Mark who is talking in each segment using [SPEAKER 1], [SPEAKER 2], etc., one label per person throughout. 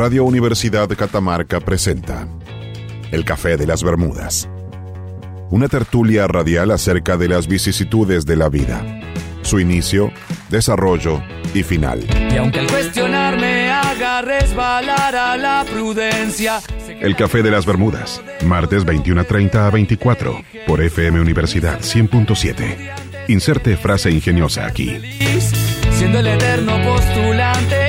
[SPEAKER 1] Radio Universidad Catamarca presenta El Café de las Bermudas. Una tertulia radial acerca de las vicisitudes de la vida, su inicio, desarrollo y final.
[SPEAKER 2] Y aunque el cuestionar me haga resbalar a la prudencia.
[SPEAKER 1] El Café de las Bermudas, martes 21.30 a 24, por FM Universidad 100.7. Inserte frase ingeniosa aquí.
[SPEAKER 2] Siendo el eterno postulante,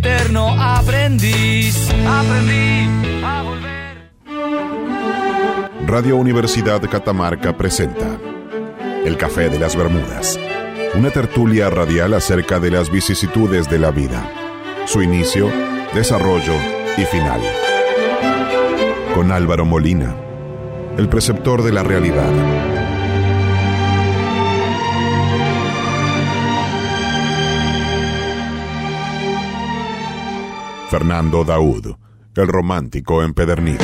[SPEAKER 2] eterno aprendiz. Aprendí a volver.
[SPEAKER 1] Radio Universidad Catamarca presenta El Café de las Bermudas. Una tertulia radial acerca de las vicisitudes de la vida, su inicio, desarrollo y final. Con Álvaro Molina, el preceptor de la realidad. Fernando Daud, el romántico empedernido.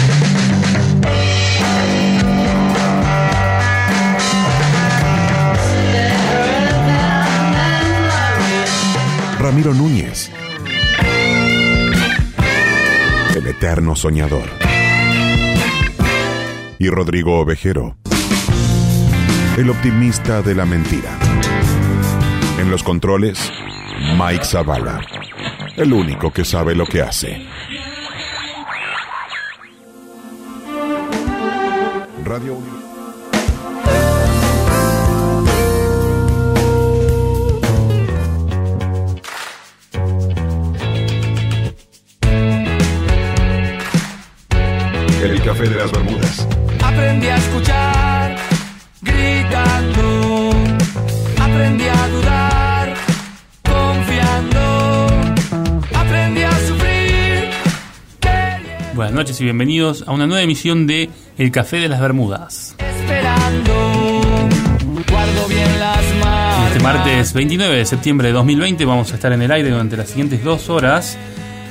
[SPEAKER 1] Ramiro Núñez, el eterno soñador. Y Rodrigo Ovejero, el optimista de la mentira. En los controles, Mike Zavala, el único que sabe lo que hace. Radio El Café de las
[SPEAKER 3] noches y bienvenidos a una nueva emisión de El Café de las Bermudas.
[SPEAKER 2] Esperando. Guardo bien las manos.
[SPEAKER 3] Este martes 29 de septiembre de 2020 vamos a estar en el aire durante las siguientes dos horas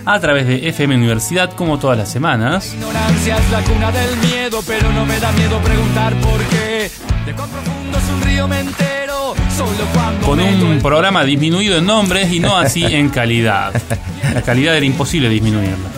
[SPEAKER 3] a través de FM Universidad como todas las semanas.
[SPEAKER 2] ignorancia es la cuna del miedo, pero no me da miedo preguntar por qué. De cuán profundo es un río me entero, solo cuando
[SPEAKER 3] Con un programa disminuido en nombres y no así en calidad. La calidad era imposible disminuirla.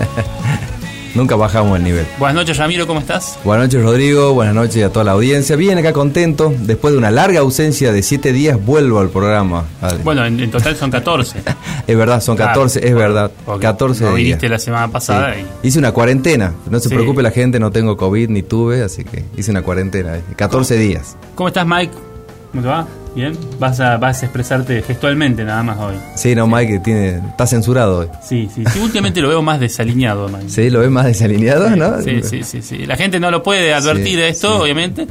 [SPEAKER 4] Nunca bajamos el nivel.
[SPEAKER 3] Buenas noches Ramiro, ¿cómo estás?
[SPEAKER 4] Buenas noches Rodrigo, buenas noches a toda la audiencia. Bien acá contento. Después de una larga ausencia de 7 días vuelvo al programa. Vale.
[SPEAKER 3] Bueno, en, en total son 14.
[SPEAKER 4] es verdad, son 14,
[SPEAKER 3] Claro,
[SPEAKER 4] es verdad.
[SPEAKER 3] porque
[SPEAKER 4] 14
[SPEAKER 3] no
[SPEAKER 4] días.
[SPEAKER 3] viniste la semana pasada
[SPEAKER 4] Sí.
[SPEAKER 3] y...
[SPEAKER 4] Hice una cuarentena. No se
[SPEAKER 3] Sí.
[SPEAKER 4] preocupe la gente, no tengo COVID ni tuve, así que hice una cuarentena. 14 días.
[SPEAKER 3] ¿Cómo estás Mike? ¿Cómo te va? ¿Bien? Vas a, vas a expresarte gestualmente nada más hoy.
[SPEAKER 4] Sí, no, Mike tiene, está censurado hoy.
[SPEAKER 3] Sí, sí, sí. Últimamente lo veo más desalineado, Mike.
[SPEAKER 4] Sí, lo ves más desalineado, ¿no?
[SPEAKER 3] Sí, sí, sí, sí. La gente no lo puede advertir
[SPEAKER 4] Sí,
[SPEAKER 3] esto,
[SPEAKER 4] sí.
[SPEAKER 3] obviamente,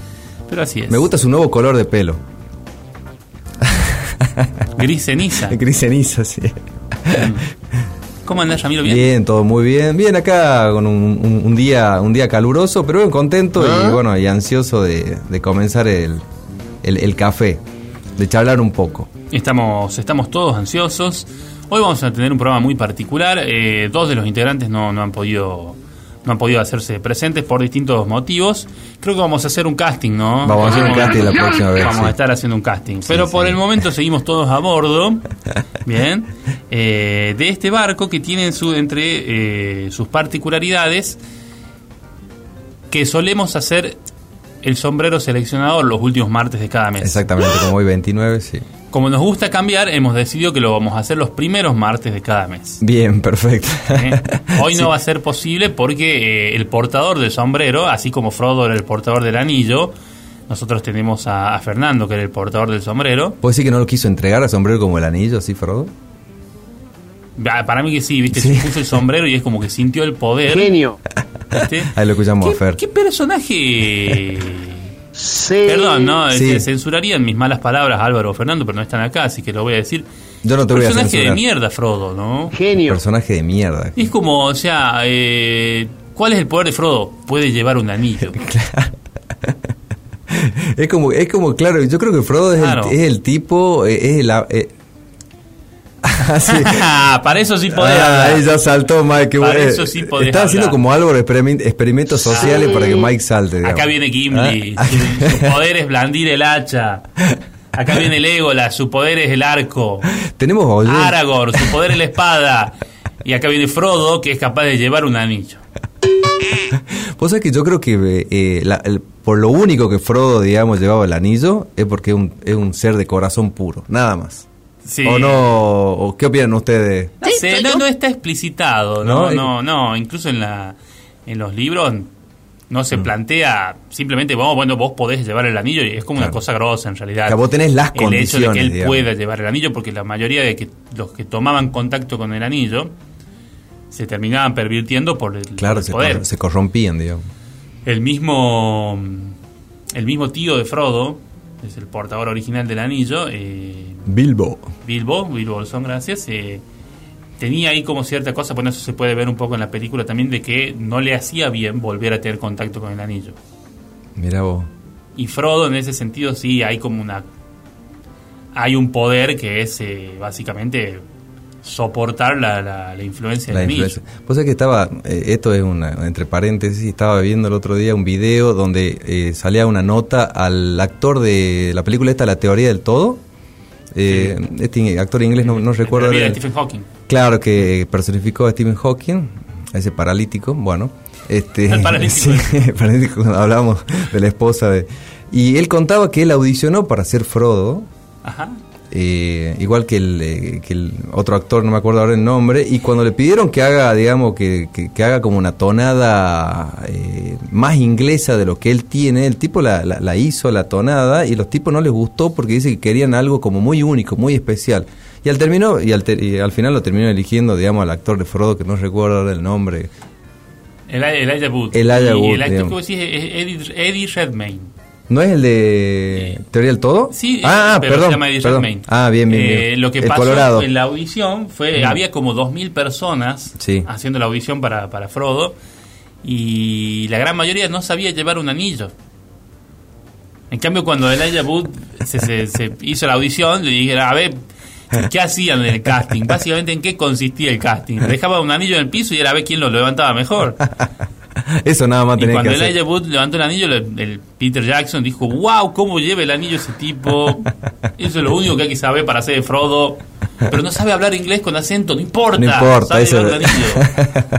[SPEAKER 3] pero así es.
[SPEAKER 4] Me gusta su nuevo color de pelo.
[SPEAKER 3] Gris ceniza.
[SPEAKER 4] Gris ceniza, sí.
[SPEAKER 3] ¿Cómo andás, Ramiro? ¿Bien?
[SPEAKER 4] Bien, todo muy bien. Bien acá con un, un- un día un día caluroso, pero bien contento
[SPEAKER 3] Ah.
[SPEAKER 4] y bueno, y ansioso de, de comenzar el, el- el café, de charlar un poco.
[SPEAKER 3] Estamos, estamos todos ansiosos. Hoy vamos a tener un programa muy particular. Eh, dos de los integrantes no, no han podido no han podido hacerse presentes por distintos motivos. Creo que vamos a hacer un casting, ¿no?
[SPEAKER 4] Vamos a hacer un casting la próxima vez,
[SPEAKER 3] Vamos
[SPEAKER 4] sí.
[SPEAKER 3] a estar haciendo un casting. Pero por
[SPEAKER 4] sí.
[SPEAKER 3] el momento seguimos todos a bordo, bien, eh, de este barco que tiene en su, entre eh, sus particularidades que solemos hacer el sombrero seleccionador los últimos martes de cada mes.
[SPEAKER 4] Exactamente, como hoy 29, sí.
[SPEAKER 3] Como nos gusta cambiar, hemos decidido que lo vamos a hacer los primeros martes de cada mes.
[SPEAKER 4] Bien, perfecto.
[SPEAKER 3] ¿eh? Hoy
[SPEAKER 4] Sí.
[SPEAKER 3] no va a ser posible porque eh, el portador del sombrero, así como Frodo era el portador del anillo, nosotros tenemos a, a Fernando, que era el portador del sombrero.
[SPEAKER 4] ¿Puedo decir que no lo quiso entregar al sombrero como el anillo, así, Frodo?
[SPEAKER 3] Ah, Para mí que sí, ¿viste?
[SPEAKER 4] Sí.
[SPEAKER 3] Se puso el sombrero y es como que sintió el poder.
[SPEAKER 5] Genio.
[SPEAKER 3] ¿viste?
[SPEAKER 4] Ahí lo escuchamos a
[SPEAKER 3] ¿Qué,
[SPEAKER 4] Fer.
[SPEAKER 3] qué personaje?
[SPEAKER 5] Sí.
[SPEAKER 3] Perdón, ¿no?
[SPEAKER 4] Sí.
[SPEAKER 3] Se censurarían mis malas palabras Álvaro o Fernando, pero no están acá, así que lo voy a decir.
[SPEAKER 4] Yo no te voy a
[SPEAKER 3] personaje de
[SPEAKER 4] censurar.
[SPEAKER 3] mierda, Frodo, ¿no?
[SPEAKER 5] Genio.
[SPEAKER 4] Personaje de mierda.
[SPEAKER 3] Es como, o sea, eh, ¿cuál es el poder de Frodo? Puede llevar un anillo.
[SPEAKER 4] Es como, es como, claro, yo creo que Frodo es,
[SPEAKER 3] Claro.
[SPEAKER 4] el, es el tipo, eh, es el... eh, Ah, sí.
[SPEAKER 3] Para eso sí podés
[SPEAKER 4] Ah,
[SPEAKER 3] hablar.
[SPEAKER 4] ahí ya saltó Mike.
[SPEAKER 3] Para eso sí podés
[SPEAKER 4] Está haciendo como algo de experiment- experimentos sociales para que Mike salte. digamos.
[SPEAKER 3] Acá viene Gimli,
[SPEAKER 4] Ah.
[SPEAKER 3] su, su poder es blandir el hacha. Acá viene Legolas, su poder es el arco.
[SPEAKER 4] Tenemos oyentes.
[SPEAKER 3] Aragorn, su poder es la espada. Y acá viene Frodo, que es capaz de llevar un anillo.
[SPEAKER 4] Vos sabés que yo creo que eh, la- el- por lo único que Frodo, digamos, llevaba el anillo es porque un, es un ser de corazón puro, nada más.
[SPEAKER 3] Sí.
[SPEAKER 4] ¿O no? ¿O ¿Qué opinan ustedes?
[SPEAKER 3] No, sé, no, no está explicitado,
[SPEAKER 4] No,
[SPEAKER 3] no, no, no, incluso en la en los libros no
[SPEAKER 4] Mm.
[SPEAKER 3] se plantea simplemente, bueno, bueno, vos podés llevar el anillo y es como una cosa grosa en realidad.
[SPEAKER 4] Que vos tenés las
[SPEAKER 3] el hecho de que
[SPEAKER 4] condiciones,
[SPEAKER 3] él
[SPEAKER 4] digamos.
[SPEAKER 3] pueda llevar el anillo, porque la mayoría de que los que tomaban contacto con el anillo se terminaban pervirtiendo por el,
[SPEAKER 4] Claro,
[SPEAKER 3] por el
[SPEAKER 4] se,
[SPEAKER 3] poder.
[SPEAKER 4] se corrompían, digamos.
[SPEAKER 3] El mismo el mismo tío de Frodo, es el portador original del anillo, eh,
[SPEAKER 4] Bilbo.
[SPEAKER 3] Bilbo, Bilbo Bolsón, gracias, eh, tenía ahí como cierta cosa, por eso se puede ver un poco en la película también, de que no le hacía bien volver a tener contacto con el anillo.
[SPEAKER 4] Mira vos.
[SPEAKER 3] Y Frodo en ese sentido sí hay como una... Hay un poder que es eh, básicamente soportar la, la- la influencia
[SPEAKER 4] La
[SPEAKER 3] del
[SPEAKER 4] influencia. Vos sabés que estaba, eh, esto es una, entre paréntesis, estaba viendo el otro día un video donde eh, salía una nota al actor de la película esta, La Teoría del Todo. Eh, Este actor inglés no, recuerdo.
[SPEAKER 3] de
[SPEAKER 4] el-
[SPEAKER 3] Stephen Hawking.
[SPEAKER 4] Claro, que personificó a Stephen Hawking, a ese paralítico, bueno. Este,
[SPEAKER 3] El paralítico.
[SPEAKER 4] sí, el paralítico, cuando hablamos de la esposa de... Y él contaba que él audicionó para ser Frodo,
[SPEAKER 3] Ajá.
[SPEAKER 4] Eh, igual que el, eh, que el otro actor, no me acuerdo ahora el nombre, y cuando le pidieron que haga, digamos, que, que- que haga como una tonada eh, más inglesa de lo que él tiene, el tipo la, la- la hizo, la tonada, y los tipos no les gustó porque dice que querían algo como muy único, muy especial. Y al, terminó, y al, ter- y al final lo terminó eligiendo, digamos, al actor de Frodo, que no recuerdo ahora el nombre.
[SPEAKER 3] El, Elijah Wood.
[SPEAKER 4] Elijah
[SPEAKER 3] y
[SPEAKER 4] Wood,
[SPEAKER 3] el actor
[SPEAKER 4] digamos.
[SPEAKER 3] que vos decís es Eddie, Eddie Redmayne.
[SPEAKER 4] ¿No es el de Teoría del Todo?
[SPEAKER 3] Sí,
[SPEAKER 4] ah, ah,
[SPEAKER 3] pero
[SPEAKER 4] perdón,
[SPEAKER 3] se llama
[SPEAKER 4] perdón.
[SPEAKER 3] Redmayne.
[SPEAKER 4] Ah, bien, bien, bien.
[SPEAKER 3] Eh, lo que
[SPEAKER 4] el
[SPEAKER 3] pasó
[SPEAKER 4] Colorado.
[SPEAKER 3] en la audición fue,
[SPEAKER 4] Mm.
[SPEAKER 3] había como 2.000 personas
[SPEAKER 4] Sí.
[SPEAKER 3] haciendo la audición para, para Frodo y la gran mayoría no sabía llevar un anillo. En cambio, cuando Elijah Wood se, se- se hizo la audición, le dijeron, a ver, ¿qué hacían en el casting? Básicamente, ¿en qué consistía el casting? Dejaba un anillo en el piso y era a ver quién lo levantaba mejor.
[SPEAKER 4] Eso nada más
[SPEAKER 3] Y
[SPEAKER 4] tenés que
[SPEAKER 3] cuando
[SPEAKER 4] hacer.
[SPEAKER 3] Elijah Wood levantó el anillo, el, el Peter Jackson dijo, wow, ¿cómo lleva el anillo ese tipo? Eso es lo único que hay que saber para hacer de Frodo. Pero no sabe hablar inglés con acento, no importa.
[SPEAKER 4] No importa,
[SPEAKER 3] sabe
[SPEAKER 4] eso-
[SPEAKER 3] llevar el anillo.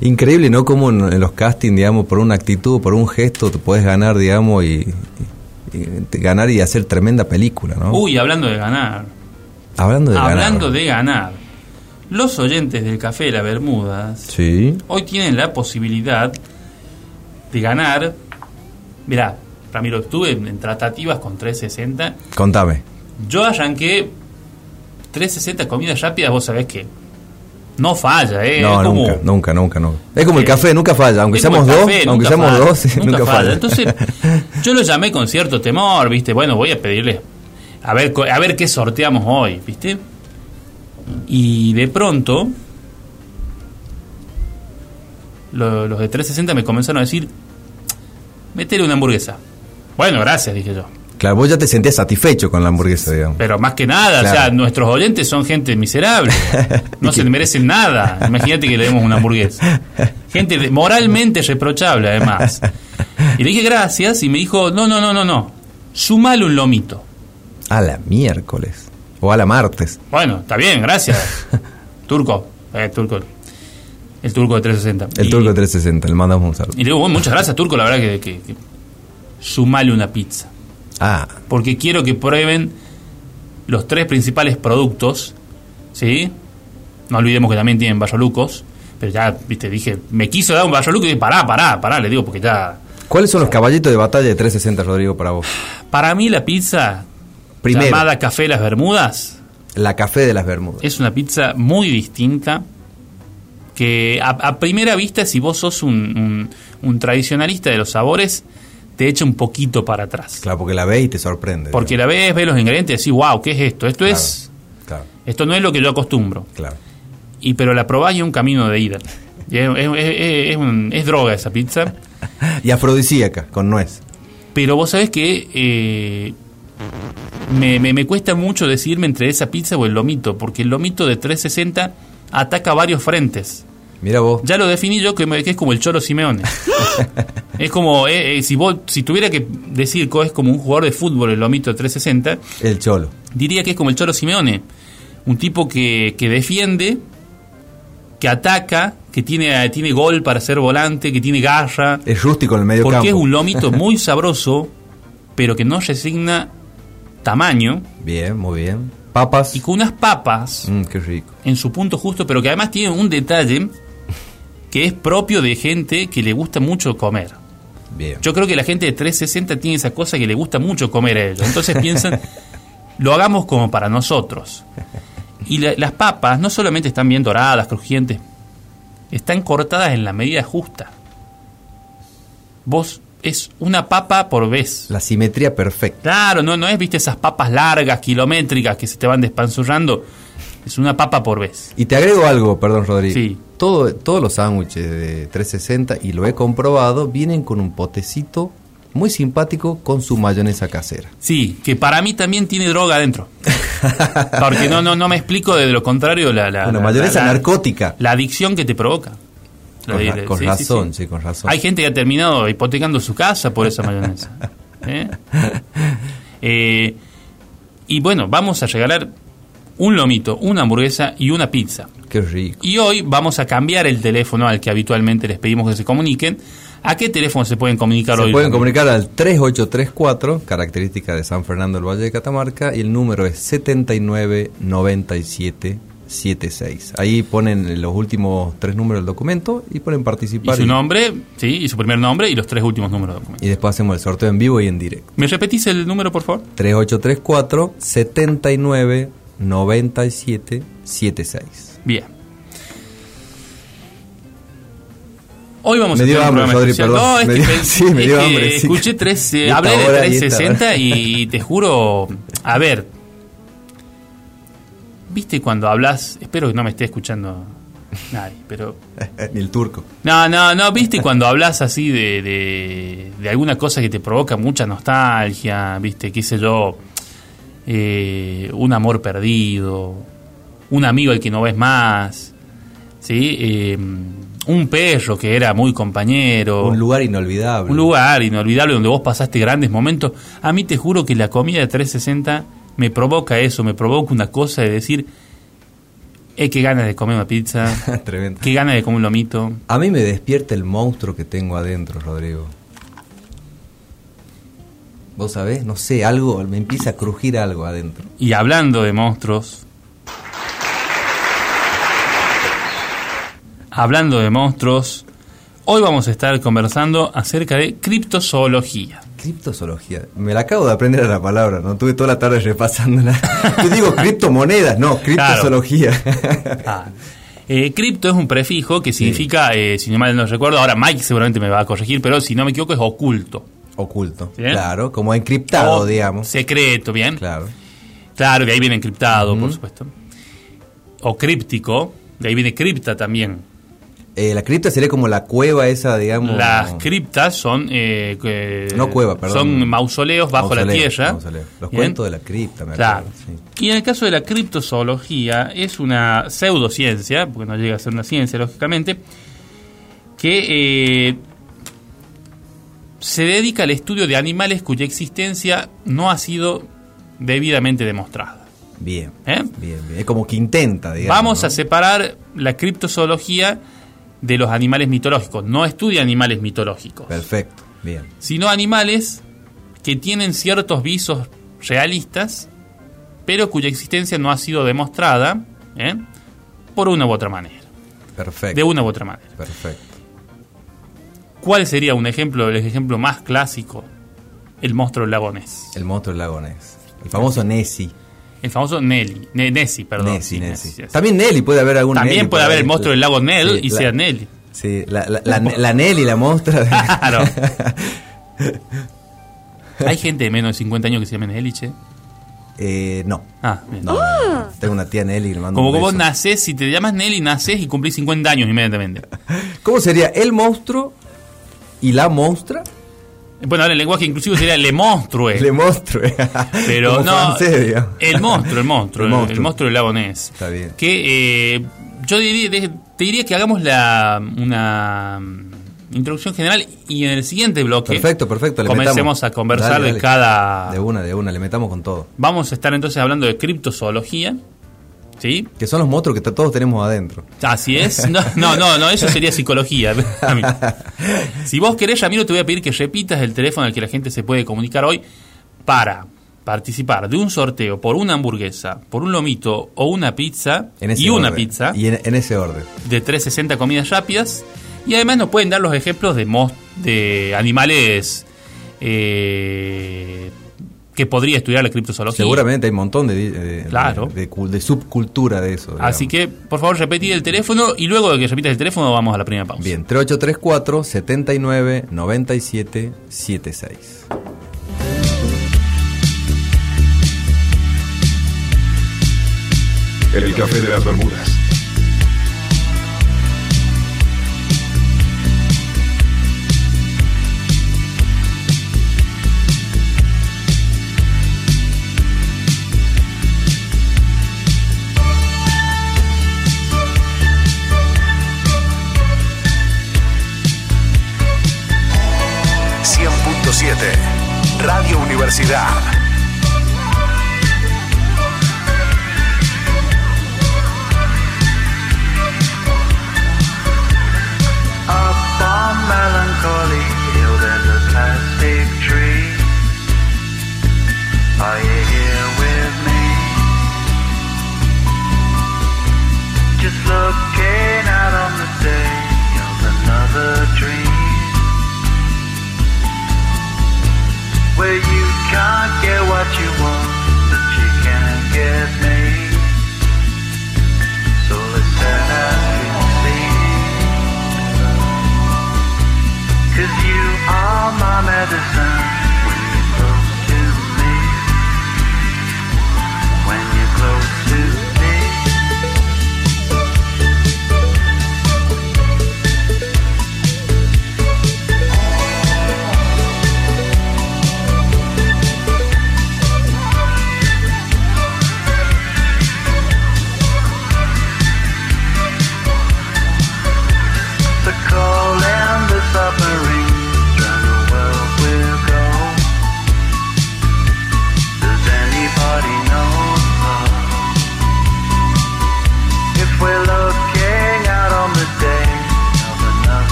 [SPEAKER 4] Increíble, ¿no? Como en, en los castings, digamos, por una actitud, por un gesto, te puedes ganar, digamos, y, ganar y hacer tremenda película, ¿no?
[SPEAKER 3] Uy, hablando de ganar.
[SPEAKER 4] hablando de
[SPEAKER 3] hablando
[SPEAKER 4] ganar.
[SPEAKER 3] de ganar. Los oyentes del Café de la Bermudas
[SPEAKER 4] Sí.
[SPEAKER 3] hoy tienen la posibilidad de ganar. Mirá, Ramiro, estuve en, tratativas con 360.
[SPEAKER 4] Contame.
[SPEAKER 3] Yo arranqué 360 comidas rápidas, vos sabés que no falla, ¿eh?
[SPEAKER 4] no,
[SPEAKER 3] como-
[SPEAKER 4] nunca, nunca, nunca, nunca. Es como el
[SPEAKER 3] Eh,
[SPEAKER 4] café, nunca falla. Aunque seamos dos, aunque seamos
[SPEAKER 3] falla,
[SPEAKER 4] dos, nunca, falla.
[SPEAKER 3] Entonces, yo lo llamé con cierto temor, ¿viste? Bueno, voy a pedirle a ver, a ver qué sorteamos hoy, ¿viste? Y de pronto, lo- los de 360 me comenzaron a decir, métele una hamburguesa. Bueno, gracias, dije yo.
[SPEAKER 4] Claro, vos ya te sentías satisfecho con la hamburguesa, digamos.
[SPEAKER 3] Pero más que nada,
[SPEAKER 4] Claro.
[SPEAKER 3] o sea, nuestros oyentes son gente miserable. No se merecen nada. Imagínate que le demos una hamburguesa. Gente moralmente reprochable, además. Y le dije gracias y me dijo, no, no, no, no, no. Sumale un lomito.
[SPEAKER 4] A la miércoles. O a la martes.
[SPEAKER 3] Bueno, está bien, gracias. Turco. Eh, turco. El turco de 360.
[SPEAKER 4] El
[SPEAKER 3] Y-
[SPEAKER 4] turco 360, le mandamos un saludo.
[SPEAKER 3] Y le digo, bueno, muchas gracias, turco, la verdad que, que, que sumale una pizza.
[SPEAKER 4] Ah,
[SPEAKER 3] porque quiero que prueben los tres principales productos, ¿sí? No olvidemos que también tienen bayolucos, pero ya, viste, dije, me quiso dar un bayoluco y dije, pará, pará, pará, le digo, porque ya...
[SPEAKER 4] ¿cuáles son los caballitos de batalla de 360, Rodrigo, para vos?
[SPEAKER 3] Para mí la pizza
[SPEAKER 4] Primero,
[SPEAKER 3] llamada Café Las Bermudas
[SPEAKER 4] la café de las Bermudas.
[SPEAKER 3] es una pizza muy distinta que a, a primera vista, si vos sos un, un- un tradicionalista de los sabores, te echa un poquito para atrás.
[SPEAKER 4] Claro, porque la ves y te sorprende.
[SPEAKER 3] Porque la ves, ves los ingredientes y decís, wow, ¿qué es esto? Esto
[SPEAKER 4] Claro.
[SPEAKER 3] es...
[SPEAKER 4] Claro,
[SPEAKER 3] Esto no es lo que yo acostumbro.
[SPEAKER 4] claro.
[SPEAKER 3] y pero la probás y es un camino de ida. Y es, es- es- es un- es droga esa pizza.
[SPEAKER 4] Y afrodisíaca, con nuez.
[SPEAKER 3] Pero vos sabés que eh, me, me- me cuesta mucho decidirme entre esa pizza o el lomito, porque el lomito de 360 ataca varios frentes.
[SPEAKER 4] Mira vos.
[SPEAKER 3] Ya lo definí yo que, es como el Cholo Simeone. es como, eh, eh, si vos, si tuviera que decir que es como un jugador de fútbol el lomito de 360,
[SPEAKER 4] El cholo.
[SPEAKER 3] diría que es como el Cholo Simeone. Un tipo que, que defiende que ataca, que tiene, tiene gol para ser volante, que tiene garra.
[SPEAKER 4] Es rústico en el medio
[SPEAKER 3] Porque
[SPEAKER 4] campo.
[SPEAKER 3] es un lomito muy sabroso, pero que no resigna tamaño
[SPEAKER 4] Bien, muy bien. Papas.
[SPEAKER 3] y con unas papas
[SPEAKER 4] Mm, qué rico.
[SPEAKER 3] en su punto justo, pero que además tiene un detalle que es propio de gente que le gusta mucho comer.
[SPEAKER 4] Bien.
[SPEAKER 3] Yo creo que la gente de 360 tiene esa cosa que le gusta mucho comer a ellos. Entonces piensan, lo hagamos como para nosotros. Y la- las papas no solamente están bien doradas, crujientes, están cortadas en la medida justa. Vos es una papa por vez.
[SPEAKER 4] La simetría perfecta.
[SPEAKER 3] Claro, no, no es, viste, esas papas largas, kilométricas que se te van despanzurrando. Es una papa por vez.
[SPEAKER 4] Y te agrego algo, perdón, Rodrigo.
[SPEAKER 3] Sí.
[SPEAKER 4] Todo, todos los sándwiches de 360, y lo he comprobado, vienen con un potecito muy simpático con su mayonesa casera.
[SPEAKER 3] Sí, que para mí también tiene droga adentro. Porque no, no, no me explico de lo contrario la, la,
[SPEAKER 4] Una
[SPEAKER 3] la-
[SPEAKER 4] mayonesa
[SPEAKER 3] la-
[SPEAKER 4] narcótica.
[SPEAKER 3] La adicción que te provoca.
[SPEAKER 4] Con, ra-
[SPEAKER 3] sí,
[SPEAKER 4] razón,
[SPEAKER 3] sí.
[SPEAKER 4] sí, con razón.
[SPEAKER 3] Hay gente que ha terminado hipotecando su casa por esa mayonesa. ¿Eh? Eh, y bueno, vamos a regalar un lomito, una hamburguesa y una pizza.
[SPEAKER 4] Qué rico.
[SPEAKER 3] Y hoy vamos a cambiar el teléfono al que habitualmente les pedimos que se comuniquen. ¿A qué teléfono se pueden comunicar
[SPEAKER 4] Se
[SPEAKER 3] hoy?
[SPEAKER 4] pueden comunicar al 3834, característica de San Fernando del Valle de Catamarca, y el número es 799776. Ahí ponen los últimos tres números del documento y ponen
[SPEAKER 3] Y
[SPEAKER 4] participar.
[SPEAKER 3] su nombre, sí, y su primer nombre y los tres últimos números de documento.
[SPEAKER 4] y después hacemos el sorteo en vivo y en directo.
[SPEAKER 3] ¿Me repetís el número, por favor?
[SPEAKER 4] 3834 79 97 76.
[SPEAKER 3] Bien. Hoy vamos
[SPEAKER 4] Me
[SPEAKER 3] a
[SPEAKER 4] dio
[SPEAKER 3] un
[SPEAKER 4] hambre,
[SPEAKER 3] programa
[SPEAKER 4] Rodri, perdón.
[SPEAKER 3] No, es
[SPEAKER 4] Me
[SPEAKER 3] que,
[SPEAKER 4] dio- sí, me
[SPEAKER 3] es
[SPEAKER 4] dio
[SPEAKER 3] que
[SPEAKER 4] hambre, sí.
[SPEAKER 3] escuché tres, eh,
[SPEAKER 4] Y
[SPEAKER 3] hablé de
[SPEAKER 4] hora, y esta
[SPEAKER 3] 360
[SPEAKER 4] hora.
[SPEAKER 3] y te juro, a ver, viste cuando hablas, espero que no me esté escuchando nadie, pero
[SPEAKER 4] Ni el turco.
[SPEAKER 3] no, no, no, viste cuando hablas así de, de, de alguna cosa que te provoca mucha nostalgia, viste, qué sé yo, eh, un amor perdido, un amigo al que no ves más, ¿sí? Eh, un perro que era muy compañero.
[SPEAKER 4] Un lugar inolvidable.
[SPEAKER 3] Un lugar inolvidable donde vos pasaste grandes momentos. A mí te juro que la comida de 360 me provoca eso, me provoca una cosa de decir, eh, qué ganas de comer una pizza,
[SPEAKER 4] Tremendo.
[SPEAKER 3] qué ganas de comer un lomito.
[SPEAKER 4] A mí me despierta el monstruo que tengo adentro, Rodrigo. ¿Vos sabés? No sé, algo, me empieza a crujir algo adentro.
[SPEAKER 3] Y hablando de monstruos, hablando de monstruos, hoy vamos a estar conversando acerca de criptozoología.
[SPEAKER 4] Criptozoología. Me la acabo de aprender a la palabra, ¿no? Tuve toda la tarde repasándola. Yo digo criptomonedas, no, criptozoología.
[SPEAKER 3] Ah, eh, cripto es un prefijo que significa, eh, si no mal no recuerdo, ahora Mike seguramente me va a corregir, pero si no me equivoco es oculto.
[SPEAKER 4] Oculto.
[SPEAKER 3] Bien.
[SPEAKER 4] Claro, como encriptado,
[SPEAKER 3] O
[SPEAKER 4] digamos.
[SPEAKER 3] Secreto, bien.
[SPEAKER 4] Claro.
[SPEAKER 3] Claro, de ahí viene encriptado, por supuesto. O críptico, de ahí viene cripta también.
[SPEAKER 4] Eh, la cripta sería como la cueva esa, digamos.
[SPEAKER 3] Las criptas son... eh,
[SPEAKER 4] No cueva, perdón.
[SPEAKER 3] Son mausoleos bajo la tierra.
[SPEAKER 4] mausoleo. Los
[SPEAKER 3] Bien.
[SPEAKER 4] cuentos de la cripta, me
[SPEAKER 3] Claro.
[SPEAKER 4] acuerdo, sí.
[SPEAKER 3] Y en el caso de la criptozoología, es una pseudociencia, porque no llega a ser una ciencia, lógicamente, que eh, se dedica al estudio de animales cuya existencia no ha sido debidamente demostrada.
[SPEAKER 4] Bien.
[SPEAKER 3] ¿eh?
[SPEAKER 4] Bien, bien. Es como que intenta, digamos.
[SPEAKER 3] Vamos
[SPEAKER 4] ¿no?
[SPEAKER 3] a separar la criptozoología de los animales mitológicos. No estudia animales mitológicos,
[SPEAKER 4] Perfecto. Bien.
[SPEAKER 3] sino animales que tienen ciertos visos realistas, pero cuya existencia no ha sido demostrada ¿eh? por una u otra manera.
[SPEAKER 4] Perfecto.
[SPEAKER 3] De una u otra manera.
[SPEAKER 4] Perfecto.
[SPEAKER 3] ¿Cuál sería un ejemplo, el ejemplo más clásico? El monstruo del lago Ness.
[SPEAKER 4] El monstruo del lago Ness. El famoso Nessie.
[SPEAKER 3] El famoso Nelly, Ne- Nessie, perdón.
[SPEAKER 4] Nessie,
[SPEAKER 3] Sí,
[SPEAKER 4] Nessie. También Nelly, puede haber algún
[SPEAKER 3] También
[SPEAKER 4] Nelly
[SPEAKER 3] puede haber el monstruo del lago Nell
[SPEAKER 4] Sí,
[SPEAKER 3] y
[SPEAKER 4] la-
[SPEAKER 3] sea Nelly.
[SPEAKER 4] Sí, la, la, la, la Nelly, la monstrua.
[SPEAKER 3] Claro. Hay gente de menos de 50 años que se llama Nelly, che.
[SPEAKER 4] eh, no.
[SPEAKER 3] Ah, bien.
[SPEAKER 4] No, no, no. Tengo una tía Nelly que le mando
[SPEAKER 3] Como
[SPEAKER 4] un
[SPEAKER 3] que vos nacés, si te llamas Nelly, nacés y cumplís 50 años inmediatamente.
[SPEAKER 4] ¿Cómo sería el monstruo y la monstrua?
[SPEAKER 3] Bueno, ahora el lenguaje inclusivo sería le monstrue.
[SPEAKER 4] Le monstruo.
[SPEAKER 3] Pero
[SPEAKER 4] Como
[SPEAKER 3] no.
[SPEAKER 4] francés,
[SPEAKER 3] el monstruo, el monstruo,
[SPEAKER 4] El monstruo.
[SPEAKER 3] el monstruo del lago Ness.
[SPEAKER 4] Está bien.
[SPEAKER 3] Que eh, yo diría, te diría que hagamos la, una introducción general y en el siguiente bloque
[SPEAKER 4] Perfecto, perfecto. Le
[SPEAKER 3] comencemos
[SPEAKER 4] metamos.
[SPEAKER 3] a conversar
[SPEAKER 4] Dale,
[SPEAKER 3] de cada.
[SPEAKER 4] De una, de una, le metamos con todo.
[SPEAKER 3] Vamos a estar entonces hablando de criptozoología ¿Sí?
[SPEAKER 4] Que son los monstruos que todos tenemos adentro.
[SPEAKER 3] Así es. No, no, no, no, eso sería psicología. Si vos querés, Ramiro, te voy a pedir que repitas el teléfono al que la gente se puede comunicar hoy para participar de un sorteo por una hamburguesa, por un lomito o una pizza y una
[SPEAKER 4] orden.
[SPEAKER 3] pizza
[SPEAKER 4] Y en, en ese orden.
[SPEAKER 3] de 360 comidas rápidas. Y además nos pueden dar los ejemplos de, de animales eh, que podría estudiar la criptozoología.
[SPEAKER 4] Seguramente hay un montón de, de-
[SPEAKER 3] Claro.
[SPEAKER 4] de, de cul- de subcultura de eso. digamos.
[SPEAKER 3] Así que, por favor, repetí el teléfono y luego de que repitas el teléfono vamos a la primera pausa.
[SPEAKER 4] Bien, 3834 79 97 76.
[SPEAKER 6] El café de las Bermudas.
[SPEAKER 7] Radio Universidad.
[SPEAKER 8] Melancholy hill, there's a plastic tree. Are you here with me? Just looking Where you can't get what you want, but you can get me. So set out to see. Cause you are my medicine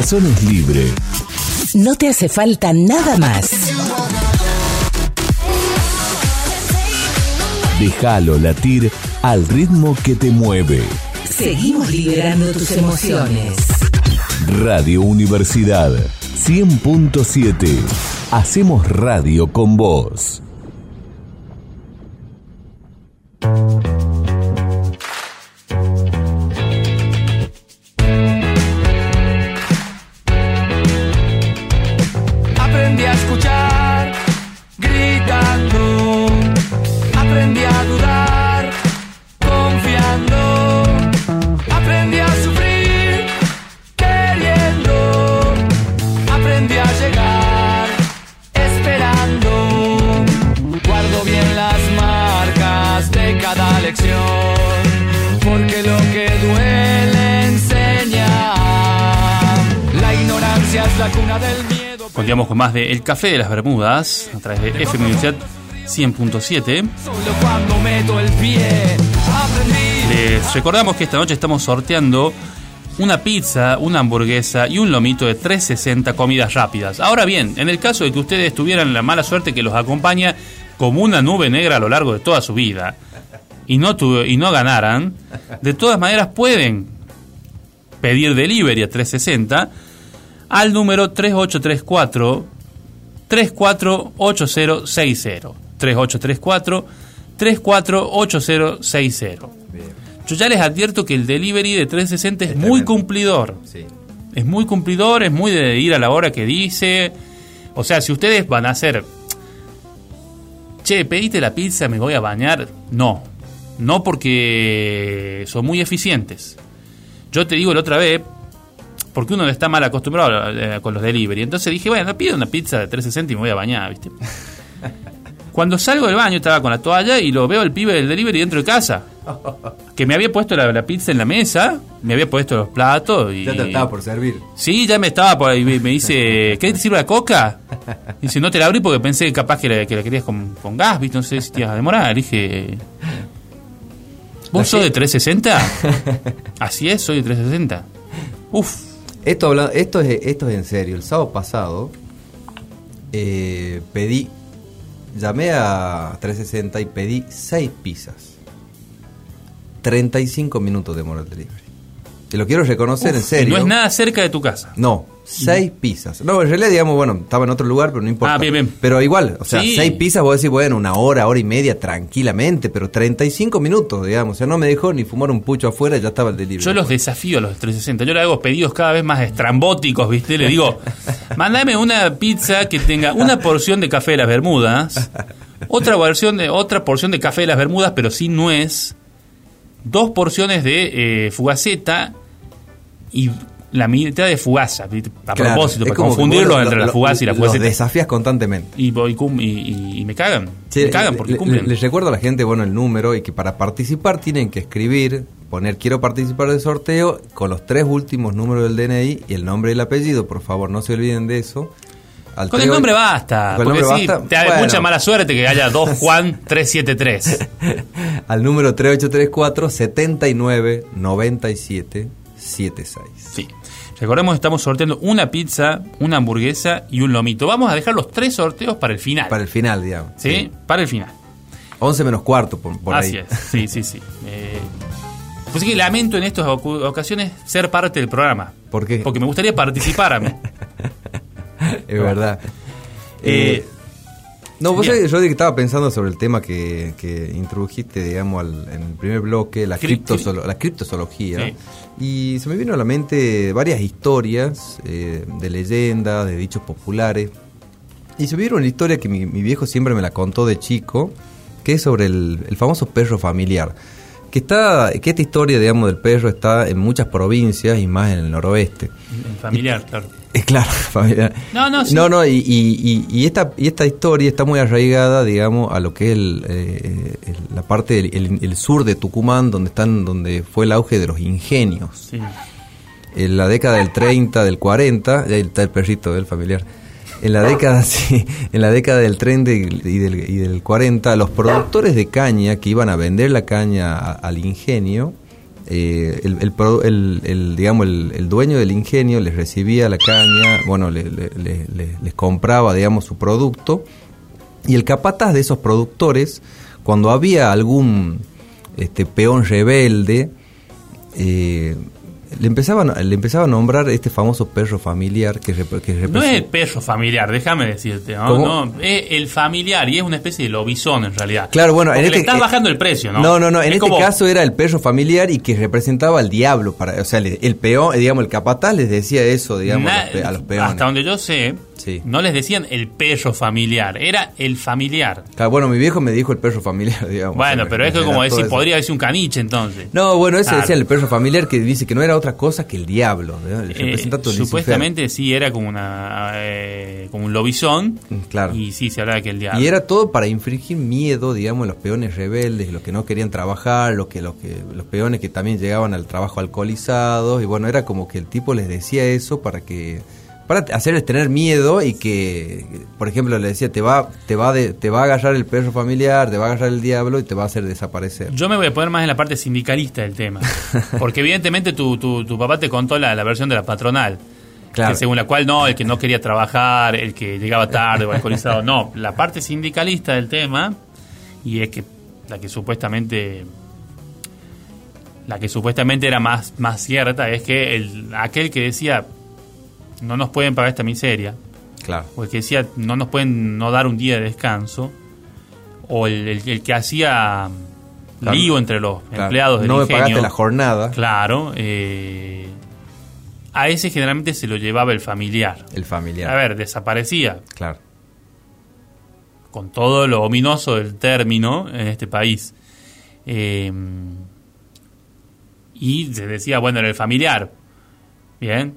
[SPEAKER 7] corazón es libre,
[SPEAKER 9] No te hace falta nada más.
[SPEAKER 7] déjalo latir al ritmo que te mueve.
[SPEAKER 9] Seguimos liberando tus emociones.
[SPEAKER 7] Radio Universidad 100.7. Hacemos radio con vos.
[SPEAKER 3] Continuamos con más de El Café de las Bermudas a través de FM Universidad 100.7.
[SPEAKER 2] Solo cuando meto el pie. Aprendí.
[SPEAKER 3] Les recordamos que esta noche estamos sorteando una pizza, una hamburguesa y un lomito de 360 comidas rápidas. Ahora bien, en el caso de que ustedes tuvieran la mala suerte que los acompaña como una nube negra a lo largo de toda su vida y no, y no ganaran, de todas maneras pueden pedir delivery a 360 al número 3834 348060 3834 348060 yo ya les advierto que el delivery de 360 es,
[SPEAKER 4] Es
[SPEAKER 3] muy cumplidor.
[SPEAKER 4] Sí.
[SPEAKER 3] Es muy cumplidor, es muy de ir a la hora que dice. O sea, si ustedes van a hacer. Che, pedite la pizza, me voy a bañar. No. No porque son muy eficientes. Yo te digo la otra vez, porque uno está mal acostumbrado eh, con los delivery. Entonces dije, bueno, pido una pizza de 360 y me voy a bañar, ¿viste? Cuando salgo del baño estaba con la toalla y lo veo el pibe del delivery dentro de casa. Que me había puesto la, la pizza en la mesa, me había puesto los platos y...
[SPEAKER 4] Ya te estaba por servir.
[SPEAKER 3] Sí, ya me estaba por ahí, me dice, ¿querés que te sirva la coca? Dice, no te la abrí porque pensé que capaz que la, que la querías con, con gas, ¿viste? No sé si te ibas a demorar. Le dije, ¿vos sos de 360? Así es, soy de 360. Uf,
[SPEAKER 4] Esto, esto, es, esto es en serio. El sábado pasado eh, pedí, llamé a 360 y pedí 6 pizzas. 35 minutos demora el delivery. Te lo quiero reconocer en serio.
[SPEAKER 3] no es nada cerca de tu casa.
[SPEAKER 4] No, 6 pizzas. No, en realidad, digamos, bueno, estaba en otro lugar, pero no importa.
[SPEAKER 3] Ah, bien, bien.
[SPEAKER 4] Pero igual, o sea,
[SPEAKER 3] Sí.
[SPEAKER 4] 6 pizzas, vos decís, bueno, una hora, hora y media, tranquilamente, pero 35 minutos, digamos. O sea, no me dejó ni fumar un pucho afuera, ya estaba el delivery.
[SPEAKER 3] Yo los desafío a los 360. Yo le hago pedidos cada vez más estrambóticos, ¿viste? Le digo, mándame una pizza que tenga una porción de café de las Bermudas, otra versión de otra porción de café de las Bermudas, pero sin nuez, dos porciones de eh, fugaceta y la mitad de fugaza, a
[SPEAKER 4] Claro,
[SPEAKER 3] propósito,
[SPEAKER 4] es
[SPEAKER 3] para confundirlo entre
[SPEAKER 4] lo-
[SPEAKER 3] la fugaza y la
[SPEAKER 4] Los
[SPEAKER 3] fugaceta.
[SPEAKER 4] desafías constantemente.
[SPEAKER 3] Y, y, y- me cagan. Me cagan porque
[SPEAKER 4] le-
[SPEAKER 3] cumplen.
[SPEAKER 4] le- Les recuerdo a la gente, bueno, el número y que para participar tienen que escribir, poner quiero participar del sorteo con los tres últimos números del DNI y el nombre y el apellido, por favor, no se olviden de eso. Al
[SPEAKER 3] Con el nombre basta.
[SPEAKER 4] Con el
[SPEAKER 3] porque
[SPEAKER 4] nombre
[SPEAKER 3] sí,
[SPEAKER 4] basta.
[SPEAKER 3] te da
[SPEAKER 4] Bueno.
[SPEAKER 3] mucha mala suerte que haya dos Juan 373.
[SPEAKER 4] al número 3834 79 97 76.
[SPEAKER 3] Sí. Recordemos que estamos sorteando una pizza, una hamburguesa y un lomito. Vamos a dejar los tres sorteos para el final.
[SPEAKER 4] Para el final, digamos.
[SPEAKER 3] ¿Sí? Para el final.
[SPEAKER 4] 11 menos cuarto, por, por
[SPEAKER 3] Así
[SPEAKER 4] ahí.
[SPEAKER 3] es. Sí, sí, sí. Eh, pues sí que lamento en estas ocasiones ser parte del programa.
[SPEAKER 4] ¿Por qué?
[SPEAKER 3] Porque me gustaría participar a mí.
[SPEAKER 4] Es verdad.
[SPEAKER 3] Eh,
[SPEAKER 4] Eh, no, vos sabés yo de que estaba pensando sobre el tema que, que introdujiste, digamos, al- en el primer bloque, la,
[SPEAKER 3] Cri-
[SPEAKER 4] la criptozoología.
[SPEAKER 3] Sí.
[SPEAKER 4] Y se me vino a la mente varias historias eh, de leyendas, de dichos populares. Y se me vino una historia que mi, mi viejo siempre me la contó de chico, que es sobre el, el famoso perro familiar. Que, está, que esta historia, digamos, del perro está en muchas provincias y más en el noroeste.
[SPEAKER 3] en familiar, claro.
[SPEAKER 4] Es claro, familiar.
[SPEAKER 3] No, no, sí.
[SPEAKER 4] No, no, y, y- esta, y esta historia está muy arraigada, digamos, a lo que es el, eh, el- la parte del el- el sur de Tucumán, donde están donde fue el auge de los ingenios.
[SPEAKER 3] Sí.
[SPEAKER 4] En la década del 30, del 40, ahí está el perrito del familiar. En la década, sí, en la década del 30 y y del, y del 40, los productores de caña que iban a vender la caña a- al ingenio, eh, el, digamos, el, dueño del ingenio les recibía la caña, bueno, le- les compraba, digamos, su producto, y el capataz de esos productores, cuando había algún este, peón rebelde, eh, le, empezaba, a- le empezaba a nombrar este famoso perro familiar que, rep- que
[SPEAKER 3] No es el perro familiar, déjame decirte, ¿no? No, es el familiar y es una especie de lobizón en realidad.
[SPEAKER 4] Claro, bueno,
[SPEAKER 3] Porque
[SPEAKER 4] en
[SPEAKER 3] le
[SPEAKER 4] este
[SPEAKER 3] estás
[SPEAKER 4] eh,
[SPEAKER 3] bajando el precio, ¿no?
[SPEAKER 4] No, no, no. En
[SPEAKER 3] Es
[SPEAKER 4] este
[SPEAKER 3] como-
[SPEAKER 4] caso era el perro familiar y que representaba al diablo. Para, o sea, le- el peón, eh, digamos, el capataz les decía eso, digamos,
[SPEAKER 3] na-
[SPEAKER 4] a, los pe- a los peones.
[SPEAKER 3] Hasta donde yo sé,
[SPEAKER 4] Sí.
[SPEAKER 3] no les decían el perro familiar, era el familiar.
[SPEAKER 4] Claro, bueno, mi viejo me dijo el perro familiar, digamos.
[SPEAKER 3] Bueno,
[SPEAKER 4] O sea,
[SPEAKER 3] pero es que
[SPEAKER 4] me
[SPEAKER 3] como decir,
[SPEAKER 4] eso.
[SPEAKER 3] podría decir un caniche entonces.
[SPEAKER 4] No, bueno, ese
[SPEAKER 3] Claro.
[SPEAKER 4] decía el perro familiar que dice que no era otra cosa que el diablo. ¿verdad?
[SPEAKER 3] Eh, supuestamente sí era como una eh, como un lobizón
[SPEAKER 4] Mm, Claro.
[SPEAKER 3] y sí se hablaba que el diablo.
[SPEAKER 4] Y era todo para infringir miedo, digamos, en los peones rebeldes, los que no querían trabajar, los que, los que, los peones que también llegaban al trabajo alcoholizados, y bueno, era como que el tipo les decía eso para que, para hacerles tener miedo y que, por ejemplo, le decía, te va, te va, de, te va a agarrar el perro familiar, te va a agarrar el diablo y te va a hacer desaparecer.
[SPEAKER 3] Yo me voy a poner más en la parte sindicalista del tema. Porque evidentemente tu, tu, tu papá te contó la, la versión de la patronal.
[SPEAKER 4] Claro.
[SPEAKER 3] Que según la cual no, el que no quería trabajar, el que llegaba tarde o alcoholizado. No, la parte sindicalista del tema, y es que la que supuestamente la que supuestamente era más, más cierta es que el, aquel que decía no nos pueden pagar esta miseria,
[SPEAKER 4] Claro.
[SPEAKER 3] o el que decía no nos pueden no dar un día de descanso, o el, el- el que hacía
[SPEAKER 4] Claro.
[SPEAKER 3] lío entre los
[SPEAKER 4] Claro.
[SPEAKER 3] empleados del
[SPEAKER 4] No me pagaste la jornada,
[SPEAKER 3] Claro, eh, a ese generalmente se lo llevaba el familiar.
[SPEAKER 4] el familiar.
[SPEAKER 3] A ver, desaparecía
[SPEAKER 4] Claro.
[SPEAKER 3] con todo lo ominoso del término en este país. Eh, y se decía, bueno, era el familiar. Bien.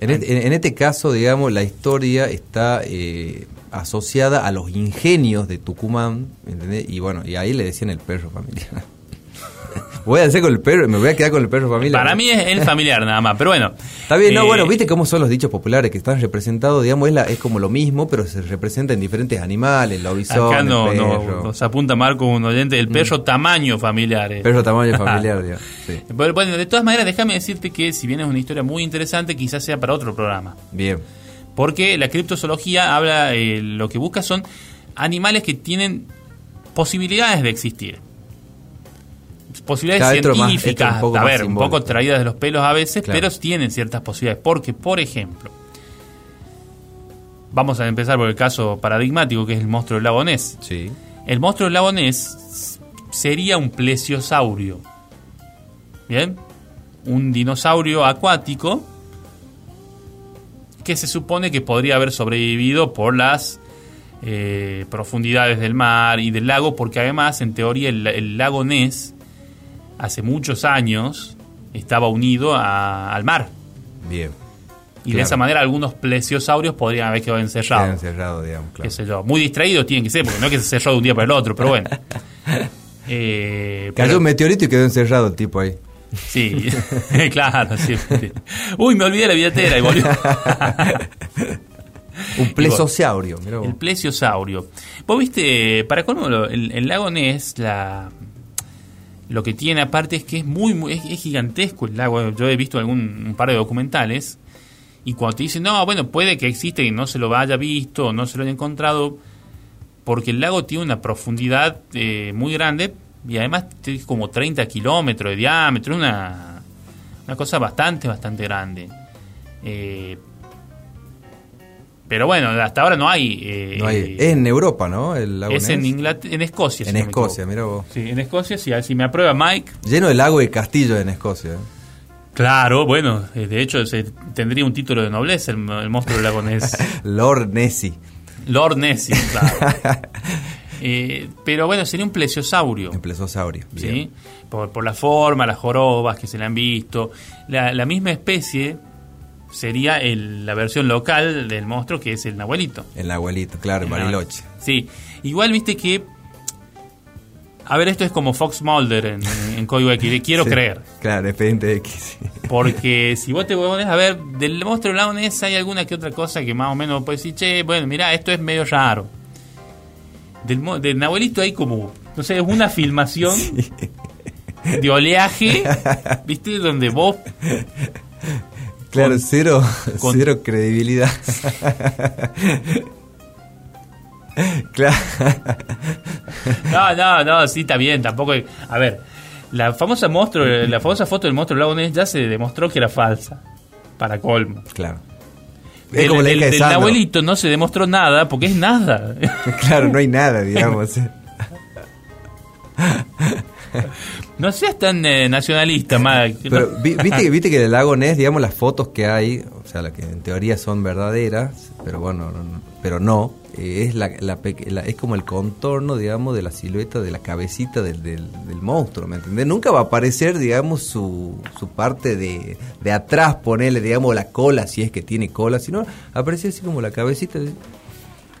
[SPEAKER 4] En en- en este caso, digamos, la historia está eh, asociada a los ingenios de Tucumán, ¿entendés? Y bueno, y ahí le decían el perro familiar. Voy a hacer con el perro, me voy a quedar con el perro familiar.
[SPEAKER 3] Para mí es el familiar nada más, pero bueno.
[SPEAKER 4] Está bien, no,
[SPEAKER 3] Eh,
[SPEAKER 4] bueno, viste cómo son los dichos populares que están representados, digamos, es, la- es como lo mismo, pero se representa en diferentes animales, el lobizón,
[SPEAKER 3] Acá no,
[SPEAKER 4] el
[SPEAKER 3] no,
[SPEAKER 4] perro,
[SPEAKER 3] nos apunta Marco, un oyente, el perro tamaño familiar. eh.
[SPEAKER 4] perro tamaño familiar, digamos. sí.
[SPEAKER 3] Bueno, de todas maneras, déjame decirte que si bien es una historia muy interesante, quizás sea para otro programa.
[SPEAKER 4] Bien,
[SPEAKER 3] Porque la criptozoología habla, eh, lo que busca son animales que tienen posibilidades de existir. Posibilidades
[SPEAKER 4] Claro, más-
[SPEAKER 3] científicas, a ver, un poco traídas de los pelos a veces,
[SPEAKER 4] Claro.
[SPEAKER 3] pero tienen ciertas posibilidades. Porque, por ejemplo, vamos a empezar por el caso paradigmático que es el monstruo del lago Ness.
[SPEAKER 4] sí.
[SPEAKER 3] El monstruo del lago Ness sería un plesiosaurio. ¿Bien? Un dinosaurio acuático que se supone que podría haber sobrevivido por las eh, profundidades del mar y del lago, porque además, en teoría, el, el lago Ness hace muchos años estaba unido a- al mar.
[SPEAKER 4] Bien.
[SPEAKER 3] Y de esa manera algunos plesiosaurios podrían haber quedado
[SPEAKER 4] Queda
[SPEAKER 3] encerrados
[SPEAKER 4] encerrado, digamos, claro.
[SPEAKER 3] qué sé yo, muy distraídos tienen que ser, porque no es que se cerró de un día para el otro, pero bueno. Eh,
[SPEAKER 4] Cayó
[SPEAKER 3] pero-
[SPEAKER 4] un meteorito y quedó encerrado el tipo ahí.
[SPEAKER 3] Sí, claro, sí. Uy, me olvidé la billetera y volvió.
[SPEAKER 4] Un vos.
[SPEAKER 3] el plesiosaurio. Vos viste, para colmo, el, el lago Ness, la, lo que tiene aparte es que es muy, muy es, es gigantesco el lago. Yo he visto algún un par de documentales y cuando te dicen, no, bueno, puede que existe y no se lo haya visto no se lo haya encontrado, porque el lago tiene una profundidad eh, muy grande y además tiene como 30 kilómetros de diámetro, una, una cosa bastante, bastante grande. Eh, pero bueno, hasta ahora no hay. eh,
[SPEAKER 4] No hay- es en Europa, ¿no? El lago
[SPEAKER 3] es en. Inglaterra, en Escocia.
[SPEAKER 4] En
[SPEAKER 3] no
[SPEAKER 4] Escocia,
[SPEAKER 3] equivoco.
[SPEAKER 4] mira vos.
[SPEAKER 3] Sí, en Escocia, sí, a ver si me aprueba Mike.
[SPEAKER 4] Lleno de lago y castillos en Escocia. ¿eh?
[SPEAKER 3] Claro, bueno, eh, de hecho se, tendría un título de nobleza el, el monstruo del lago Ness.
[SPEAKER 4] Lord Nessie.
[SPEAKER 3] Lord Nessie, claro. Eh, pero bueno, sería un plesiosaurio.
[SPEAKER 4] En plesosaurio.
[SPEAKER 3] ¿sí?
[SPEAKER 4] bien.
[SPEAKER 3] Por, por la forma, las jorobas que se le han visto. La, la misma especie sería el- la versión local del monstruo que es el nahuelito.
[SPEAKER 4] El abuelito, claro,
[SPEAKER 3] El
[SPEAKER 4] Bariloche.
[SPEAKER 3] Sí, igual viste que... A ver, esto es como Fox Mulder en, en Código X, quiero
[SPEAKER 4] Sí,
[SPEAKER 3] creer.
[SPEAKER 4] Claro, expediente X. sí.
[SPEAKER 3] Porque si vos te pones a ver, del monstruo del lago Ness hay alguna que otra cosa que más o menos puedes decir, che, bueno, mira, esto es medio raro. Del, del Nahuelito hay como, no sé, es una filmación de oleaje, ¿viste? Donde vos.
[SPEAKER 4] Claro,
[SPEAKER 3] Con-
[SPEAKER 4] cero,
[SPEAKER 3] con-
[SPEAKER 4] cero credibilidad. claro.
[SPEAKER 3] No, no, no, sí, está bien, tampoco. hay- A ver, la famosa monstruo, la famosa foto del monstruo lago Ness ya se demostró que era falsa. Para colmo.
[SPEAKER 4] Claro. Es
[SPEAKER 3] Del,
[SPEAKER 4] como la
[SPEAKER 3] del-. Nahuelito no se demostró nada porque es nada.
[SPEAKER 4] Claro, no hay nada, digamos.
[SPEAKER 3] No seas tan eh, nacionalista, Mike.
[SPEAKER 4] Pero vi- viste, viste que en el lago Ness, digamos, las fotos que hay, o sea, las que en teoría son verdaderas, pero bueno, no, pero no, eh, es, la, la la- es como el contorno, digamos, de la silueta de la cabecita del, del, del monstruo, ¿me entendés? Nunca va a aparecer, digamos, su, su parte de, de atrás, ponerle, digamos, la cola, si es que tiene cola, sino aparece así como la cabecita. de-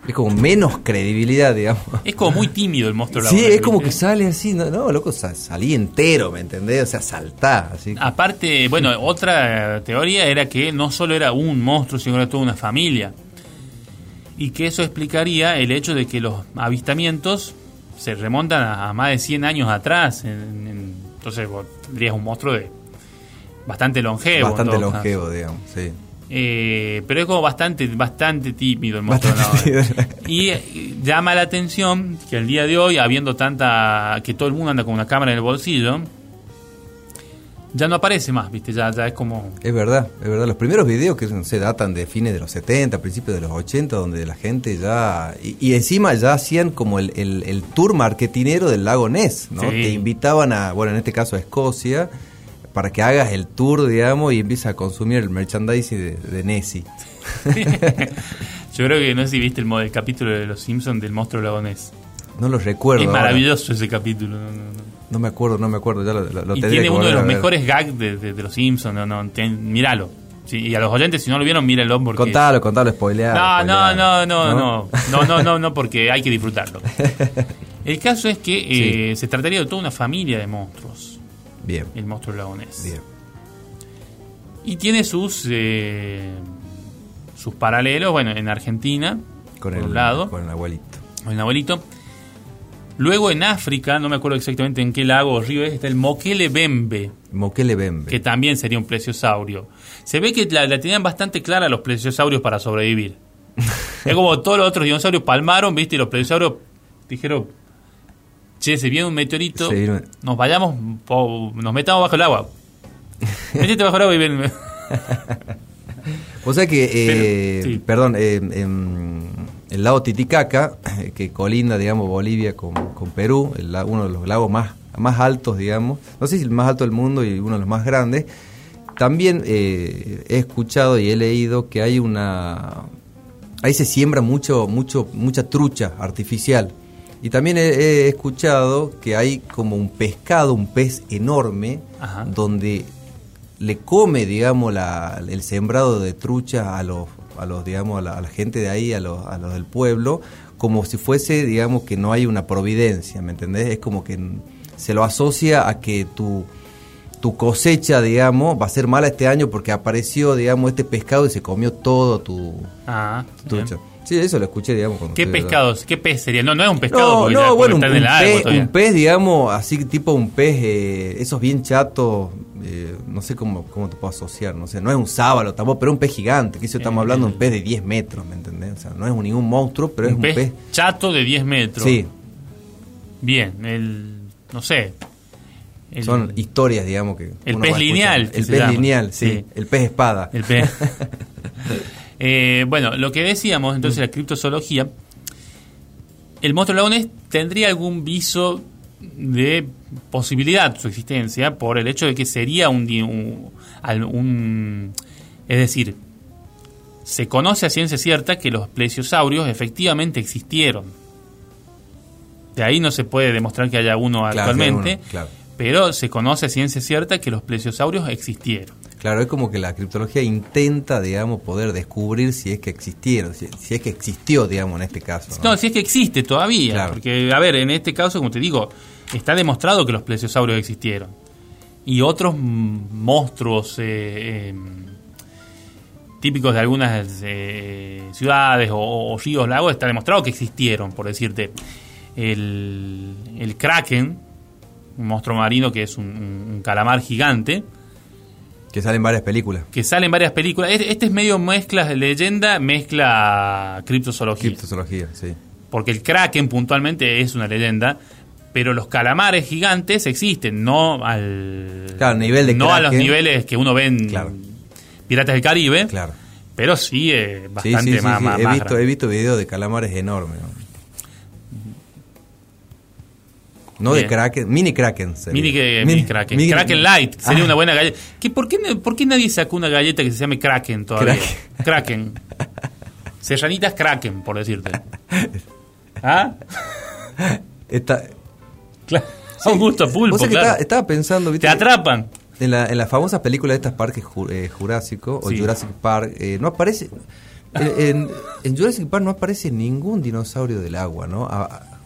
[SPEAKER 4] Es como menos credibilidad, digamos.
[SPEAKER 3] Es como muy tímido el monstruo
[SPEAKER 4] Sí, es como que sale así, no, no loco, sa- salí entero, ¿me entendés? O sea, saltá, así.
[SPEAKER 3] Aparte, bueno, otra teoría era que no solo era un monstruo, sino que era toda una familia. Y que eso explicaría el hecho de que los avistamientos se remontan a, más de 100 años atrás. En- en- entonces, vos tendrías un monstruo de bastante longevo.
[SPEAKER 4] Bastante longevo,
[SPEAKER 3] caso.
[SPEAKER 4] digamos, sí.
[SPEAKER 3] Eh, pero es como bastante, bastante tímido el monstruo.
[SPEAKER 4] Bastante
[SPEAKER 3] lagonés.
[SPEAKER 4] tímido.
[SPEAKER 3] Y eh, llama la atención que el día de hoy, habiendo tanta. que todo el mundo anda con una cámara en el bolsillo, ya no aparece más, ¿viste? Ya, ya es como.
[SPEAKER 4] Es verdad, es verdad. Los primeros videos que no sé, datan de fines de los 70, principios de los 80, donde la gente ya. Y, y encima ya hacían como el, el- el tour marketinero del lago Ness, ¿no?
[SPEAKER 3] Sí.
[SPEAKER 4] Te invitaban a, bueno, en este caso a Escocia, para que hagas el tour, digamos, y empieces a consumir el merchandising de, de Nessie.
[SPEAKER 3] Yo creo que no sé si viste el, el capítulo de Los Simpsons del monstruo lagonés.
[SPEAKER 4] No lo recuerdo.
[SPEAKER 3] es
[SPEAKER 4] ahora.
[SPEAKER 3] maravilloso ese capítulo. no, no, no.
[SPEAKER 4] No me acuerdo, no me acuerdo. Ya lo, lo- lo
[SPEAKER 3] y tiene
[SPEAKER 4] que
[SPEAKER 3] uno de los mejores gags de, de- de Los Simpsons. No, no, ten- míralo. Sí, y a los oyentes, si no lo vieron, mírenlo porque.
[SPEAKER 4] Contalo, contalo, spoilear.
[SPEAKER 3] No, no, no, no,
[SPEAKER 4] ¿no?
[SPEAKER 3] no, no, no, no, no, porque hay que disfrutarlo. El caso es que eh, se trataría de toda una familia de monstruos,
[SPEAKER 4] Bien,
[SPEAKER 3] el monstruo lagonés.
[SPEAKER 4] bien.
[SPEAKER 3] Y tiene sus eh, sus paralelos, bueno, en Argentina,
[SPEAKER 4] Con
[SPEAKER 3] por
[SPEAKER 4] el,
[SPEAKER 3] un lado,
[SPEAKER 4] con el abuelito.
[SPEAKER 3] con el abuelito. Luego en África, no me acuerdo exactamente en qué lago o río es, está el Mokele Bembe,
[SPEAKER 4] Moquele Bembe.
[SPEAKER 3] que también sería un plesiosaurio. Se ve que la, la tenían bastante clara los plesiosaurios para sobrevivir. es como todos los otros dinosaurios palmaron, ¿viste? Y los plesiosaurios dijeron, che, se viene un meteorito,
[SPEAKER 4] viene-
[SPEAKER 3] nos vayamos, po- nos metamos bajo el agua. Métete bajo el agua y ven.
[SPEAKER 4] O sea que, eh,
[SPEAKER 3] Pero, sí.
[SPEAKER 4] perdón, eh, em, el lago Titicaca, que colinda, digamos, Bolivia con, con Perú, el uno de los lagos más, más altos, digamos, no sé si el más alto del mundo y uno de los más grandes, también eh, he escuchado y he leído que hay una... Ahí se siembra mucho, mucho, mucha trucha artificial. Y también he, he escuchado que hay como un pescado, un pez enorme,
[SPEAKER 3] Ajá.
[SPEAKER 4] donde le come, digamos, la- el sembrado de trucha a los, a los digamos, a la, a la gente de ahí, a los, a los del pueblo, como si fuese, digamos, que no hay una providencia, ¿me entendés? Es como que se lo asocia a que tu, tu cosecha, digamos, va a ser mala este año porque apareció, digamos, este pescado y se comió todo tu
[SPEAKER 3] Ah,
[SPEAKER 4] trucha. Sí, eso lo escuché, digamos.
[SPEAKER 3] ¿Qué pescados? ¿Qué pez sería? No, no es un pescado
[SPEAKER 4] no, no,
[SPEAKER 3] porque
[SPEAKER 4] bueno, un,
[SPEAKER 3] está en el
[SPEAKER 4] un pez, un pez, digamos, así tipo un pez, eh, esos bien chatos, eh, no sé cómo, cómo te puedo asociar, no sé, no es un sábalo tampoco, pero un pez gigante, que eso estamos
[SPEAKER 3] Eh,
[SPEAKER 4] hablando de un pez de 10 metros, ¿me entendés? O sea, no es un- ningún monstruo, pero es
[SPEAKER 3] un pez,
[SPEAKER 4] pez.
[SPEAKER 3] chato de 10 metros.
[SPEAKER 4] Sí,
[SPEAKER 3] Bien, el. No sé. El,
[SPEAKER 4] son historias, digamos, que...
[SPEAKER 3] el pez lineal, que
[SPEAKER 4] El pez
[SPEAKER 3] llama.
[SPEAKER 4] lineal, sí,
[SPEAKER 3] Sí.
[SPEAKER 4] el pez espada.
[SPEAKER 3] El pez. Eh, bueno, lo que decíamos
[SPEAKER 4] Mm.
[SPEAKER 3] entonces, la criptozoología. El monstruo lagonés tendría algún viso de posibilidad su existencia por el hecho de que sería un, es decir se conoce a ciencia cierta que los plesiosaurios efectivamente existieron de ahí no se puede demostrar que haya uno
[SPEAKER 4] Claro,
[SPEAKER 3] actualmente
[SPEAKER 4] uno, claro.
[SPEAKER 3] pero se conoce a ciencia cierta que los plesiosaurios existieron
[SPEAKER 4] Claro, es como que la criptología intenta, digamos, poder descubrir si es que existieron, si, si es que existió, digamos, en este caso. ¿no?
[SPEAKER 3] No, si es que existe todavía.
[SPEAKER 4] Claro.
[SPEAKER 3] Porque, a ver, en este caso, como te digo, está demostrado que los plesiosaurios existieron. Y otros monstruos eh, em, típicos de algunas eh, ciudades o, o ríos, lagos, está demostrado que existieron. Por decirte, el, el kraken, un monstruo marino que es un- un calamar gigante,
[SPEAKER 4] Que salen varias películas.
[SPEAKER 3] que sale en varias películas. Este, este es medio mezcla leyenda, mezcla criptozoología.
[SPEAKER 4] Criptozoología, sí.
[SPEAKER 3] porque el Kraken puntualmente es una leyenda, pero los calamares gigantes existen, no al
[SPEAKER 4] Claro, nivel de
[SPEAKER 3] no a los niveles que uno ve en
[SPEAKER 4] Claro.
[SPEAKER 3] Piratas del Caribe,
[SPEAKER 4] Claro.
[SPEAKER 3] pero sí eh, bastante
[SPEAKER 4] sí, sí,
[SPEAKER 3] más,
[SPEAKER 4] sí.
[SPEAKER 3] más-
[SPEAKER 4] He, visto,
[SPEAKER 3] grande.
[SPEAKER 4] he visto videos de calamares enormes. ¿no? No de. Kraken, mini Kraken. sería.
[SPEAKER 3] Mini, que, mini Kraken.
[SPEAKER 4] mini-
[SPEAKER 3] Kraken Light sería
[SPEAKER 4] Ah,
[SPEAKER 3] una buena galleta. ¿Qué, por, qué, ¿Por qué nadie sacó una galleta que se llame Kraken todavía? Kraken. Serranitas Kraken, por decirte. ¿Ah?
[SPEAKER 4] Está,
[SPEAKER 3] Claro. Un gusto pulpo, claro.
[SPEAKER 4] estaba, estaba pensando, ¿viste?
[SPEAKER 3] Te atrapan.
[SPEAKER 4] En la, en las famosas películas de estas parques eh, Jurásicos o
[SPEAKER 3] Sí.
[SPEAKER 4] Jurassic Park, eh, no aparece. En, en Jurassic Park no aparece ningún dinosaurio del agua, ¿no?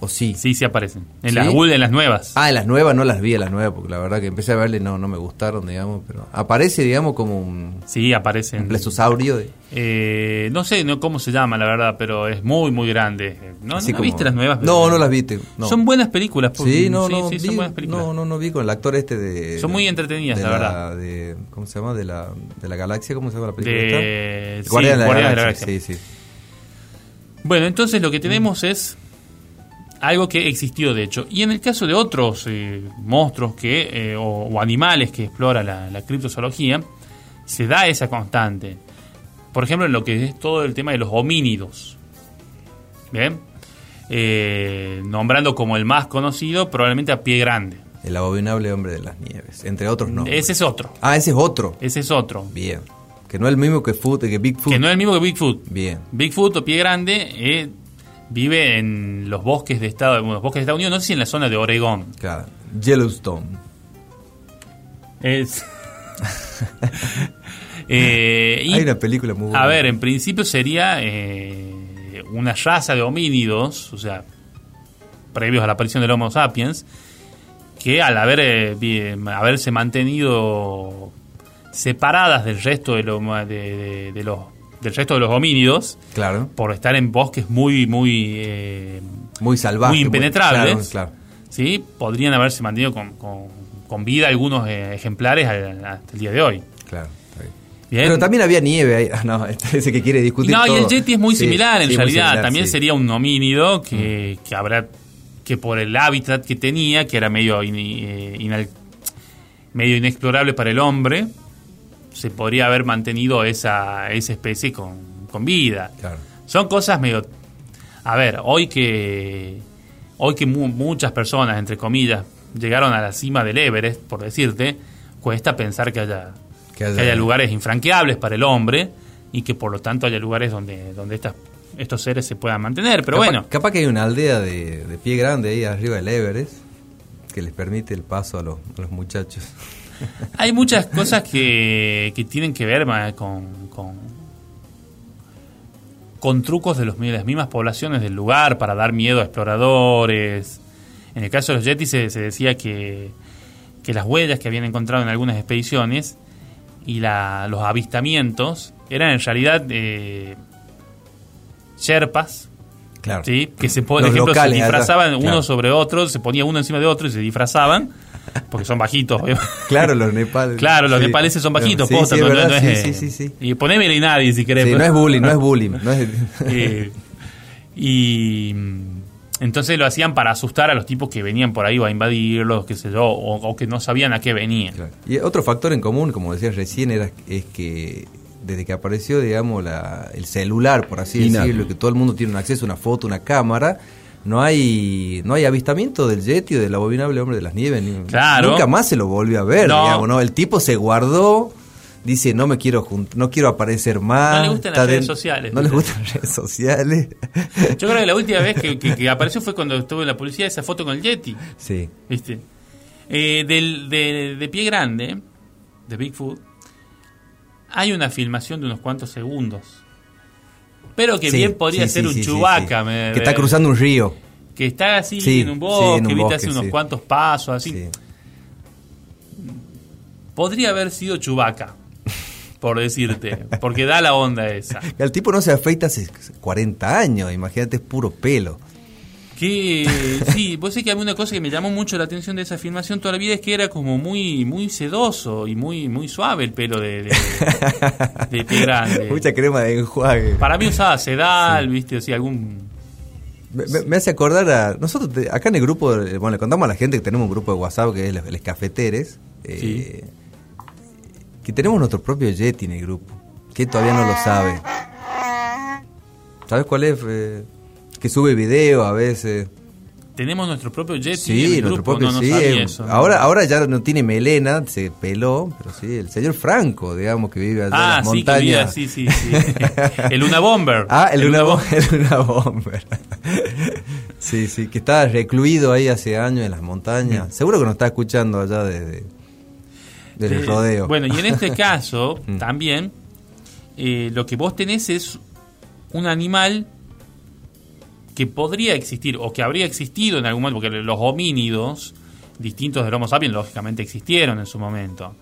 [SPEAKER 4] ¿O sí?
[SPEAKER 3] Sí, sí aparecen. En,
[SPEAKER 4] ¿Sí?
[SPEAKER 3] las, en las nuevas.
[SPEAKER 4] Ah, en las nuevas no las vi, en las nuevas, porque la verdad que empecé a verle no no me gustaron, digamos, pero aparece, digamos, como un,
[SPEAKER 3] Sí, aparecen.
[SPEAKER 4] un plesiosaurio. de-
[SPEAKER 3] Eh, no sé no cómo se llama, la verdad, pero es muy, muy grande. ¿No,
[SPEAKER 4] así
[SPEAKER 3] ¿no
[SPEAKER 4] como-
[SPEAKER 3] viste las nuevas?
[SPEAKER 4] No, no las viste. no.
[SPEAKER 3] Son buenas películas. porque-
[SPEAKER 4] Sí, no, no,
[SPEAKER 3] sí,
[SPEAKER 4] vi,
[SPEAKER 3] son buenas películas.
[SPEAKER 4] no, no, no vi con el actor este de...
[SPEAKER 3] Son muy entretenidas, la verdad.
[SPEAKER 4] de- ¿Cómo se llama? De la, de la galaxia, ¿cómo se llama la película?
[SPEAKER 3] De-
[SPEAKER 4] esta?
[SPEAKER 3] sí,
[SPEAKER 4] Guardián de la
[SPEAKER 3] Guardianes de la
[SPEAKER 4] Galaxia,
[SPEAKER 3] Galaxia.
[SPEAKER 4] sí, sí.
[SPEAKER 3] Bueno, entonces lo que tenemos es algo que existió de hecho. Y en el caso de otros eh, monstruos que eh, o, o animales que explora la, la criptozoología, se da esa constante. Por ejemplo, en lo que es todo el tema de los homínidos. ¿Bien? Eh, nombrando como el más conocido, probablemente a pie grande.
[SPEAKER 4] El abominable hombre de las nieves, entre otros no.
[SPEAKER 3] Ese es otro.
[SPEAKER 4] Ah, ese es otro.
[SPEAKER 3] Ese es otro.
[SPEAKER 4] Bien. Que no es el mismo que Foot, que Bigfoot.
[SPEAKER 3] Que no es el mismo que Bigfoot.
[SPEAKER 4] Bien.
[SPEAKER 3] Bigfoot o pie grande vive en los bosques de Estados, los bosques de Estados Unidos, no sé si en la zona de Oregón.
[SPEAKER 4] Claro. Yellowstone.
[SPEAKER 3] Es. Eh, y,
[SPEAKER 4] Hay una película muy buena.
[SPEAKER 3] a ver, en principio sería eh, una raza de homínidos, o sea, previos a la aparición del Homo sapiens, que al haber, eh, haberse mantenido separadas del resto de, lo- de- de- de los del resto de los homínidos
[SPEAKER 4] Claro.
[SPEAKER 3] por estar en bosques muy muy eh,
[SPEAKER 4] Muy salvaje.
[SPEAKER 3] muy impenetrables
[SPEAKER 4] claro, claro.
[SPEAKER 3] ¿sí? podrían haberse mantenido con, con- con vida algunos eh, ejemplares hasta el día de hoy
[SPEAKER 4] Claro, bien. Pero también había nieve ahí. Ah, no, ese que quiere discutir.
[SPEAKER 3] no, y el. Yeti es muy
[SPEAKER 4] Sí,
[SPEAKER 3] similar en
[SPEAKER 4] sí,
[SPEAKER 3] realidad.
[SPEAKER 4] similar,
[SPEAKER 3] También
[SPEAKER 4] sí. Mm.
[SPEAKER 3] sería un homínido que, que habrá que por el hábitat que tenía, que era medio in- eh, inal- medio inexplorable para el hombre, se podría haber mantenido esa, esa especie con, con vida.
[SPEAKER 4] Claro.
[SPEAKER 3] Son cosas medio. A ver, hoy que hoy que mu- muchas personas, entre comillas, llegaron a la cima del Everest, por decirte, cuesta pensar que haya
[SPEAKER 4] Que haya,
[SPEAKER 3] lugares infranqueables para el hombre y que por lo tanto haya lugares donde donde estas estos seres se puedan mantener. Pero
[SPEAKER 4] Capaz-
[SPEAKER 3] bueno,
[SPEAKER 4] Capaz que hay una aldea de, de pie grande ahí arriba del Everest que les permite el paso a los, a los muchachos.
[SPEAKER 3] Hay muchas cosas que, que tienen que ver ma, con, con con trucos de los, de las mismas poblaciones del lugar para dar miedo a exploradores. En el caso de los Yetis se, se decía que, que las huellas que habían encontrado en algunas expediciones y la- los avistamientos eran en realidad eh, sherpas
[SPEAKER 4] Claro.
[SPEAKER 3] ¿sí? que se por
[SPEAKER 4] Los
[SPEAKER 3] ejemplo se
[SPEAKER 4] allá,
[SPEAKER 3] disfrazaban uno
[SPEAKER 4] claro.
[SPEAKER 3] sobre otro, se ponía uno encima de otro y se disfrazaban porque son bajitos.
[SPEAKER 4] Claro, los nepales.
[SPEAKER 3] Claro, los
[SPEAKER 4] Sí.
[SPEAKER 3] nepaleses son bajitos,
[SPEAKER 4] Sí,
[SPEAKER 3] posta,
[SPEAKER 4] sí,
[SPEAKER 3] no, no- es,
[SPEAKER 4] sí, sí, sí.
[SPEAKER 3] Y poneme y nadie si querés.
[SPEAKER 4] No es bullying, no es bullying. No es...
[SPEAKER 3] Eh, y entonces lo hacían para asustar a los tipos que venían por ahí o a invadirlos, qué sé yo, o, o que no sabían a qué venían.
[SPEAKER 4] Claro. Y otro factor en común, como decías recién, era, es que desde que apareció, digamos, la, el celular, por así decirlo, que todo el mundo tiene un acceso a una foto, una cámara, no hay no hay avistamiento del Yeti o del abominable hombre de las nieves. ni-
[SPEAKER 3] Claro.
[SPEAKER 4] Nunca más se lo volvió a ver,
[SPEAKER 3] No.
[SPEAKER 4] digamos, ¿no? El tipo se guardó, dice, no me quiero no quiero aparecer más.
[SPEAKER 3] No le gustan las redes sociales,
[SPEAKER 4] No le gustan las redes sociales.
[SPEAKER 3] Yo creo que la última vez que, que- que apareció fue cuando estuve en la policía esa foto con el Yeti.
[SPEAKER 4] sí.
[SPEAKER 3] ¿Viste? Eh, del, de, de pie grande, de Bigfoot, hay una filmación de unos cuantos segundos. Pero que
[SPEAKER 4] Sí,
[SPEAKER 3] bien podría
[SPEAKER 4] sí,
[SPEAKER 3] ser un chubaca.
[SPEAKER 4] Que está cruzando un río.
[SPEAKER 3] Que está así
[SPEAKER 4] Sí,
[SPEAKER 3] en un bosque,
[SPEAKER 4] en un
[SPEAKER 3] ¿viste? hace unos cuantos pasos, así.
[SPEAKER 4] Sí.
[SPEAKER 3] Podría haber sido chubaca, por decirte. Porque da la onda esa.
[SPEAKER 4] El tipo no se afeita hace 40 años, imagínate, es puro pelo.
[SPEAKER 3] Que sí, vos sé que a mí una cosa que me llamó mucho la atención de esa filmación toda la vida es que era como muy muy sedoso y muy muy suave el pelo de, de, de pie grande.
[SPEAKER 4] Mucha crema de enjuague.
[SPEAKER 3] Para mí usaba sedal, viste, o sea, algún...
[SPEAKER 4] Me, hace acordar a. Nosotros, te- acá en el grupo, eh, bueno, le contamos a la gente que tenemos un grupo de WhatsApp que es los, los cafeteres. eh, Que tenemos nuestro propio Yeti en el grupo. Que todavía no lo sabe. ¿Sabes cuál es? Eh, que sube video a veces.
[SPEAKER 3] Tenemos nuestro propio Yeti en
[SPEAKER 4] Sí,
[SPEAKER 3] el
[SPEAKER 4] nuestro
[SPEAKER 3] grupo,
[SPEAKER 4] propio.
[SPEAKER 3] no, no
[SPEAKER 4] sí, eh,
[SPEAKER 3] eso. ¿no?
[SPEAKER 4] ahora, ahora ya no tiene melena, se peló, pero sí, el señor Franco, digamos, que vive allá en
[SPEAKER 3] Ah,
[SPEAKER 4] las
[SPEAKER 3] sí, que vivía,
[SPEAKER 4] montañas.
[SPEAKER 3] sí, sí, sí. el Luna Bomber.
[SPEAKER 4] Ah, el, Luna,
[SPEAKER 3] Luna
[SPEAKER 4] Bo- el Luna Bomber. sí, sí, que estaba recluido ahí hace años en las montañas. Seguro que nos está escuchando allá desde, desde el
[SPEAKER 3] Eh,
[SPEAKER 4] rodeo.
[SPEAKER 3] Bueno, y en este caso,
[SPEAKER 4] Mm.
[SPEAKER 3] también, eh, lo que vos tenés es un animal que podría existir o que habría existido en algún momento, porque los homínidos distintos del Homo sapiens lógicamente existieron en su momento.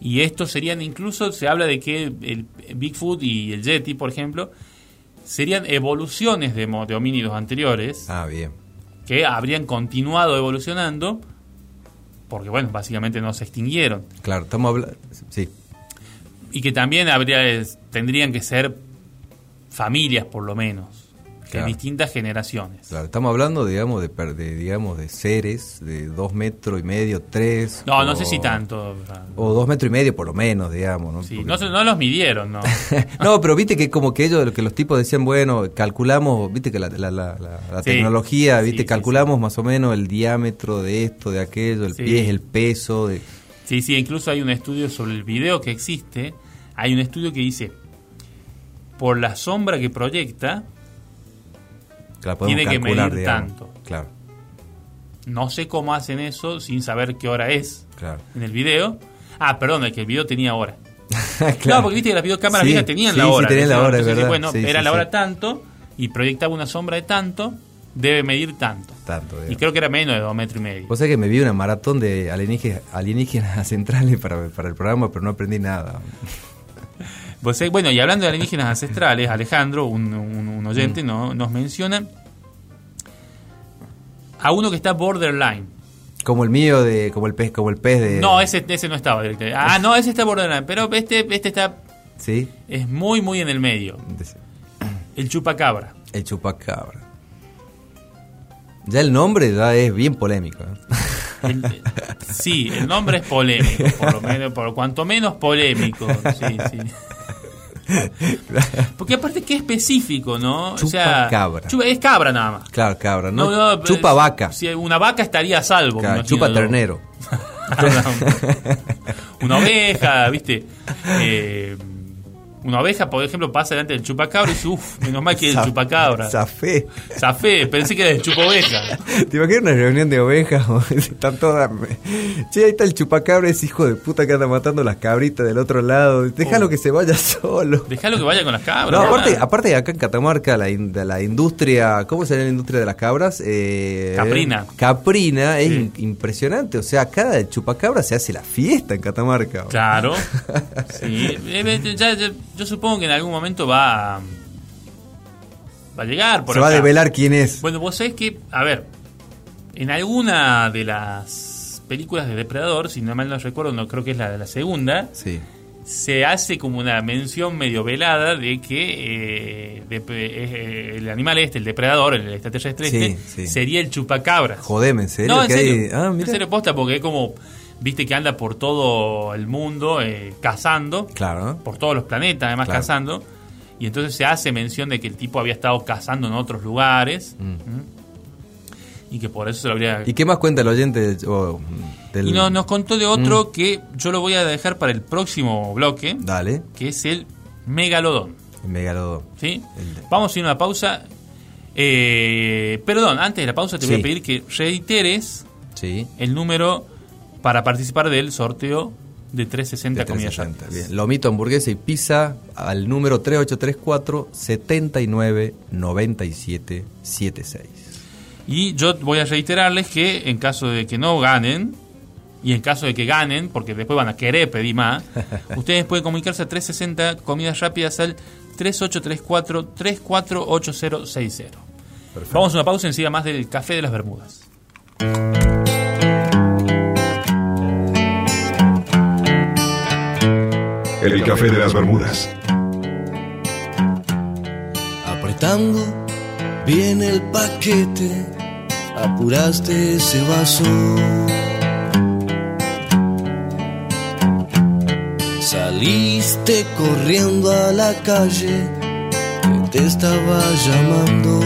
[SPEAKER 3] Y estos serían incluso, se habla de que el Bigfoot y el Yeti, por ejemplo, serían evoluciones de, homínidos anteriores
[SPEAKER 4] Ah, bien.
[SPEAKER 3] que habrían continuado evolucionando porque, bueno, básicamente no se extinguieron.
[SPEAKER 4] Claro, estamos hablando. Sí,
[SPEAKER 3] Y que también habría, tendrían que ser familias, por lo menos,
[SPEAKER 4] Claro.
[SPEAKER 3] en distintas generaciones.
[SPEAKER 4] claro. Estamos hablando, digamos, de, de, digamos, de seres de dos metros y medio, tres.
[SPEAKER 3] No, no sé si tanto. o
[SPEAKER 4] dos metros y medio, por lo menos, digamos. ¿no?
[SPEAKER 3] sí,
[SPEAKER 4] Porque-
[SPEAKER 3] no, los midieron, ¿no?
[SPEAKER 4] no, pero viste que como que ellos, que los tipos decían, bueno, calculamos, viste que la, la, la, la- la
[SPEAKER 3] Sí.
[SPEAKER 4] tecnología, viste,
[SPEAKER 3] sí,
[SPEAKER 4] calculamos más o menos el diámetro de esto, de aquello, el pie, el peso, de...
[SPEAKER 3] Sí, sí, incluso hay un estudio sobre el video que existe. Hay un estudio que dice, por la sombra que proyecta,
[SPEAKER 4] que la podemos
[SPEAKER 3] Tiene que
[SPEAKER 4] calcular,
[SPEAKER 3] medir
[SPEAKER 4] digamos.
[SPEAKER 3] tanto.
[SPEAKER 4] Claro,
[SPEAKER 3] no sé cómo hacen eso sin saber qué hora es
[SPEAKER 4] claro.
[SPEAKER 3] en el video. Ah, perdón, es que el video tenía hora.
[SPEAKER 4] Claro.
[SPEAKER 3] No, porque viste que las videocámaras
[SPEAKER 4] Sí,
[SPEAKER 3] viejas tenían
[SPEAKER 4] sí,
[SPEAKER 3] la
[SPEAKER 4] sí,
[SPEAKER 3] hora.
[SPEAKER 4] tenían la hora, es
[SPEAKER 3] entonces,
[SPEAKER 4] verdad.
[SPEAKER 3] Bueno,
[SPEAKER 4] Sí,
[SPEAKER 3] era
[SPEAKER 4] sí,
[SPEAKER 3] la
[SPEAKER 4] sí.
[SPEAKER 3] hora tanto y proyectaba una sombra de tanto, debe medir tanto.
[SPEAKER 4] Tanto,
[SPEAKER 3] Y creo que era menos de dos metros y medio.
[SPEAKER 4] Vos sabés que me vi una maratón de alienígenas, alienígenas centrales para, para el programa, pero no aprendí nada.
[SPEAKER 3] Vos sabés- bueno, y hablando de alienígenas ancestrales, Alejandro, un, un- un
[SPEAKER 4] Mm.
[SPEAKER 3] oyente, no, nos menciona a uno que está borderline.
[SPEAKER 4] Como el mío de, como el pez, como el pez de.
[SPEAKER 3] No, ese, ese no estaba directamente. Ah, no, ese está borderline, pero este, este está
[SPEAKER 4] Sí.
[SPEAKER 3] es muy, muy en el medio. El chupacabra.
[SPEAKER 4] El chupacabra. Ya el nombre ya es bien polémico. ¿eh?
[SPEAKER 3] El- sí, el nombre es polémico, por lo menos, por cuanto menos polémico. Sí, sí. Porque aparte que específico, ¿no?
[SPEAKER 4] Chupacabra.
[SPEAKER 3] chupa- es cabra nada más.
[SPEAKER 4] Claro, cabra, ¿no?
[SPEAKER 3] No, no,
[SPEAKER 4] chupa
[SPEAKER 3] es-
[SPEAKER 4] vaca.
[SPEAKER 3] Si una vaca estaría a salvo.
[SPEAKER 4] Claro, chupa ternero.
[SPEAKER 3] una oveja, ¿viste? Eh, una oveja, por ejemplo, pasa delante del chupacabra y dice, uff, menos mal que es el chupacabra.
[SPEAKER 4] Zafé.
[SPEAKER 3] Zafé, pensé que era el chupa oveja.
[SPEAKER 4] ¿Te imaginas una reunión de ovejas? Están todas. Che, ahí está el chupacabra, ese hijo de puta que anda matando las cabritas del otro lado. Déjalo
[SPEAKER 3] Oh.
[SPEAKER 4] que se vaya solo.
[SPEAKER 3] Dejalo que vaya con las cabras.
[SPEAKER 4] No, aparte, aparte acá en Catamarca, la, in- la industria, ¿cómo sería la industria de las cabras? Eh,
[SPEAKER 3] Caprina.
[SPEAKER 4] Caprina es
[SPEAKER 3] Sí.
[SPEAKER 4] impresionante. O sea, el chupacabra se hace la fiesta en Catamarca.
[SPEAKER 3] Claro. Sí. Eh, ya- ya- yo supongo que en algún momento va a, va a llegar por
[SPEAKER 4] se va a develar quién es.
[SPEAKER 3] Bueno, vos sabés que, a ver, en alguna de las películas de Depredador, si no mal no recuerdo, no creo que es la de la segunda,
[SPEAKER 4] Sí.
[SPEAKER 3] se hace como una mención medio velada de que eh, de- eh, el animal este, el depredador, el extraterrestre
[SPEAKER 4] Sí,
[SPEAKER 3] este,
[SPEAKER 4] sí.
[SPEAKER 3] sería el chupacabras.
[SPEAKER 4] Jodeme, ¿en serio?
[SPEAKER 3] No, en
[SPEAKER 4] que hay-
[SPEAKER 3] serio.
[SPEAKER 4] Ah,
[SPEAKER 3] en
[SPEAKER 4] mira.
[SPEAKER 3] serio posta, porque es como, viste que anda por todo el mundo eh, cazando,
[SPEAKER 4] Claro,
[SPEAKER 3] por todos los planetas además
[SPEAKER 4] Claro.
[SPEAKER 3] cazando, y entonces se hace mención de que el tipo había estado cazando en otros lugares, ¿m? y que por eso se lo habría...
[SPEAKER 4] Mm. ¿Y qué más cuenta el oyente del- o, del-
[SPEAKER 3] Y no- nos contó de otro
[SPEAKER 4] Mm.
[SPEAKER 3] que yo lo voy a dejar para el próximo bloque,
[SPEAKER 4] Dale,
[SPEAKER 3] que es el megalodón.
[SPEAKER 4] el megalodón.
[SPEAKER 3] ¿sí?
[SPEAKER 4] El-
[SPEAKER 3] Vamos a ir a una pausa. Eh, perdón, antes de la pausa te voy a pedir que reiteres
[SPEAKER 4] Sí.
[SPEAKER 3] el número para participar del sorteo de 360
[SPEAKER 4] de
[SPEAKER 3] comidas
[SPEAKER 4] 360,
[SPEAKER 3] rápidas.
[SPEAKER 4] bien. Lomito, hamburguesa y pizza al número 3834 79 97 76.
[SPEAKER 3] Y yo voy a reiterarles que en caso de que no ganen, y en caso de que ganen, porque después van a querer pedir más, ustedes pueden comunicarse a 360 comidas rápidas al 3834 348060. Vamos a una pausa encima más del café de las Bermudas.
[SPEAKER 6] El café de las Bermudas.
[SPEAKER 10] Apretando bien el paquete, apuraste ese vaso. Saliste corriendo a la calle que te estaba llamando.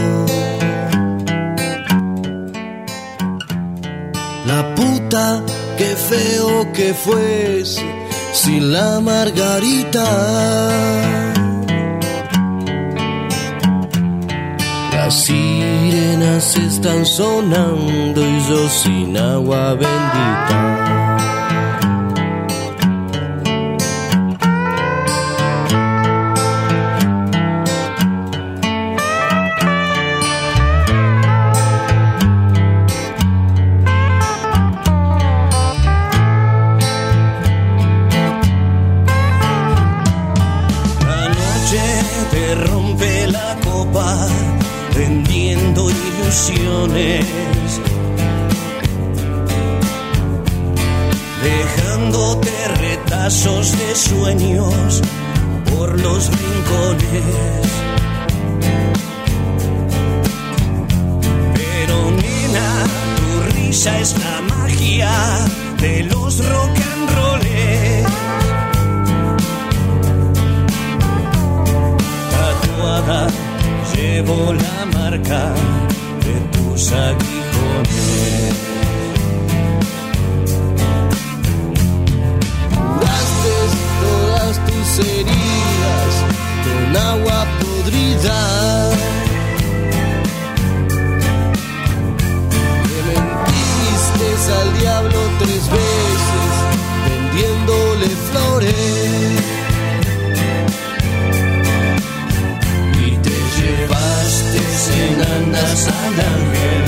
[SPEAKER 10] La puta, qué feo que fuese sin la margarita. Las sirenas están sonando y yo sin agua bendita. de sueños por los rincones. Pero nena, tu risa es la magia de los rock and rolls. Tatuada llevo la marca de tus aguijones. heridas con agua podrida. Te mentiste al diablo tres veces vendiéndole flores. Y te llevaste en andas al ángel.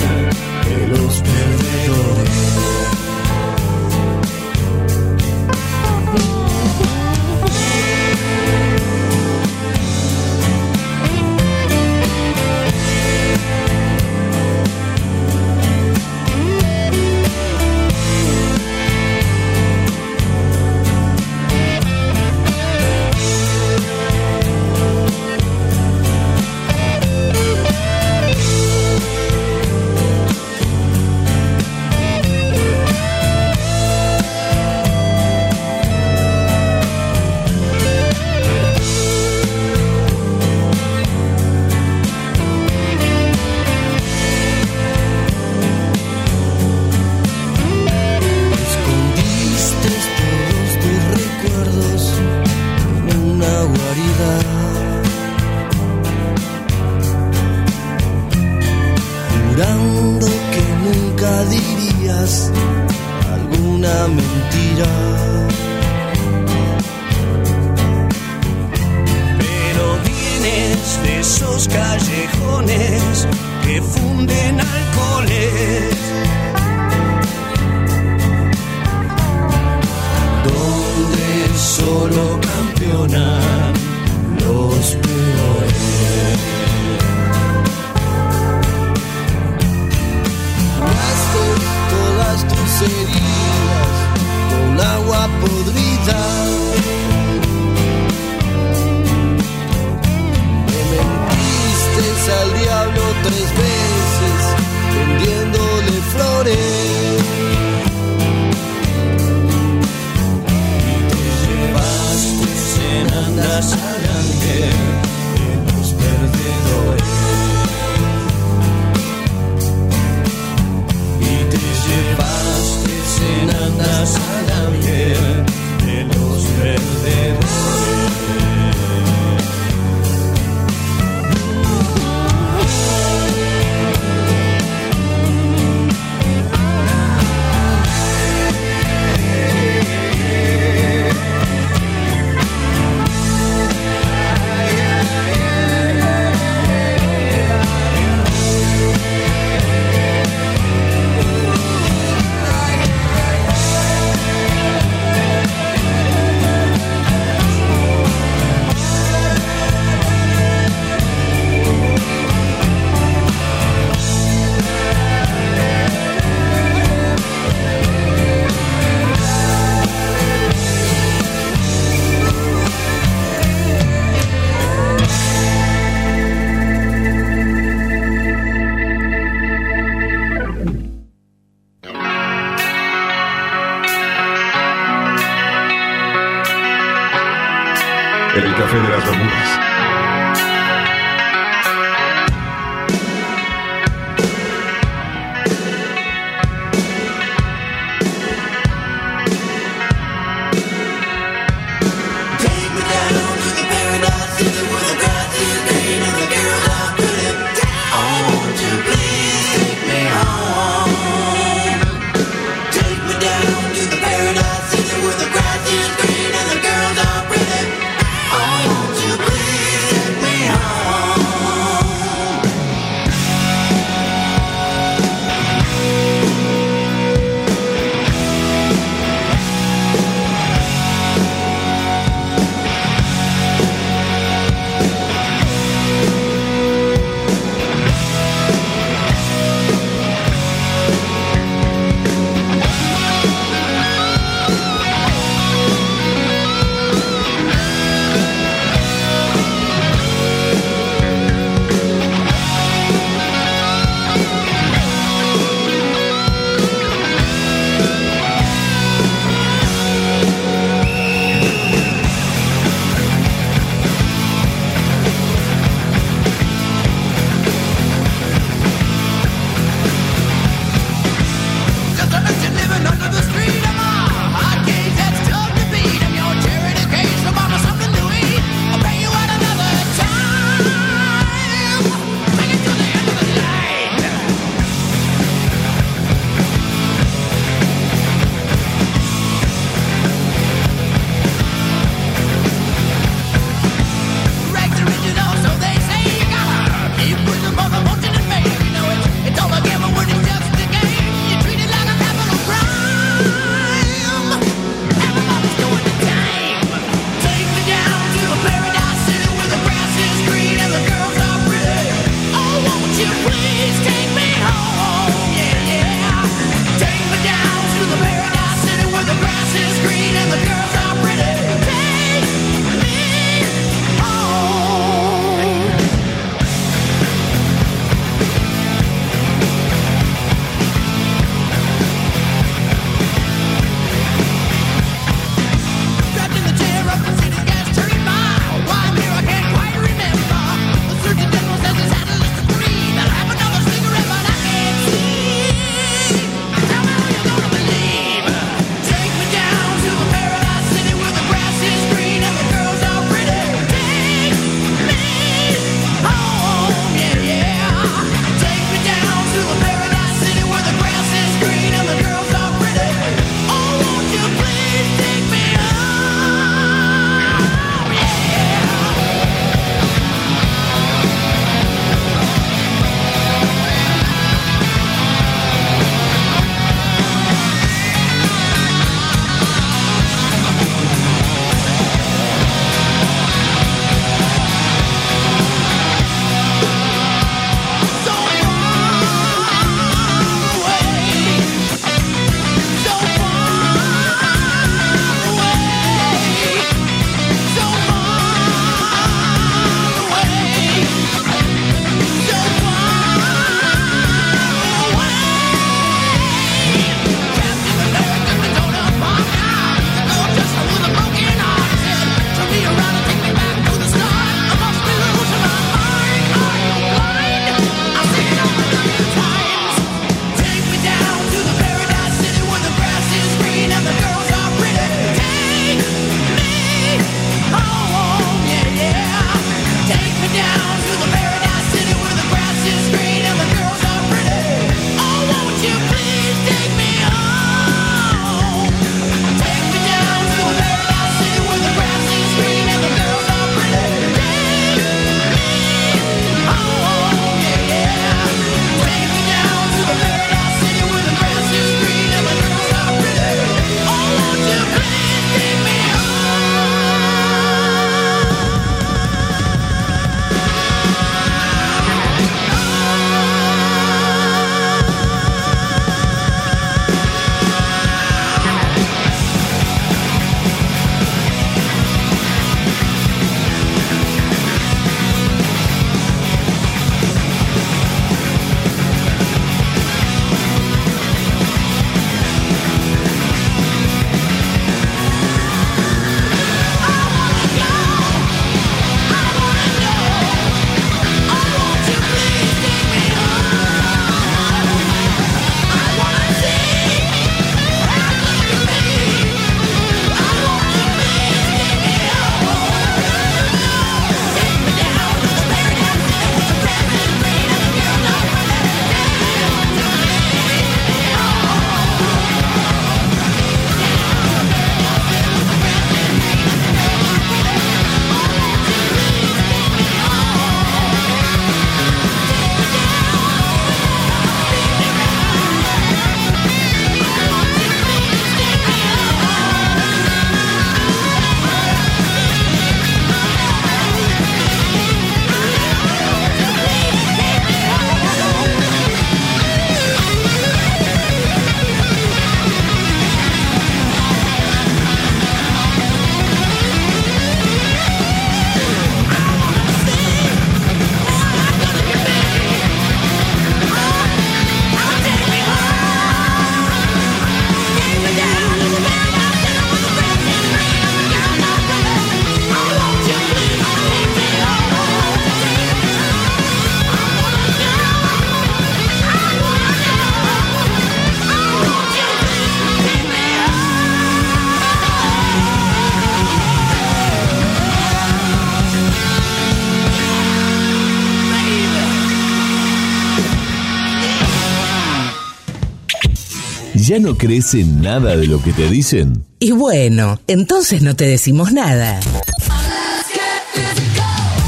[SPEAKER 7] ¿Ya no crees en nada de lo que te dicen?
[SPEAKER 9] Y bueno, entonces no te decimos nada.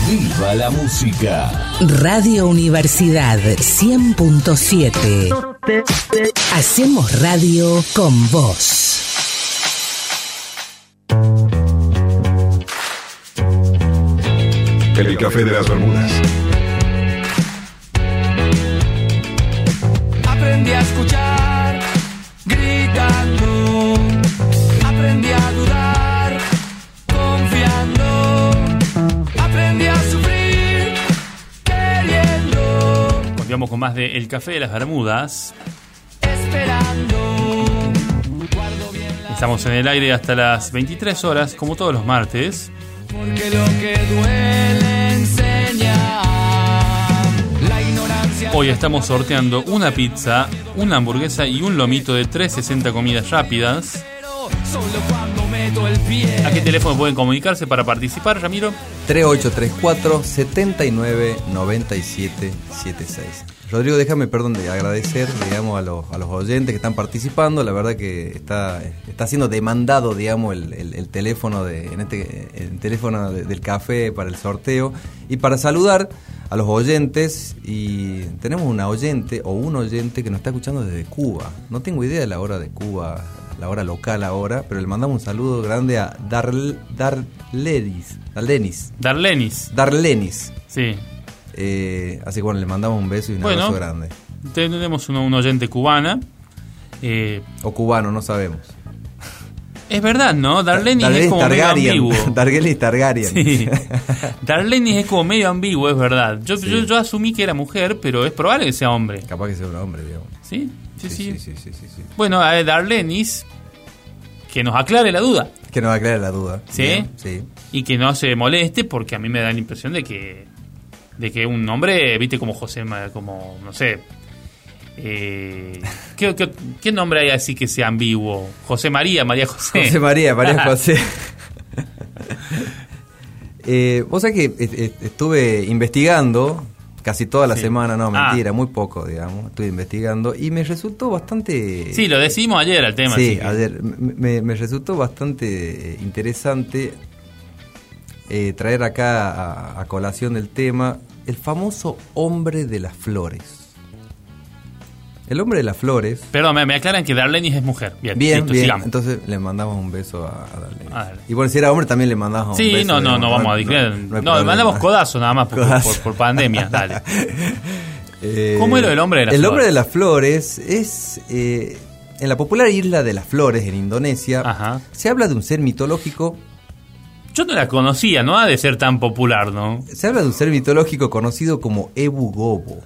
[SPEAKER 7] ¡Viva la música!
[SPEAKER 9] Radio Universidad 100.7. Hacemos radio con vos.
[SPEAKER 6] El café de las Bermudas.
[SPEAKER 2] Aprendí a escuchar gritando. Aprendí a dudar confiando. Aprendí a sufrir queriendo.
[SPEAKER 3] Continuamos con más de El Café de las Bermudas.
[SPEAKER 2] Esperando.
[SPEAKER 3] Estamos en el aire hasta las 23 horas, como todos los martes.
[SPEAKER 2] porque lo que duele
[SPEAKER 3] Hoy estamos sorteando una pizza, una hamburguesa y un lomito de 360 comidas rápidas. ¿A qué teléfono pueden comunicarse para participar, Ramiro?
[SPEAKER 4] 3834 79 97 76. Rodrigo, déjame, perdón, de agradecer, digamos, a los, a los oyentes que están participando. La verdad que está, está siendo demandado, digamos, el, el- el teléfono de, en este, el teléfono de- del café para el sorteo. Y para saludar a los oyentes, y tenemos una oyente o un oyente que nos está escuchando desde Cuba. No tengo idea de la hora de Cuba, la hora local ahora, pero le mandamos un saludo grande a Darl, Darlenis. Darlenis.
[SPEAKER 3] Darlenis.
[SPEAKER 4] Darlenis.
[SPEAKER 3] Sí.
[SPEAKER 4] Eh, así que bueno, le mandamos un beso y un
[SPEAKER 3] Bueno.
[SPEAKER 4] abrazo grande.
[SPEAKER 3] Tenemos una, una oyente cubana. Eh,
[SPEAKER 4] O cubano, no sabemos.
[SPEAKER 3] es verdad, ¿no? Darlenis es como medio
[SPEAKER 4] Targaryen.
[SPEAKER 3] ambiguo.
[SPEAKER 4] Darlenis Targaryen.
[SPEAKER 3] Sí. Darlenis es como medio ambiguo, es verdad. Yo,
[SPEAKER 4] Sí.
[SPEAKER 3] yo, yo asumí que era mujer, pero es probable que sea hombre.
[SPEAKER 4] Capaz que sea un hombre, digamos.
[SPEAKER 3] ¿Sí? Sí, sí.
[SPEAKER 4] sí, sí, sí, sí, sí.
[SPEAKER 3] Bueno, a ver, Darlenis, que nos aclare la duda.
[SPEAKER 4] Que nos aclare la duda.
[SPEAKER 3] ¿Sí?
[SPEAKER 4] Bien, Sí.
[SPEAKER 3] Y que no se moleste, porque a mí me da la impresión de que de que un nombre, viste, como José, como, no sé... Eh, ¿qué, qué, qué nombre hay así que sea ambiguo? José María, María José.
[SPEAKER 4] José María, María José. eh, Vos sabés que estuve investigando casi toda la
[SPEAKER 3] Sí.
[SPEAKER 4] semana, no,
[SPEAKER 3] Ah.
[SPEAKER 4] mentira, muy poco, digamos. Estuve investigando y me resultó bastante.
[SPEAKER 3] Sí, lo decimos ayer al tema.
[SPEAKER 4] Sí, ayer. Me, resultó bastante eh, interesante eh, traer acá a, a colación del tema el famoso hombre de las flores. El hombre de las flores.
[SPEAKER 3] Perdón, me, me aclaran que Darlenis es mujer. Bien,
[SPEAKER 4] Bien,
[SPEAKER 3] listo,
[SPEAKER 4] bien.
[SPEAKER 3] sigamos.
[SPEAKER 4] Entonces le mandamos un beso a, a Darlene.
[SPEAKER 3] A ver.
[SPEAKER 4] Y bueno, si era hombre también le mandamos un
[SPEAKER 3] Sí,
[SPEAKER 4] beso.
[SPEAKER 3] no, no,
[SPEAKER 4] digamos,
[SPEAKER 3] no vamos a discriminar.
[SPEAKER 4] no
[SPEAKER 3] No,
[SPEAKER 4] problema.
[SPEAKER 3] mandamos codazo nada más por, por- por pandemia. Dale.
[SPEAKER 4] Eh,
[SPEAKER 3] ¿Cómo era el hombre de las
[SPEAKER 4] El
[SPEAKER 3] flores?
[SPEAKER 4] hombre de las flores es. eh, en la popular isla de las flores en Indonesia,
[SPEAKER 3] Ajá.
[SPEAKER 4] se habla de un ser mitológico.
[SPEAKER 3] Yo no la conocía, no ha de ser tan popular, ¿no?
[SPEAKER 4] Se habla de un ser mitológico conocido como Ebu Gobo.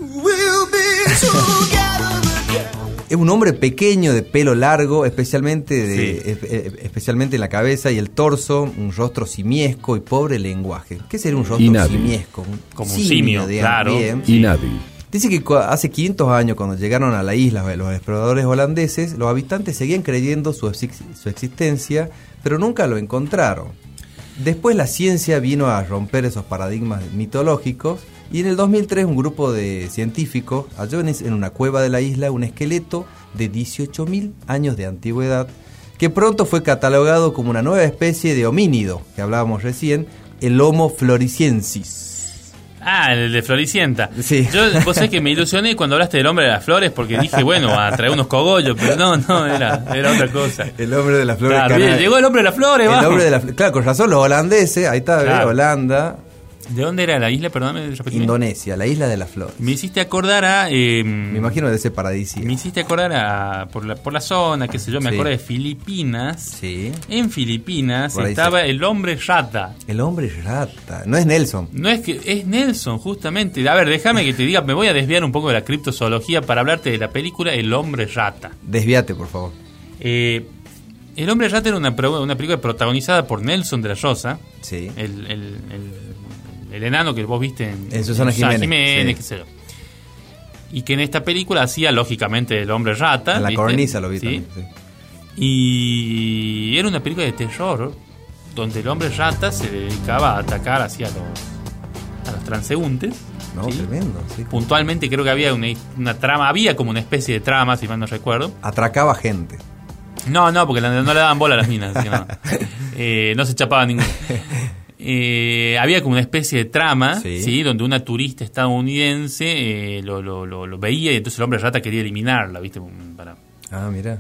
[SPEAKER 4] Es un hombre pequeño de pelo largo, especialmente, de,
[SPEAKER 3] Sí.
[SPEAKER 4] e- e- especialmente en la cabeza y el torso, un rostro simiesco y pobre lenguaje. ¿Qué sería un rostro simiesco? Un
[SPEAKER 3] Como un simio, claro.
[SPEAKER 4] bien.
[SPEAKER 7] Inhábil.
[SPEAKER 4] Dice que hace 500 años, cuando llegaron a la isla los exploradores holandeses, los habitantes seguían creyendo su, su existencia, pero nunca lo encontraron. Después la ciencia vino a romper esos paradigmas mitológicos y en el 2003 un grupo de científicos halló en una cueva de la isla un esqueleto de 18.000 años de antigüedad que pronto fue catalogado como una nueva especie de homínido, que hablábamos recién, el Homo floresiensis.
[SPEAKER 3] Ah, el de Floricienta.
[SPEAKER 4] Sí.
[SPEAKER 3] Yo, vos sabés que me ilusioné cuando hablaste del hombre de las flores porque dije, bueno, a traer unos cogollos, pero no, no, era, era otra cosa.
[SPEAKER 4] El hombre de las flores
[SPEAKER 3] Claro, bien, llegó el hombre de las flores,
[SPEAKER 4] El
[SPEAKER 3] vamos.
[SPEAKER 4] hombre de la, claro, con razón, los holandeses, ahí está, ¿ves?
[SPEAKER 3] Claro.
[SPEAKER 4] Holanda,
[SPEAKER 3] ¿De dónde era la isla? Perdóname.
[SPEAKER 4] Indonesia, la isla de las flores.
[SPEAKER 3] Me hiciste acordar a... eh,
[SPEAKER 4] Me imagino de ese paradisio.
[SPEAKER 3] Me hiciste acordar a, por, la, por la zona, qué sé yo, me
[SPEAKER 4] Sí.
[SPEAKER 3] acuerdo de Filipinas.
[SPEAKER 4] Sí.
[SPEAKER 3] En Filipinas estaba el hombre rata.
[SPEAKER 4] El hombre rata. No es Nelson.
[SPEAKER 3] No es que es Nelson, justamente. A ver, déjame que te diga, me voy a desviar un poco de la criptozoología para hablarte de la película El hombre rata.
[SPEAKER 4] Desviate, por favor.
[SPEAKER 3] Eh, el hombre rata era una, una película protagonizada por Nelson de la Rosa,
[SPEAKER 4] Sí.
[SPEAKER 3] el, el- el- el enano que vos viste en,
[SPEAKER 4] En Susana Jiménez, sí.
[SPEAKER 3] qué sé yo. Y que en esta película hacía lógicamente el hombre rata.
[SPEAKER 4] En la
[SPEAKER 3] ¿viste?
[SPEAKER 4] cornisa lo vi
[SPEAKER 3] Sí.
[SPEAKER 4] también. sí.
[SPEAKER 3] Y era una película de terror donde el hombre rata se dedicaba a atacar hacia los, a los transeúntes
[SPEAKER 4] ¿no?
[SPEAKER 3] Sí.
[SPEAKER 4] Tremendo, sí.
[SPEAKER 3] Puntualmente creo que había una, una trama, había como una especie de trama, si mal no recuerdo.
[SPEAKER 4] Atracaba gente.
[SPEAKER 3] No, no, porque no le daban bola a las minas, no. Eh, no se chapaba ninguno. Eh, había como una especie de trama,
[SPEAKER 4] Sí.
[SPEAKER 3] sí. donde una turista estadounidense eh, lo, lo- lo- lo veía y entonces el hombre rata quería eliminarla, ¿viste? Para...
[SPEAKER 4] Ah, mira.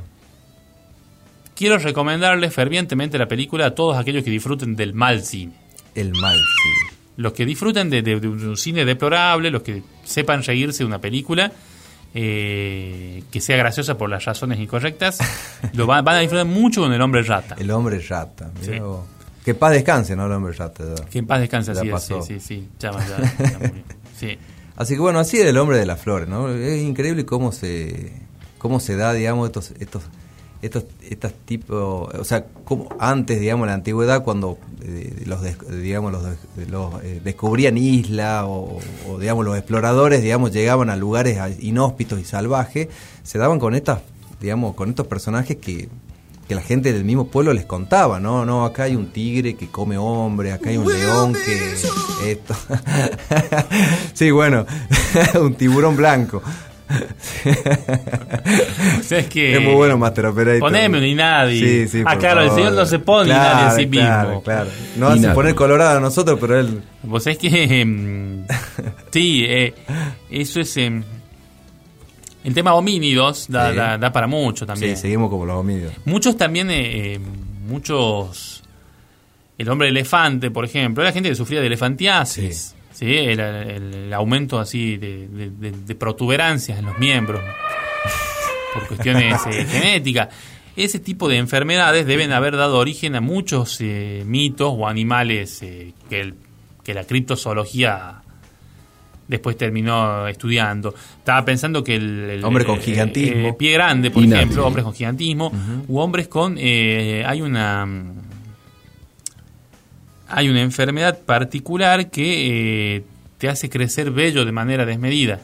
[SPEAKER 3] Quiero recomendarles fervientemente la película a todos aquellos que disfruten del mal cine.
[SPEAKER 4] El mal, sí.
[SPEAKER 3] Los que disfruten de, de- de un cine deplorable, los que sepan reírse de una película eh, que sea graciosa por las razones incorrectas, lo van, van a disfrutar mucho con el hombre rata.
[SPEAKER 4] El hombre rata. mirá
[SPEAKER 3] Sí.
[SPEAKER 4] vos. Que paz descanse, ¿no? El hombre ya.
[SPEAKER 3] Que en paz descanse,
[SPEAKER 4] Ya
[SPEAKER 3] así es,
[SPEAKER 4] pasó.
[SPEAKER 3] sí, sí, sí, ya, ya- ya murió. Sí.
[SPEAKER 4] Así que bueno, así era el hombre de las flores, ¿no? Es increíble cómo se cómo se da, digamos, estos estos estos estos tipos, o sea, como antes, digamos, en la antigüedad cuando eh, los digamos los, los, eh, descubrían isla o, o, digamos los exploradores, digamos, llegaban a lugares inhóspitos y salvajes, se daban con estas, digamos, con estos personajes que que la gente del mismo pueblo les contaba, no, no, acá hay un tigre que come hombres, acá hay un león que esto. sí, bueno, un tiburón blanco.
[SPEAKER 3] O sea, es que.
[SPEAKER 4] es muy bueno Master Operator.
[SPEAKER 3] Poneme un Inadi.
[SPEAKER 4] Sí, sí,
[SPEAKER 3] Ah, claro, el
[SPEAKER 4] favor.
[SPEAKER 3] señor no se pone
[SPEAKER 4] Claro,
[SPEAKER 3] Inadi a sí
[SPEAKER 4] claro,
[SPEAKER 3] mismo.
[SPEAKER 4] Claro, No hace poner colorado a nosotros, pero él.
[SPEAKER 3] Vos sabés que. em, sí, eh, eso es. em, el tema homínidos da,
[SPEAKER 4] Sí.
[SPEAKER 3] da, da para mucho también.
[SPEAKER 4] Sí, seguimos como los homínidos.
[SPEAKER 3] Muchos también, eh, eh, muchos. El hombre elefante, por ejemplo, era gente que sufría de elefantiasis. Sí. El, el aumento así de, de- de- de protuberancias en los miembros por cuestiones eh, genéticas. Ese tipo de enfermedades deben haber dado origen a muchos eh, mitos o animales que, el- que la criptozoología después terminó estudiando. Estaba pensando que el, el-
[SPEAKER 4] Hombre con
[SPEAKER 3] eh,
[SPEAKER 4] gigantismo.
[SPEAKER 3] eh, pie grande, por ejemplo, hombres con gigantismo, u hombres con eh, hay una hay una enfermedad particular que eh, te hace crecer vello de manera desmedida.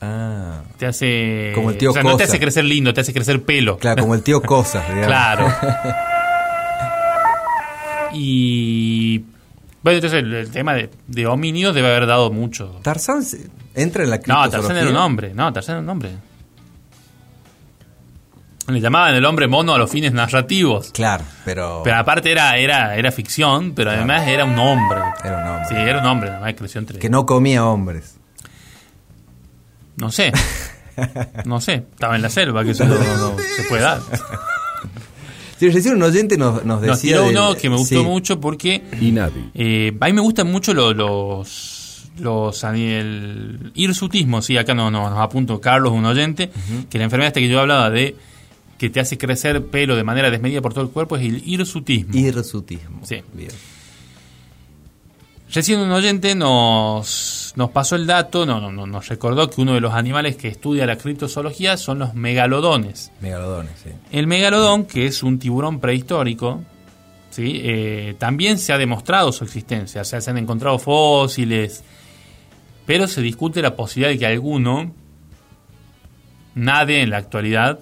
[SPEAKER 4] Ah,
[SPEAKER 3] Te hace
[SPEAKER 4] Como el tío
[SPEAKER 3] o sea, no te hace crecer lindo, te hace crecer pelo.
[SPEAKER 4] claro, como el tío Cosas, digamos.
[SPEAKER 3] Claro. y bueno, entonces el, el tema de, de homínidos debe haber dado mucho.
[SPEAKER 4] Tarzán se- entra en la
[SPEAKER 3] No. Tarzán era un hombre. No, Tarzán era un hombre. Le llamaban el hombre mono a los fines narrativos.
[SPEAKER 4] Claro, pero,
[SPEAKER 3] Pero aparte era, era, era ficción, pero además era un hombre.
[SPEAKER 4] era un hombre.
[SPEAKER 3] Sí, era un hombre, además creció entre...
[SPEAKER 4] que no comía hombres.
[SPEAKER 3] No sé. No sé. Estaba en la selva, que eso no, no- no se puede dar.
[SPEAKER 4] Sí, recién un oyente nos, nos decía.
[SPEAKER 3] Nos tiró
[SPEAKER 4] del-
[SPEAKER 3] uno que me gustó
[SPEAKER 4] sí.
[SPEAKER 3] mucho porque
[SPEAKER 7] Inadi.
[SPEAKER 3] eh, a mí me gustan mucho lo- los los ani- el hirsutismo, sí, acá no, no, nos apunto Carlos, un oyente, que la enfermedad esta que yo hablaba de que te hace crecer pelo de manera desmedida por todo el cuerpo es el hirsutismo.
[SPEAKER 4] Hirsutismo.
[SPEAKER 3] Sí.
[SPEAKER 4] Bien.
[SPEAKER 3] Recién un oyente nos, nos pasó el dato, no, no, no- nos recordó que uno de los animales que estudia la criptozoología son los megalodones.
[SPEAKER 4] Megalodones, sí.
[SPEAKER 3] El megalodón, que es un tiburón prehistórico, ¿sí? Eh, también se ha demostrado su existencia, o sea, se han encontrado fósiles, pero se discute la posibilidad de que alguno nade en la actualidad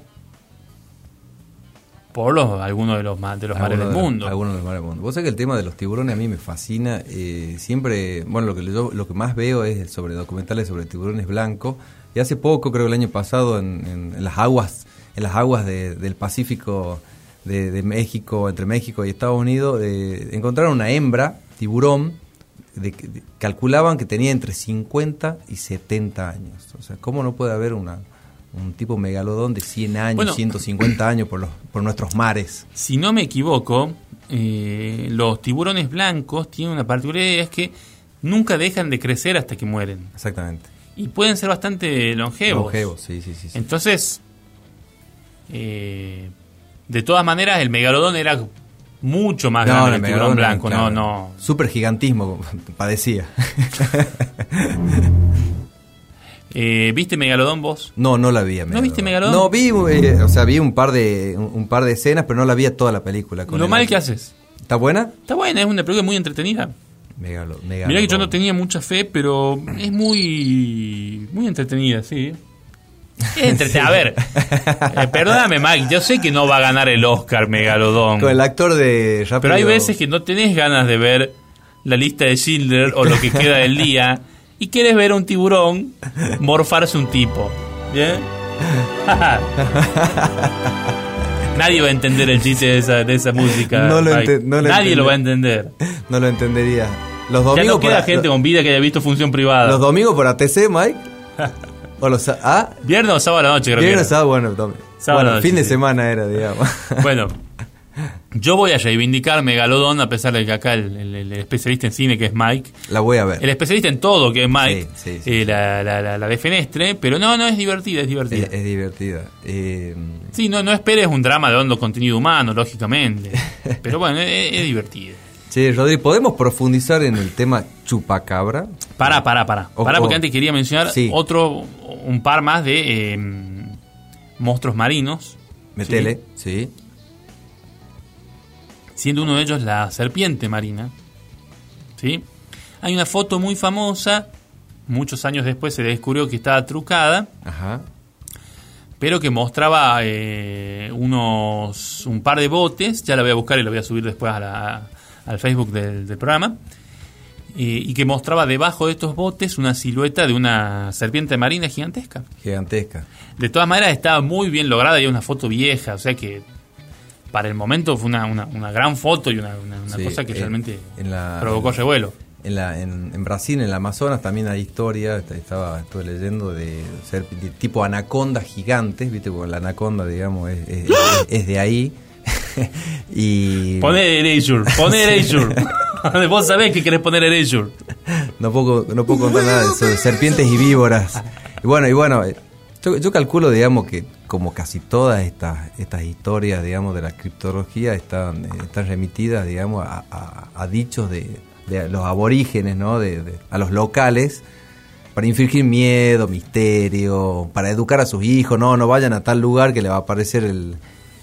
[SPEAKER 3] por los, algunos de los, de los mares del mundo.
[SPEAKER 4] Algunos de los mares del mundo. Vos sabés que el tema de los tiburones a mí me fascina. eh, siempre, bueno, lo que, yo- lo que más veo es sobre documentales sobre tiburones blancos. Y hace poco, creo que el año pasado, en, en- en las aguas, en las aguas de- del Pacífico de, de México, entre México y Estados Unidos, eh, encontraron una hembra tiburón. De, de- calculaban que tenía entre 50 y 70 años. O sea, ¿cómo no puede haber una, un tipo megalodón de 100 años,
[SPEAKER 3] Bueno.
[SPEAKER 4] 150 años por, los, por nuestros mares?
[SPEAKER 3] Si no me equivoco, eh, los tiburones blancos tienen una particularidad, es que nunca dejan de crecer hasta que mueren.
[SPEAKER 4] Exactamente.
[SPEAKER 3] Y pueden ser bastante longevos.
[SPEAKER 4] Longevos, sí, sí, sí. sí.
[SPEAKER 3] Entonces, eh, de todas maneras, el megalodón era mucho más grande que el tiburón
[SPEAKER 4] megalodón,
[SPEAKER 3] blanco.
[SPEAKER 4] claro.
[SPEAKER 3] No, no.
[SPEAKER 4] Super gigantismo padecía.
[SPEAKER 3] Eh, ¿Viste megalodón vos?
[SPEAKER 4] No, no la vi. a
[SPEAKER 3] ¿No viste Megalodón?
[SPEAKER 4] No, vi, eh, o sea, vi un par de un, par de escenas, pero no la vi a toda la película. con
[SPEAKER 3] Lo mal que haces.
[SPEAKER 4] ¿Está buena?
[SPEAKER 3] Está buena, es una película muy entretenida.
[SPEAKER 4] Megalo,
[SPEAKER 3] Mirá que yo no tenía mucha fe, pero es muy muy entretenida, sí. Es entretenida. A ver, eh, perdóname, Mike, yo sé que no va a ganar el Oscar Megalodón.
[SPEAKER 4] Con el actor de Rápido-
[SPEAKER 3] Pero hay veces que no tenés ganas de ver la lista de Schindler o lo que queda del día y quieres ver a un tiburón morfarse un tipo. ¿Bien? Nadie va a entender el chiste de esa, de esa música.
[SPEAKER 4] No lo no lo
[SPEAKER 3] Nadie lo va a entender.
[SPEAKER 4] No lo entendería. Los
[SPEAKER 3] Ya
[SPEAKER 4] domingos
[SPEAKER 3] no queda
[SPEAKER 4] por,
[SPEAKER 3] gente con vida que haya visto función privada.
[SPEAKER 4] los domingos por ATC, Mike. o los ah,
[SPEAKER 3] Viernes o sábado a la noche, creo
[SPEAKER 4] viernes,
[SPEAKER 3] que
[SPEAKER 4] sábado, bueno,
[SPEAKER 3] Sábado
[SPEAKER 4] bueno,
[SPEAKER 3] noche,
[SPEAKER 4] fin de semana era, digamos.
[SPEAKER 3] Bueno, yo voy a reivindicar Megalodón a pesar de que acá el, el- el especialista en cine que es Mike,
[SPEAKER 4] La voy a ver.
[SPEAKER 3] el especialista en todo que es Mike,
[SPEAKER 4] Sí, sí, sí,
[SPEAKER 3] eh, la, la, la, la defenestre, pero no, no es divertida, es divertida.
[SPEAKER 4] Es, es divertida. Eh,
[SPEAKER 3] Sí, no, no esperes un drama de hondo contenido humano, lógicamente. Pero bueno, es, es divertido.
[SPEAKER 4] che, Rodri, ¿podemos profundizar en el tema chupacabra?
[SPEAKER 3] Pará, pará, pará. Pará, porque antes quería mencionar
[SPEAKER 4] Sí.
[SPEAKER 3] otro, un par más de eh, monstruos marinos.
[SPEAKER 4] Metele, sí.
[SPEAKER 3] Siendo uno de ellos la serpiente marina. ¿Sí? Hay una foto muy famosa, muchos años después se descubrió que estaba trucada,
[SPEAKER 4] Ajá.
[SPEAKER 3] pero que mostraba eh, unos un par de botes, ya la voy a buscar y la voy a subir después a la- al Facebook del, del programa, eh, y que mostraba debajo de estos botes una silueta de una serpiente marina gigantesca.
[SPEAKER 4] Gigantesca.
[SPEAKER 3] De todas maneras estaba muy bien lograda y una foto vieja, o sea que para el momento fue una, una, una gran foto y una, una-
[SPEAKER 4] Sí,
[SPEAKER 3] cosa que
[SPEAKER 4] en-
[SPEAKER 3] realmente
[SPEAKER 4] en la-
[SPEAKER 3] provocó revuelo.
[SPEAKER 4] En, la, en, en Brasil, en el Amazonas, también hay historia, est- estaba, estuve leyendo, de, ser, de tipo anacondas gigantes, ¿viste? Porque la anaconda, digamos, es, es- es- es de ahí. y
[SPEAKER 3] Poné Erasure, poné Erasure. Vos sabés que querés poner Erasure.
[SPEAKER 4] no puedo, no puedo contar nada de eso, de serpientes y víboras. Y bueno, y bueno, eh, yo, yo calculo, digamos, que como casi todas estas, estas historias, digamos, de la criptología están, eh, están remitidas, digamos, a, a- a dichos de, de los aborígenes, ¿no? De, de- a los locales, para infligir miedo, misterio, para educar a sus hijos, no, no vayan a tal lugar que le va a aparecer el,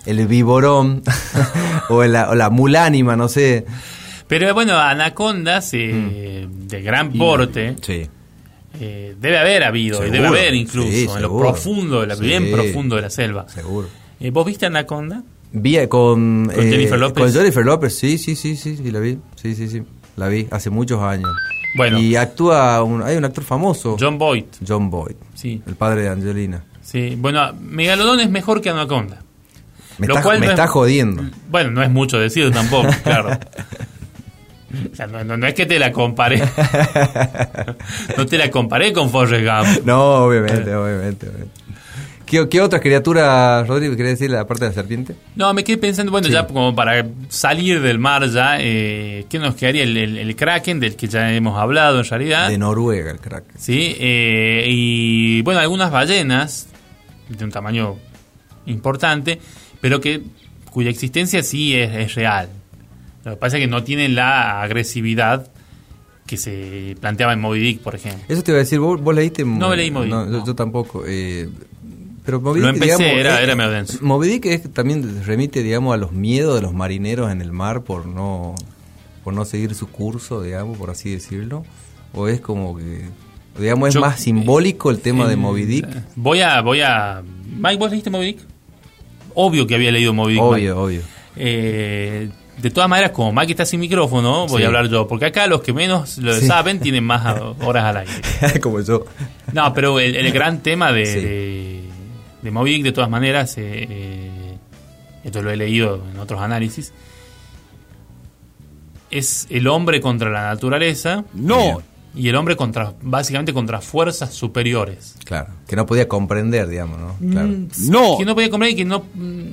[SPEAKER 4] el víborón o, la, o la mulánima, no sé.
[SPEAKER 3] Pero bueno, anacondas eh, de gran porte
[SPEAKER 4] Sí.
[SPEAKER 3] Eh, debe haber habido, y debe haber incluso,
[SPEAKER 4] Sí,
[SPEAKER 3] en lo profundo, de la, bien profundo de la selva.
[SPEAKER 4] Seguro.
[SPEAKER 3] Eh, ¿Vos viste anaconda?
[SPEAKER 4] Vi eh, con,
[SPEAKER 3] ¿Con Jennifer López?
[SPEAKER 4] Con Jennifer López, sí, sí, sí, sí, sí, la vi. Sí, sí, sí. La vi hace muchos años.
[SPEAKER 3] Bueno.
[SPEAKER 4] Y actúa, un, hay un actor famoso.
[SPEAKER 3] John Boyd.
[SPEAKER 4] John Boyd.
[SPEAKER 3] Sí.
[SPEAKER 4] El padre de Angelina.
[SPEAKER 3] Sí, bueno, Megalodón es mejor que Anaconda.
[SPEAKER 4] Me,
[SPEAKER 3] Lo
[SPEAKER 4] está,
[SPEAKER 3] cual
[SPEAKER 4] me
[SPEAKER 3] no es-
[SPEAKER 4] está jodiendo.
[SPEAKER 3] Bueno, no es mucho decir tampoco, claro. O sea, no, no- no es que te la comparé. No te la comparé con Forrest Gump.
[SPEAKER 4] No, obviamente, obviamente. obviamente. ¿Qué, qué otras criaturas, Rodrigo, quería decir la parte de la serpiente?
[SPEAKER 3] No, me quedé pensando, bueno,
[SPEAKER 4] Sí.
[SPEAKER 3] ya como para salir del mar ya, eh, ¿qué nos quedaría? El, el- el Kraken, del que ya hemos hablado en realidad.
[SPEAKER 4] De Noruega, el crack.
[SPEAKER 3] Sí, eh, y bueno, algunas ballenas de un tamaño importante, pero que cuya existencia sí es, es real. Lo que pasa es que no tienen la agresividad que se planteaba en Moby Dick, por ejemplo.
[SPEAKER 4] Eso te iba a decir, ¿vos, vos leíste?
[SPEAKER 3] No leí Moby Dick,
[SPEAKER 4] yo,
[SPEAKER 3] no.
[SPEAKER 4] yo tampoco. eh, pero Moby
[SPEAKER 3] Lo
[SPEAKER 4] Dick,
[SPEAKER 3] empecé,
[SPEAKER 4] digamos,
[SPEAKER 3] era-
[SPEAKER 4] eh,
[SPEAKER 3] era medio denso.
[SPEAKER 4] Moby Dick es, también remite, digamos, a los miedos de los marineros en el mar por no, por no seguir su curso, digamos, por así decirlo. O es como que, digamos, es
[SPEAKER 3] Yo-
[SPEAKER 4] más simbólico el tema de Moby Dick.
[SPEAKER 3] Voy a, voy a. Mike, ¿vos leíste Moby Dick? Obvio que había leído Moby Dick. Mike.
[SPEAKER 4] Obvio, obvio.
[SPEAKER 3] Eh, de todas maneras, como Mike está sin micrófono, voy
[SPEAKER 4] Sí.
[SPEAKER 3] a hablar yo, porque acá los que menos lo
[SPEAKER 4] Sí.
[SPEAKER 3] saben tienen más horas al aire.
[SPEAKER 4] como yo.
[SPEAKER 3] No, pero el, el gran tema de,
[SPEAKER 4] Sí.
[SPEAKER 3] de, de de todas maneras, eh, eh, esto lo he leído en otros análisis, es el hombre contra la naturaleza.
[SPEAKER 7] No.
[SPEAKER 3] Y el hombre contra, básicamente contra fuerzas superiores.
[SPEAKER 4] Claro, que no podía comprender, digamos, ¿no? Claro.
[SPEAKER 7] No.
[SPEAKER 3] Que no podía comprender y que no, mm,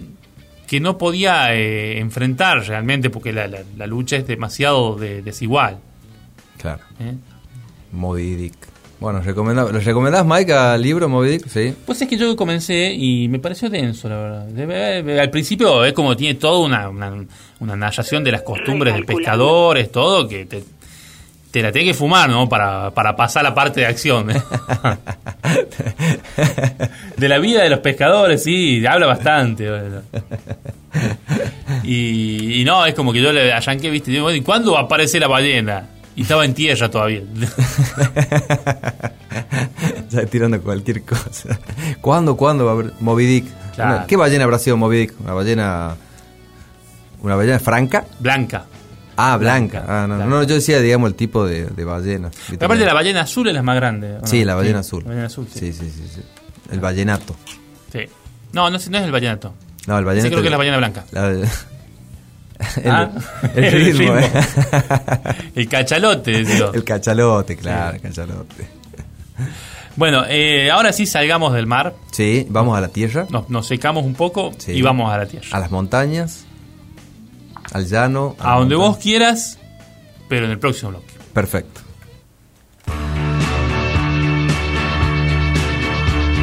[SPEAKER 3] que no podía eh, enfrentar realmente, porque la, la- la lucha es demasiado de- desigual.
[SPEAKER 4] Claro.
[SPEAKER 3] ¿eh?
[SPEAKER 4] Moby Dick. Bueno, ¿le recomendás, Mike, al libro Moby Dick? Sí.
[SPEAKER 3] Pues es que yo comencé y me pareció denso, la verdad. Al principio es como tiene toda una, una, una narración de las costumbres de pescadores, todo, que te, te la tenés que fumar, ¿no? Para, para pasar la parte de acción. ¿eh? de la vida de los pescadores, sí, habla bastante. bueno. Y, y no, es como que yo le allanqué, viste, digo, ¿y cuándo va a aparecer la ballena? Y estaba en tierra todavía.
[SPEAKER 4] ya tirando cualquier cosa. ¿Cuándo, cuándo va a haber Moby Dick?
[SPEAKER 3] Claro.
[SPEAKER 4] Una- ¿Qué ballena habrá sido Moby Dick? ¿Una ballena. ¿Una ballena franca?
[SPEAKER 3] Blanca.
[SPEAKER 4] Ah, blanca. Ah, no,
[SPEAKER 3] Blanca.
[SPEAKER 4] no, yo decía, digamos, el tipo de, de ballena.
[SPEAKER 3] Pero aparte la ballena azul es la más grande. ¿o no?
[SPEAKER 4] Sí, la ballena azul.
[SPEAKER 3] La ballena azul, sí.
[SPEAKER 4] Sí, sí, sí, sí. El ballenato.
[SPEAKER 3] Sí. No, no, no es el ballenato.
[SPEAKER 4] No, el ballenato.
[SPEAKER 3] Sí, creo que es la ballena blanca.
[SPEAKER 4] La- el,
[SPEAKER 3] Ah,
[SPEAKER 4] el ritmo, eh.
[SPEAKER 3] el cachalote, digo.
[SPEAKER 4] El cachalote, claro, el cachalote.
[SPEAKER 3] Bueno, eh, ahora sí salgamos del mar,
[SPEAKER 4] Sí, vamos a la tierra,
[SPEAKER 3] nos, nos secamos un poco y vamos a la tierra.
[SPEAKER 4] a las montañas, al llano.
[SPEAKER 3] A donde
[SPEAKER 4] montaña.
[SPEAKER 3] vos quieras, pero en el próximo bloque.
[SPEAKER 4] Perfecto.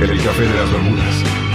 [SPEAKER 6] El café de las Bermudas.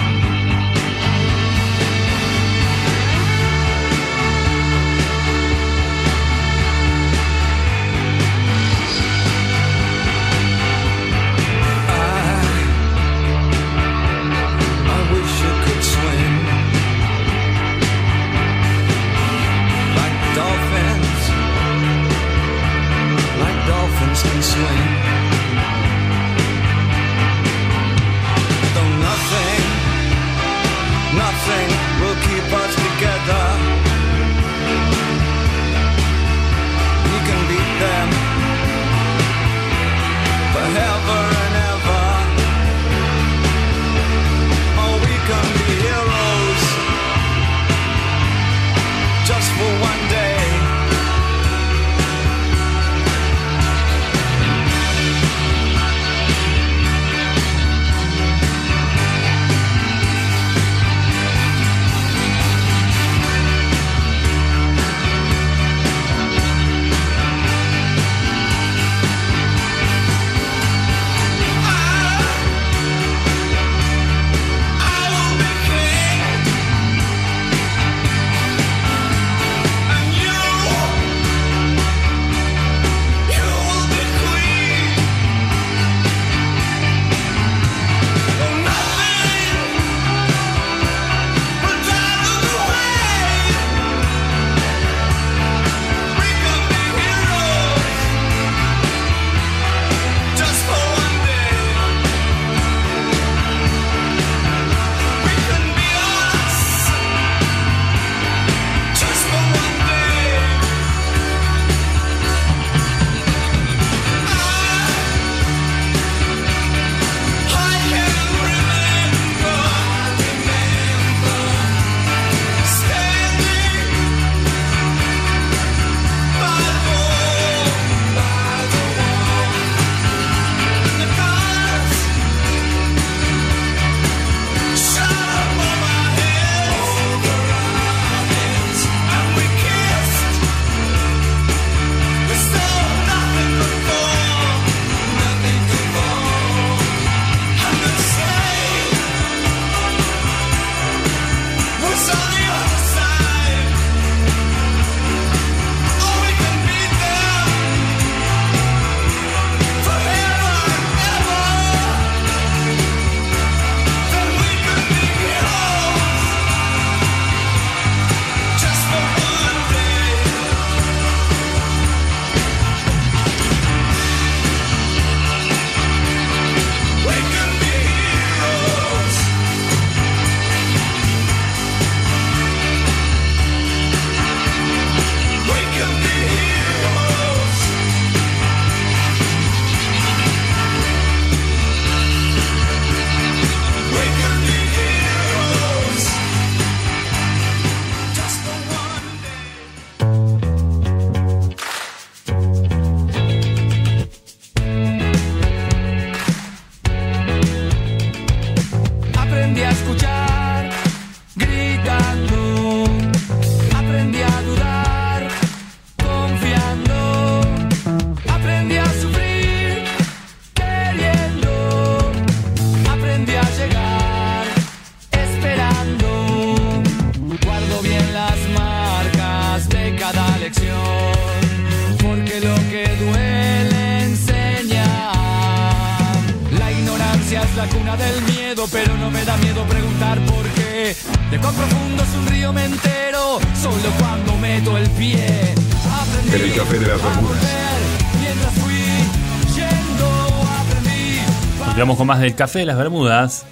[SPEAKER 3] Más del Café de las Bermudas.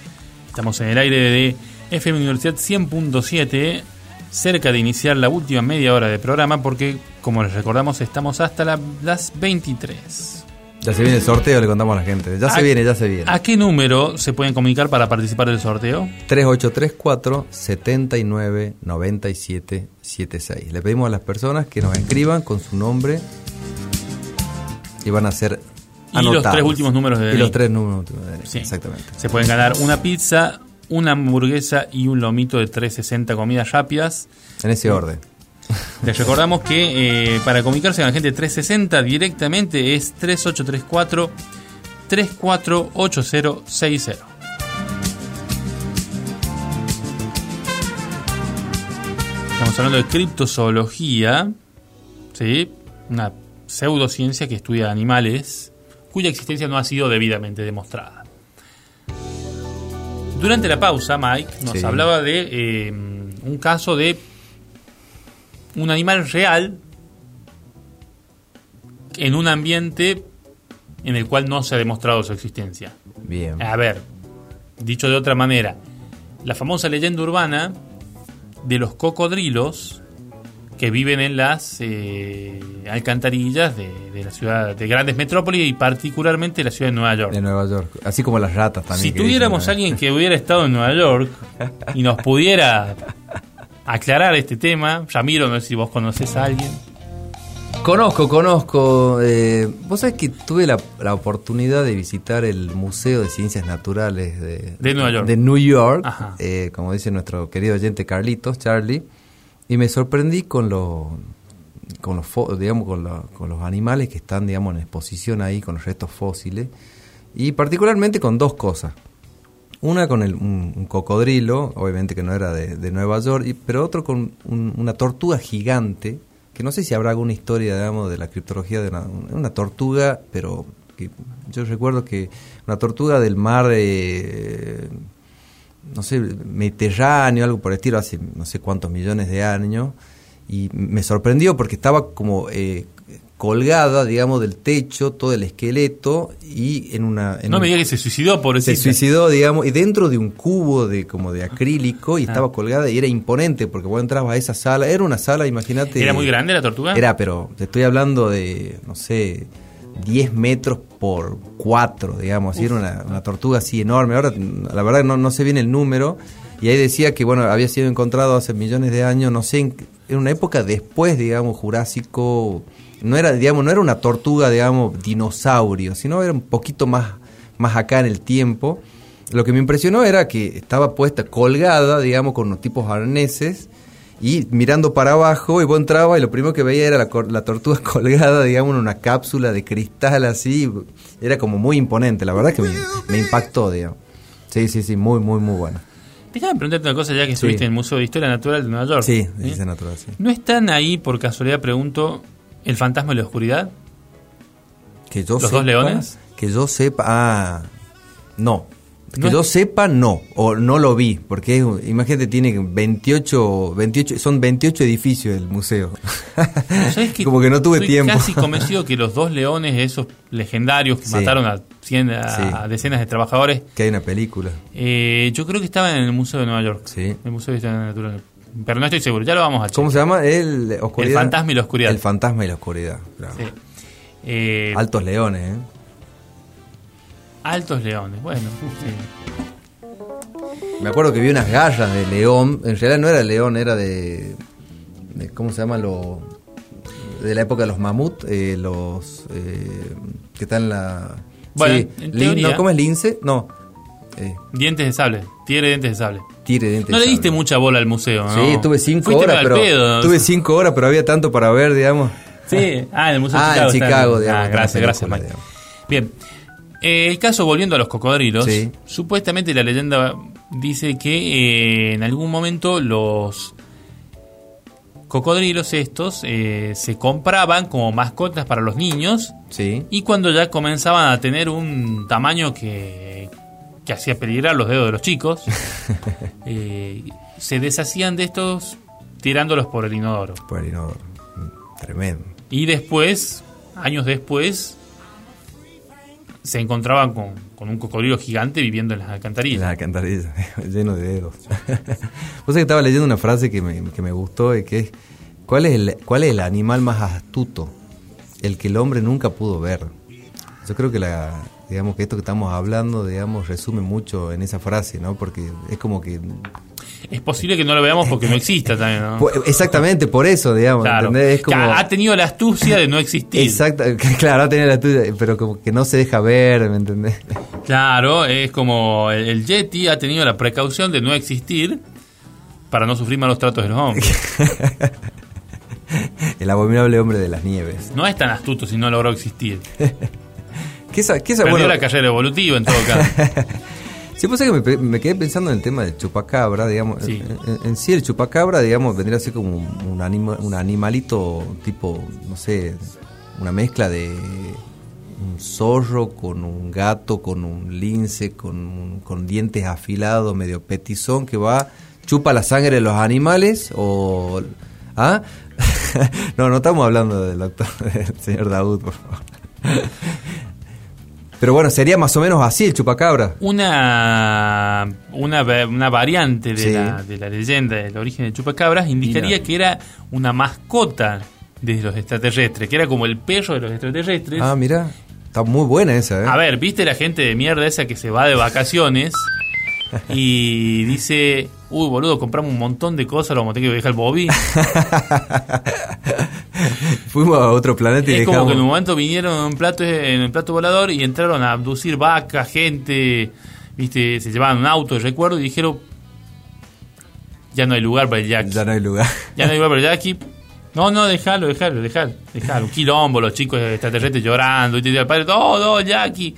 [SPEAKER 3] Estamos en el aire de FM Universidad 100.7 cerca de iniciar la última media hora de programa porque, como les recordamos, estamos hasta la- las 23.
[SPEAKER 4] Ya se viene el sorteo, le contamos a la gente. Ya
[SPEAKER 3] ¿A-
[SPEAKER 4] se viene, ya se viene.
[SPEAKER 3] ¿A qué número se pueden comunicar para participar del sorteo?
[SPEAKER 4] 3834 79 97 76. Le pedimos a las personas que nos escriban con su nombre y van a ser
[SPEAKER 3] Y los tres últimos números de
[SPEAKER 4] Y los tres números últimos de DNI,
[SPEAKER 3] Sí.
[SPEAKER 4] Exactamente.
[SPEAKER 3] Se pueden ganar una pizza, una hamburguesa y un lomito de 360 comidas rápidas.
[SPEAKER 4] En ese orden.
[SPEAKER 3] Les recordamos que eh, para comunicarse con la gente 360 directamente es 3834 348060. Estamos hablando de criptozoología, ¿sí? una pseudociencia que estudia animales cuya existencia no ha sido debidamente demostrada. Durante la pausa, Mike nos
[SPEAKER 4] Sí.
[SPEAKER 3] hablaba de eh, un caso de un animal real en un ambiente en el cual no se ha demostrado su existencia.
[SPEAKER 4] Bien.
[SPEAKER 3] A ver, dicho de otra manera, la famosa leyenda urbana de los cocodrilos que viven en las eh, alcantarillas de, de la ciudad de grandes metrópolis y particularmente la ciudad de Nueva York.
[SPEAKER 4] De Nueva York. Así como las ratas también.
[SPEAKER 3] Si tuviéramos alguien que hubiera estado en Nueva York y nos pudiera aclarar este tema, Ramiro, no sé si vos conocés a alguien.
[SPEAKER 4] Conozco, conozco. eh, Vos sabés que tuve la, la oportunidad de visitar el Museo de Ciencias Naturales de,
[SPEAKER 3] De Nueva York.
[SPEAKER 4] de New York, eh, como dice nuestro querido oyente Carlitos, Charlie, y me sorprendí con los con los digamos con, la- con los animales que están digamos en exposición ahí con los restos fósiles. Y particularmente con dos cosas. Una con el, un, cocodrilo obviamente que no era de, Nueva York y- pero otro con un- una tortuga gigante que no sé si habrá alguna historia digamos de la criptología de una, una tortuga pero que yo recuerdo que una tortuga del mar eh, no sé, mediterráneo, algo por el estilo, hace no sé cuántos millones de años, y me sorprendió porque estaba como eh, colgada, digamos, del techo, todo el esqueleto, y en una... en
[SPEAKER 3] No
[SPEAKER 4] un-
[SPEAKER 3] me digas que se suicidó por
[SPEAKER 4] se suicidó, digamos, y dentro de un cubo de como de acrílico, y
[SPEAKER 3] Ah.
[SPEAKER 4] estaba colgada, y era imponente, porque vos entrabas a esa sala, era una sala, imagínate...
[SPEAKER 3] ¿Era muy grande la tortuga?
[SPEAKER 4] Era, pero te estoy hablando de, no sé, 10 metros por 4, digamos, era una, una tortuga así enorme. Ahora, la verdad, no, no sé bien el número. Y ahí decía que, bueno, había sido encontrado hace millones de años, no sé, en, en una época después, digamos, Jurásico. No era, digamos, no era una tortuga, digamos, dinosaurio, sino era un poquito más, más acá en el tiempo. Lo que me impresionó era que estaba puesta colgada, digamos, con unos tipos arneses y mirando para abajo y vos entrabas y lo primero que veía era la, la tortuga colgada, digamos, en una cápsula de cristal así. Era como muy imponente, la verdad que me, me impactó, digamos. Sí, sí, sí, muy, muy, muy bueno.
[SPEAKER 3] Déjame preguntarte una cosa ya que estuviste
[SPEAKER 4] Sí.
[SPEAKER 3] en el Museo de Historia Natural de Nueva York.
[SPEAKER 4] Sí,
[SPEAKER 3] ¿eh?
[SPEAKER 4] de ciencia natural, sí.
[SPEAKER 3] ¿No están ahí, por casualidad, pregunto, el fantasma y la oscuridad?
[SPEAKER 4] Que yo
[SPEAKER 3] ¿Los
[SPEAKER 4] sepa,
[SPEAKER 3] dos leones?
[SPEAKER 4] Que yo sepa, ah, no. Que
[SPEAKER 3] No
[SPEAKER 4] yo sepa, no. O no lo vi, porque es imagínate, tiene 28, 28, son 28 edificios el museo. Como que no tuve
[SPEAKER 3] Estoy
[SPEAKER 4] tiempo.
[SPEAKER 3] casi convencido que los dos leones, esos legendarios que
[SPEAKER 4] Sí.
[SPEAKER 3] mataron a, cien- a
[SPEAKER 4] Sí.
[SPEAKER 3] decenas de trabajadores,
[SPEAKER 4] que hay una película.
[SPEAKER 3] eh, yo creo que estaban en el Museo de Nueva York.
[SPEAKER 4] Sí.
[SPEAKER 3] El Museo de Historia Natural. Pero no estoy seguro, ya lo vamos a checar.
[SPEAKER 4] ¿Cómo se llama? El, oscuridad.
[SPEAKER 3] El fantasma y la oscuridad.
[SPEAKER 4] El fantasma y la oscuridad. claro.
[SPEAKER 3] Sí. Eh,
[SPEAKER 4] Altos leones, ¿eh?
[SPEAKER 3] Altos leones, bueno. sí.
[SPEAKER 4] Me acuerdo que vi unas garras de león. En realidad no era león, era de. de- ¿Cómo se llama? Lo, de la época de los mamut. eh, los. eh, que están en la.
[SPEAKER 3] Bueno,
[SPEAKER 4] sí,
[SPEAKER 3] en
[SPEAKER 4] lin-
[SPEAKER 3] teoría-
[SPEAKER 4] no, ¿Cómo es lince? No. Eh,
[SPEAKER 3] Dientes de sable, tigre de dientes de sable.
[SPEAKER 4] tire de dientes
[SPEAKER 3] No
[SPEAKER 4] de
[SPEAKER 3] le diste
[SPEAKER 4] sable.
[SPEAKER 3] mucha bola al museo, ¿no?
[SPEAKER 4] Sí, tuve cinco
[SPEAKER 3] Fuiste
[SPEAKER 4] horas, pero.
[SPEAKER 3] pedo.
[SPEAKER 4] Tuve cinco horas, pero había tanto para ver, digamos.
[SPEAKER 3] Sí, ah, en el Museo
[SPEAKER 4] Ah,
[SPEAKER 3] de
[SPEAKER 4] en
[SPEAKER 3] Chicago. está
[SPEAKER 4] Chicago,
[SPEAKER 3] Ah,
[SPEAKER 4] digamos, está
[SPEAKER 3] gracias, gracias, Mike.
[SPEAKER 4] digamos.
[SPEAKER 3] Bien. Eh, el caso, volviendo a los cocodrilos,
[SPEAKER 4] Sí.
[SPEAKER 3] supuestamente la leyenda dice que eh, en algún momento los cocodrilos estos eh, se compraban como mascotas para los niños
[SPEAKER 4] Sí.
[SPEAKER 3] y cuando ya comenzaban a tener un tamaño que, que hacía peligrar los dedos de los chicos, se deshacían de estos tirándolos por el inodoro.
[SPEAKER 4] Por el inodoro. Mm, Tremendo.
[SPEAKER 3] Y después, años después, se encontraban con, con un cocodrilo gigante viviendo en las
[SPEAKER 4] En
[SPEAKER 3] alcantarillas.
[SPEAKER 4] la alcantarilla, lleno de dedos. Vos que estaba leyendo una frase que me, que me gustó, y que es, ¿cuál es, el, ¿cuál es el animal más astuto? El que el hombre nunca pudo ver. Yo creo que la, digamos que esto que estamos hablando, digamos, resume mucho en esa frase, ¿no? Porque es como que...
[SPEAKER 3] Es posible que no lo veamos porque no exista también, ¿no?
[SPEAKER 4] Pu- Exactamente, por eso, digamos,
[SPEAKER 3] Claro.
[SPEAKER 4] ¿entendés? Es como...
[SPEAKER 3] ha ha tenido la astucia de no existir.
[SPEAKER 4] Exacto, claro, tenía la tuya, pero como que no se deja ver, ¿me entendés?
[SPEAKER 3] Claro, es como el, el Yeti ha tenido la precaución de no existir para no sufrir malos tratos de los hombres.
[SPEAKER 4] El abominable hombre de las nieves.
[SPEAKER 3] No es tan astuto si no logró existir.
[SPEAKER 4] ¿Qué qué
[SPEAKER 3] Perdió
[SPEAKER 4] bueno,
[SPEAKER 3] la carrera evolutiva en todo caso.
[SPEAKER 4] Sí, pues es que me, quedé pensando en el tema del chupacabra, digamos.
[SPEAKER 3] Sí.
[SPEAKER 4] En, en- en sí, el chupacabra, digamos, vendría a ser como un, un anima- un animalito tipo, no sé, una mezcla de un zorro con un gato, con un lince, con, un- con dientes afilados, medio petizón, que va, chupa la sangre de los animales o... ¿Ah? no, no estamos hablando del doctor, del señor Daud, por favor. Pero bueno, sería más o menos así el chupacabra.
[SPEAKER 3] Una, una, una variante de,
[SPEAKER 4] Sí.
[SPEAKER 3] la, de la leyenda del origen de Chupacabras indicaría
[SPEAKER 4] Mira.
[SPEAKER 3] que era una mascota de los extraterrestres, que era como el perro de los extraterrestres.
[SPEAKER 4] Ah, mira, está muy buena esa, ¿eh?
[SPEAKER 3] A ver, ¿viste la gente de mierda esa que se va de vacaciones y dice, uy, boludo, compramos un montón de cosas, lo vamos a tener que dejar el Bobby?
[SPEAKER 4] Fuimos a otro planeta y
[SPEAKER 3] es como que en un momento vinieron en un plato, en un plato volador y entraron a abducir vacas, gente, viste, se llevaban un auto, recuerdo, y dijeron, ya no hay lugar para el Jackie.
[SPEAKER 4] Ya no hay lugar.
[SPEAKER 3] Ya no hay lugar para el Jackie. No, no, déjalo, déjalo, déjalo, déjalo. Un quilombo, los chicos extraterrestres llorando. Y te dice el padre, no, no, Jackie.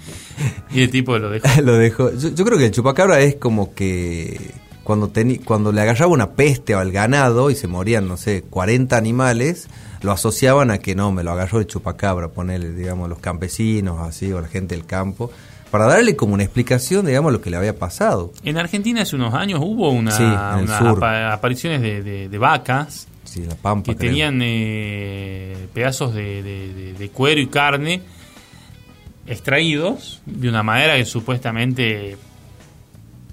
[SPEAKER 3] Y el tipo lo dejó.
[SPEAKER 4] Lo dejó. Yo, yo creo que el chupacabra es como que cuando, teni- cuando le agarraba una peste al ganado y se morían, no sé, 40 animales, lo asociaban a que no, me lo agarró el chupacabra, ponerle, digamos, los campesinos así, o la gente del campo, para darle como una explicación, digamos, lo que le había pasado.
[SPEAKER 3] En Argentina hace unos años hubo una,
[SPEAKER 4] Sí, en el
[SPEAKER 3] una
[SPEAKER 4] sur.
[SPEAKER 3] apa- apariciones de, de- de vacas
[SPEAKER 4] Sí, la pampa.
[SPEAKER 3] que
[SPEAKER 4] creo.
[SPEAKER 3] tenían eh, pedazos de, de- cuero y carne extraídos de una manera que supuestamente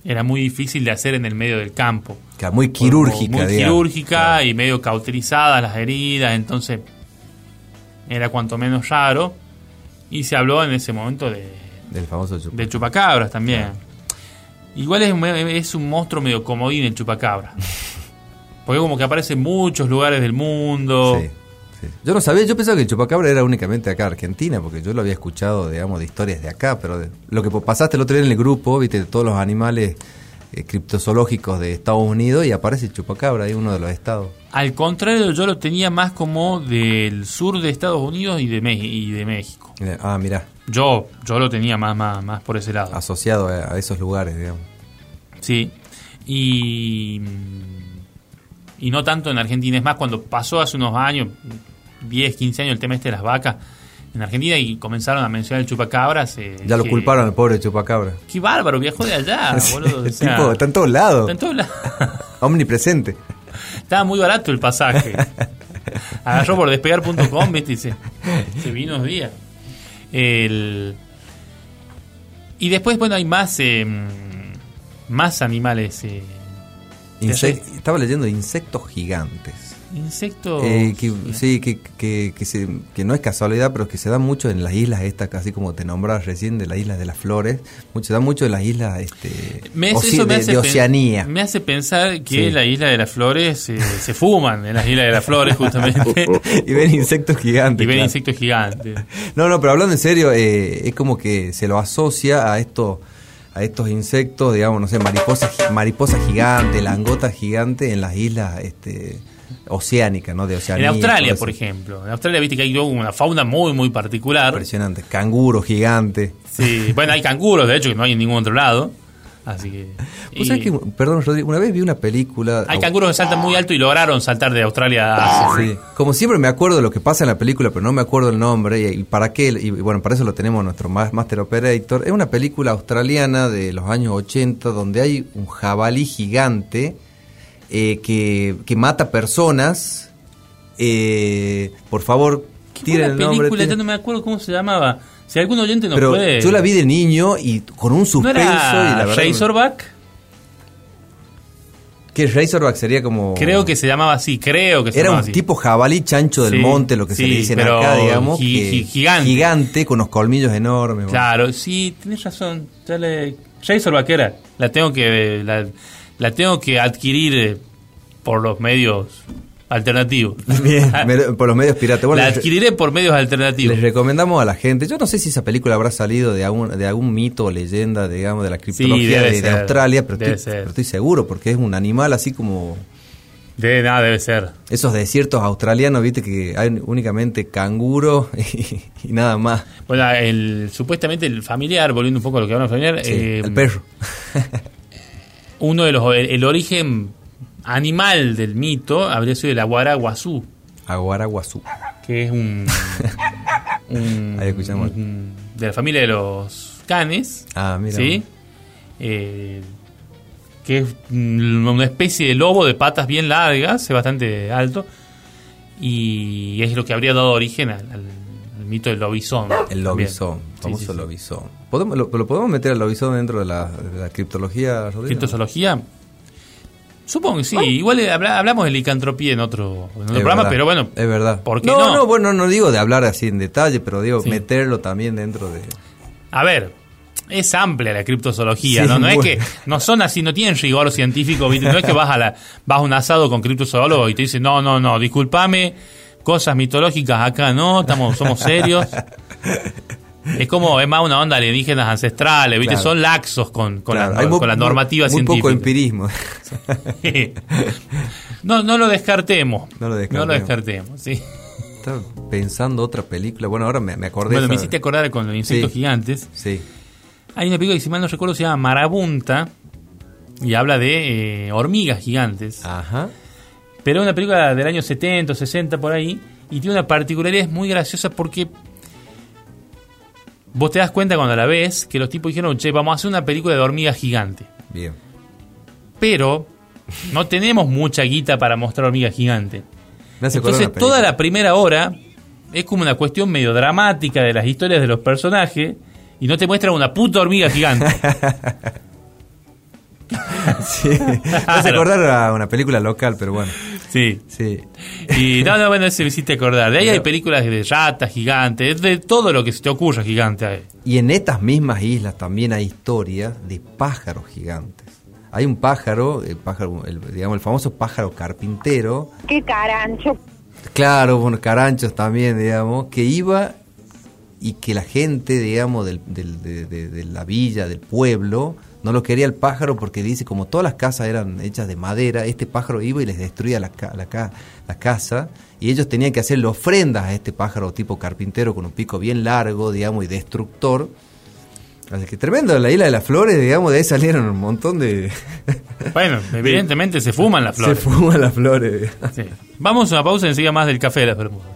[SPEAKER 3] era muy difícil de hacer en el medio del campo.
[SPEAKER 4] Que muy quirúrgica,
[SPEAKER 3] Muy
[SPEAKER 4] digamos.
[SPEAKER 3] quirúrgica y medio cauterizadas las heridas, entonces era cuanto menos raro. Y se habló en ese momento de,
[SPEAKER 4] Del famoso chupacabra.
[SPEAKER 3] de chupacabras también. Igual es, un- es un monstruo medio comodín el chupacabra. Porque como que aparece en muchos lugares del mundo.
[SPEAKER 4] Sí, sí. Yo no sabía, yo pensaba que el chupacabra era únicamente acá, Argentina, porque yo lo había escuchado, digamos, de historias de acá, pero de- lo que pasaste el otro día en el grupo, viste, de todos los animales eh, criptozoológicos de Estados Unidos y aparece el chupacabra ahí, uno de los estados.
[SPEAKER 3] Al contrario, yo lo tenía más como del sur de Estados Unidos y de, Me- y de México.
[SPEAKER 4] Eh, Ah, mira,
[SPEAKER 3] Yo, yo lo tenía más, más, más por ese lado.
[SPEAKER 4] asociado a esos lugares, digamos.
[SPEAKER 3] Sí. Y, y no tanto en Argentina. Es más, cuando pasó hace unos años, 10, 15 años, el tema este de las vacas en Argentina y comenzaron a mencionar el chupacabras. eh,
[SPEAKER 4] Ya lo
[SPEAKER 3] que-
[SPEAKER 4] culparon al pobre chupacabra.
[SPEAKER 3] Qué bárbaro, viajó de allá, boludo. o
[SPEAKER 4] el
[SPEAKER 3] sea,
[SPEAKER 4] tipo está en todos lados,
[SPEAKER 3] está en todos lados.
[SPEAKER 4] omnipresente.
[SPEAKER 3] Estaba muy barato el pasaje. Agarró por despegar.com, viste, y se, se vino unos días. El... Y después, bueno, hay más, eh, más animales. eh,
[SPEAKER 4] estaba leyendo de insectos gigantes.
[SPEAKER 3] Insectos.
[SPEAKER 4] Eh, que, sí, que, que, que, se- que no es casualidad, pero que se da mucho en las islas estas, casi como te nombrabas recién, de las islas de las flores. Mucho, se da mucho en las islas este,
[SPEAKER 3] Me-
[SPEAKER 4] oce-
[SPEAKER 3] eso me
[SPEAKER 4] de,
[SPEAKER 3] hace
[SPEAKER 4] de Oceanía.
[SPEAKER 3] Me hace pensar que
[SPEAKER 4] Sí.
[SPEAKER 3] la isla de las flores eh, se fuman en las islas de las flores, justamente.
[SPEAKER 4] y ven insectos gigantes.
[SPEAKER 3] y ven
[SPEAKER 4] claro.
[SPEAKER 3] insectos gigantes.
[SPEAKER 4] No, no, pero hablando en serio, eh, es como que se lo asocia a estos a estos insectos, digamos, no sé, mariposas mariposa gigante, langota gigante en las islas este, oceánicas, ¿no? De Oceanía.
[SPEAKER 3] En Australia, por ejemplo. En Australia, viste que hay una fauna muy, muy particular.
[SPEAKER 4] Impresionante. Canguro gigante.
[SPEAKER 3] Sí, bueno, hay canguros, de hecho, que no hay en ningún otro lado. Así que.
[SPEAKER 4] ¿Vos
[SPEAKER 3] y
[SPEAKER 4] sabés que, perdón, Rodrigo, una vez vi una película.
[SPEAKER 3] hay canguros que saltan muy alto y lograron saltar de Australia a.
[SPEAKER 4] Sí. Como siempre me acuerdo de lo que pasa en la película, pero no me acuerdo el nombre. Y, y para qué, y bueno, para eso lo tenemos nuestro ma- Master Operator. Es una película australiana de los años 80 donde hay un jabalí gigante eh, que, que mata personas. Eh, por favor, tiran
[SPEAKER 3] la
[SPEAKER 4] el nombre.
[SPEAKER 3] película, ya no me acuerdo cómo se llamaba. Si algún oyente nos
[SPEAKER 4] Pero
[SPEAKER 3] puede.
[SPEAKER 4] yo la vi de niño y con un
[SPEAKER 3] ¿No
[SPEAKER 4] suspenso
[SPEAKER 3] era
[SPEAKER 4] y la verdad.
[SPEAKER 3] Razorback?
[SPEAKER 4] Que Razorback sería como.
[SPEAKER 3] Creo que se llamaba así, creo que se
[SPEAKER 4] Era un
[SPEAKER 3] así.
[SPEAKER 4] tipo jabalí chancho del
[SPEAKER 3] Sí,
[SPEAKER 4] monte, lo que se le dicen acá, digamos.
[SPEAKER 3] gi-
[SPEAKER 4] que-
[SPEAKER 3] gi- gigante.
[SPEAKER 4] Gigante, con unos colmillos enormes. bueno.
[SPEAKER 3] Claro, sí, tienes razón. Ya le... Razorback era. La tengo que la, la tengo que adquirir eh, por los medios alternativos.
[SPEAKER 4] Bien, me- por los medios piratas. Bueno,
[SPEAKER 3] la adquiriré por medios alternativos.
[SPEAKER 4] Les recomendamos a la gente, yo no sé si esa película habrá salido de algún, de algún mito o leyenda, digamos, de la criptología de, Australia, pero estoy,
[SPEAKER 3] ser.
[SPEAKER 4] pero estoy seguro, porque es un animal así como
[SPEAKER 3] De nada, debe ser.
[SPEAKER 4] esos desiertos australianos, viste, que hay únicamente canguro y, y nada más.
[SPEAKER 3] Bueno, el, supuestamente el familiar, volviendo un poco a lo que hablamos familiar,
[SPEAKER 4] Sí,
[SPEAKER 3] eh,
[SPEAKER 4] el perro.
[SPEAKER 3] uno de los el, el origen animal del mito habría sido el aguaraguazú,
[SPEAKER 4] Aguaraguazú.
[SPEAKER 3] que es un, un-
[SPEAKER 4] Ahí escuchamos.
[SPEAKER 3] un- de la familia de los canes,
[SPEAKER 4] Ah, mira.
[SPEAKER 3] ¿sí? Eh, que es un- una especie de lobo de patas bien largas, es bastante alto, y es lo que habría dado origen al, al- al mito del lobizón.
[SPEAKER 4] El lobizón, famoso
[SPEAKER 3] sí, sí.
[SPEAKER 4] lobizón. ¿Podemos, lo, lo podemos meter al lobizón dentro de la, de la criptología, Rodrigo?
[SPEAKER 3] ¿Criptozoología? Supongo que sí. Igual eh, habla- hablamos de licantropía en otro, en otro
[SPEAKER 4] Es
[SPEAKER 3] programa,
[SPEAKER 4] verdad,
[SPEAKER 3] pero bueno.
[SPEAKER 4] Es verdad.
[SPEAKER 3] ¿Por qué
[SPEAKER 4] no,
[SPEAKER 3] no?
[SPEAKER 4] no, bueno, no digo de hablar así en detalle, pero digo
[SPEAKER 3] Sí.
[SPEAKER 4] meterlo también dentro de...
[SPEAKER 3] A ver, es amplia la criptozoología,
[SPEAKER 4] Sí,
[SPEAKER 3] ¿no? No es que no son así, no tienen rigor científico, ¿viste? No es que vas a la vas a un asado con criptozoólogos y te dicen, "No, no, no, discúlpame, cosas mitológicas acá no, estamos somos serios." Es como, es más una onda alienígenas ancestrales, ¿viste?
[SPEAKER 4] Claro.
[SPEAKER 3] Son laxos con, con,
[SPEAKER 4] Claro,
[SPEAKER 3] la,
[SPEAKER 4] muy-
[SPEAKER 3] con la
[SPEAKER 4] muy-
[SPEAKER 3] normativa
[SPEAKER 4] muy
[SPEAKER 3] científica.
[SPEAKER 4] poco empirismo.
[SPEAKER 3] no, no lo descartemos.
[SPEAKER 4] No lo
[SPEAKER 3] No
[SPEAKER 4] descartemos.
[SPEAKER 3] lo descartemos, sí.
[SPEAKER 4] Estaba pensando otra película. Bueno, ahora me, me acordé.
[SPEAKER 3] Bueno, me hiciste acordar con los insectos
[SPEAKER 4] Sí.
[SPEAKER 3] gigantes.
[SPEAKER 4] Sí.
[SPEAKER 3] Hay una película que, si mal no recuerdo, se llama Marabunta y habla de eh, hormigas gigantes.
[SPEAKER 4] Ajá.
[SPEAKER 3] Pero es una película del año 70 o 60 por ahí y tiene una particularidad muy graciosa porque vos te das cuenta cuando la ves que los tipos dijeron, che, vamos a hacer una película de hormigas gigantes.
[SPEAKER 4] Bien.
[SPEAKER 3] Pero no tenemos mucha guita para mostrar hormigas gigantes.
[SPEAKER 4] Me hace acordar
[SPEAKER 3] Entonces toda la primera hora es como una cuestión medio dramática de las historias de los personajes y no te muestran una puta hormiga gigante.
[SPEAKER 4] Sí. Me hace acordar a una película local, pero bueno.
[SPEAKER 3] sí.
[SPEAKER 4] Sí.
[SPEAKER 3] Y no, no, bueno, ese me hiciste acordar. De ahí hay películas de ratas gigantes, de todo lo que se te ocurra gigante. hay.
[SPEAKER 4] Y en estas mismas islas también hay historias de pájaros gigantes. Hay un pájaro, el pájaro, el- digamos, el famoso pájaro carpintero.
[SPEAKER 11] ¡Qué carancho!
[SPEAKER 4] Claro, bueno, caranchos también, digamos, que iba y que la gente, digamos, del, del- de, de- de la villa, del pueblo, no lo quería el pájaro porque dice, como todas las casas eran hechas de madera, este pájaro iba y les destruía la, la, ca- la casa y ellos tenían que hacerle ofrendas a este pájaro tipo carpintero con un pico bien largo, digamos, y destructor. Así que tremendo, la isla de las flores, digamos, de ahí salieron un montón de...
[SPEAKER 3] Bueno, evidentemente se fuman las
[SPEAKER 4] Se
[SPEAKER 3] flores.
[SPEAKER 4] fuman las flores.
[SPEAKER 3] Sí. Vamos a una pausa y enseguida más del café de las Bermudas.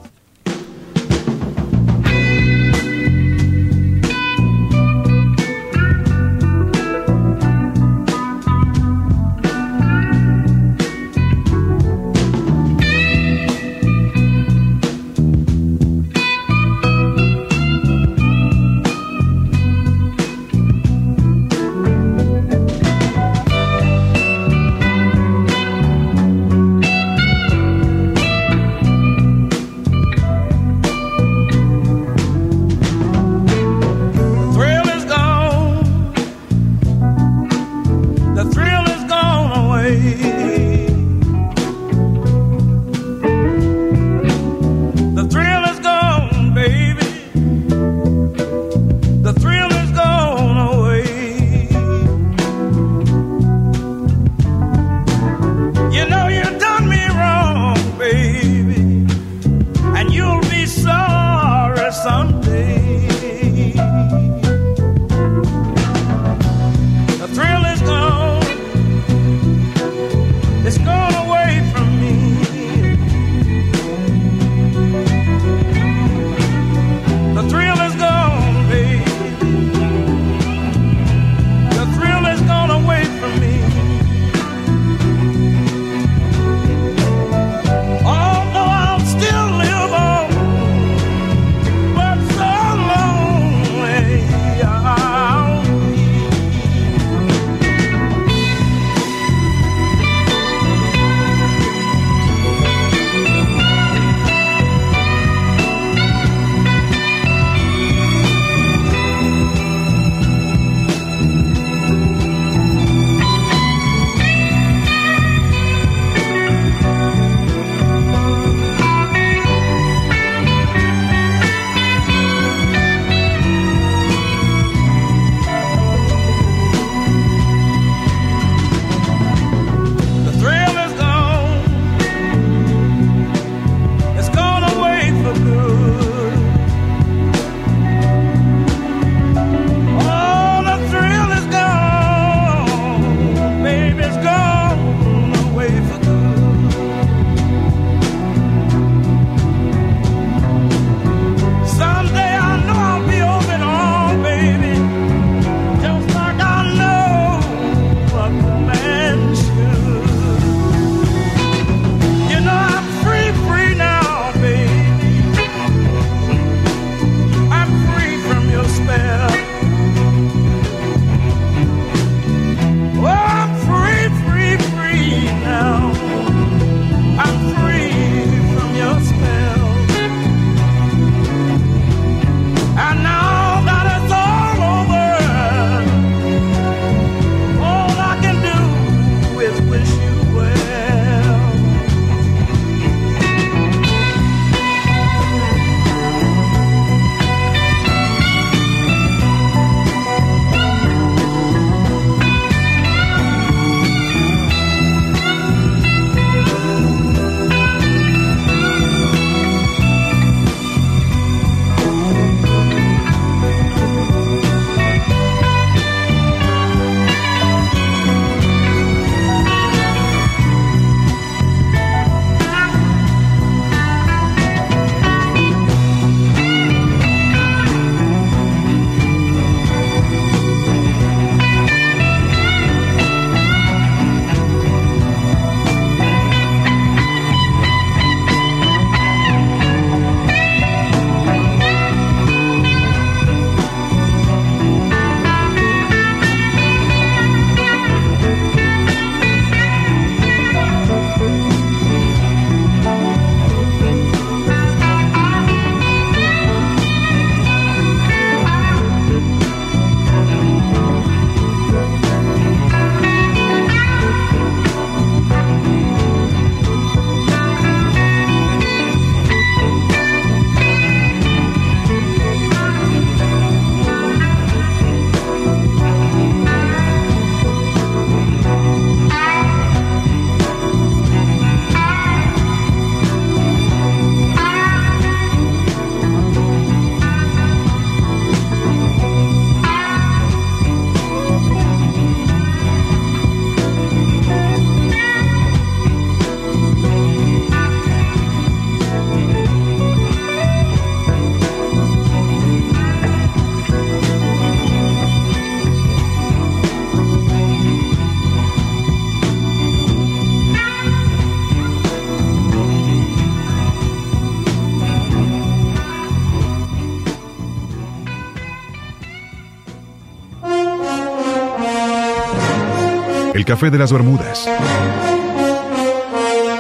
[SPEAKER 2] El Café de las Bermudas.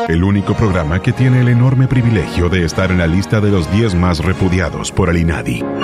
[SPEAKER 2] El único programa que tiene el enorme privilegio de estar en la lista de los 10 más repudiados por el INADI.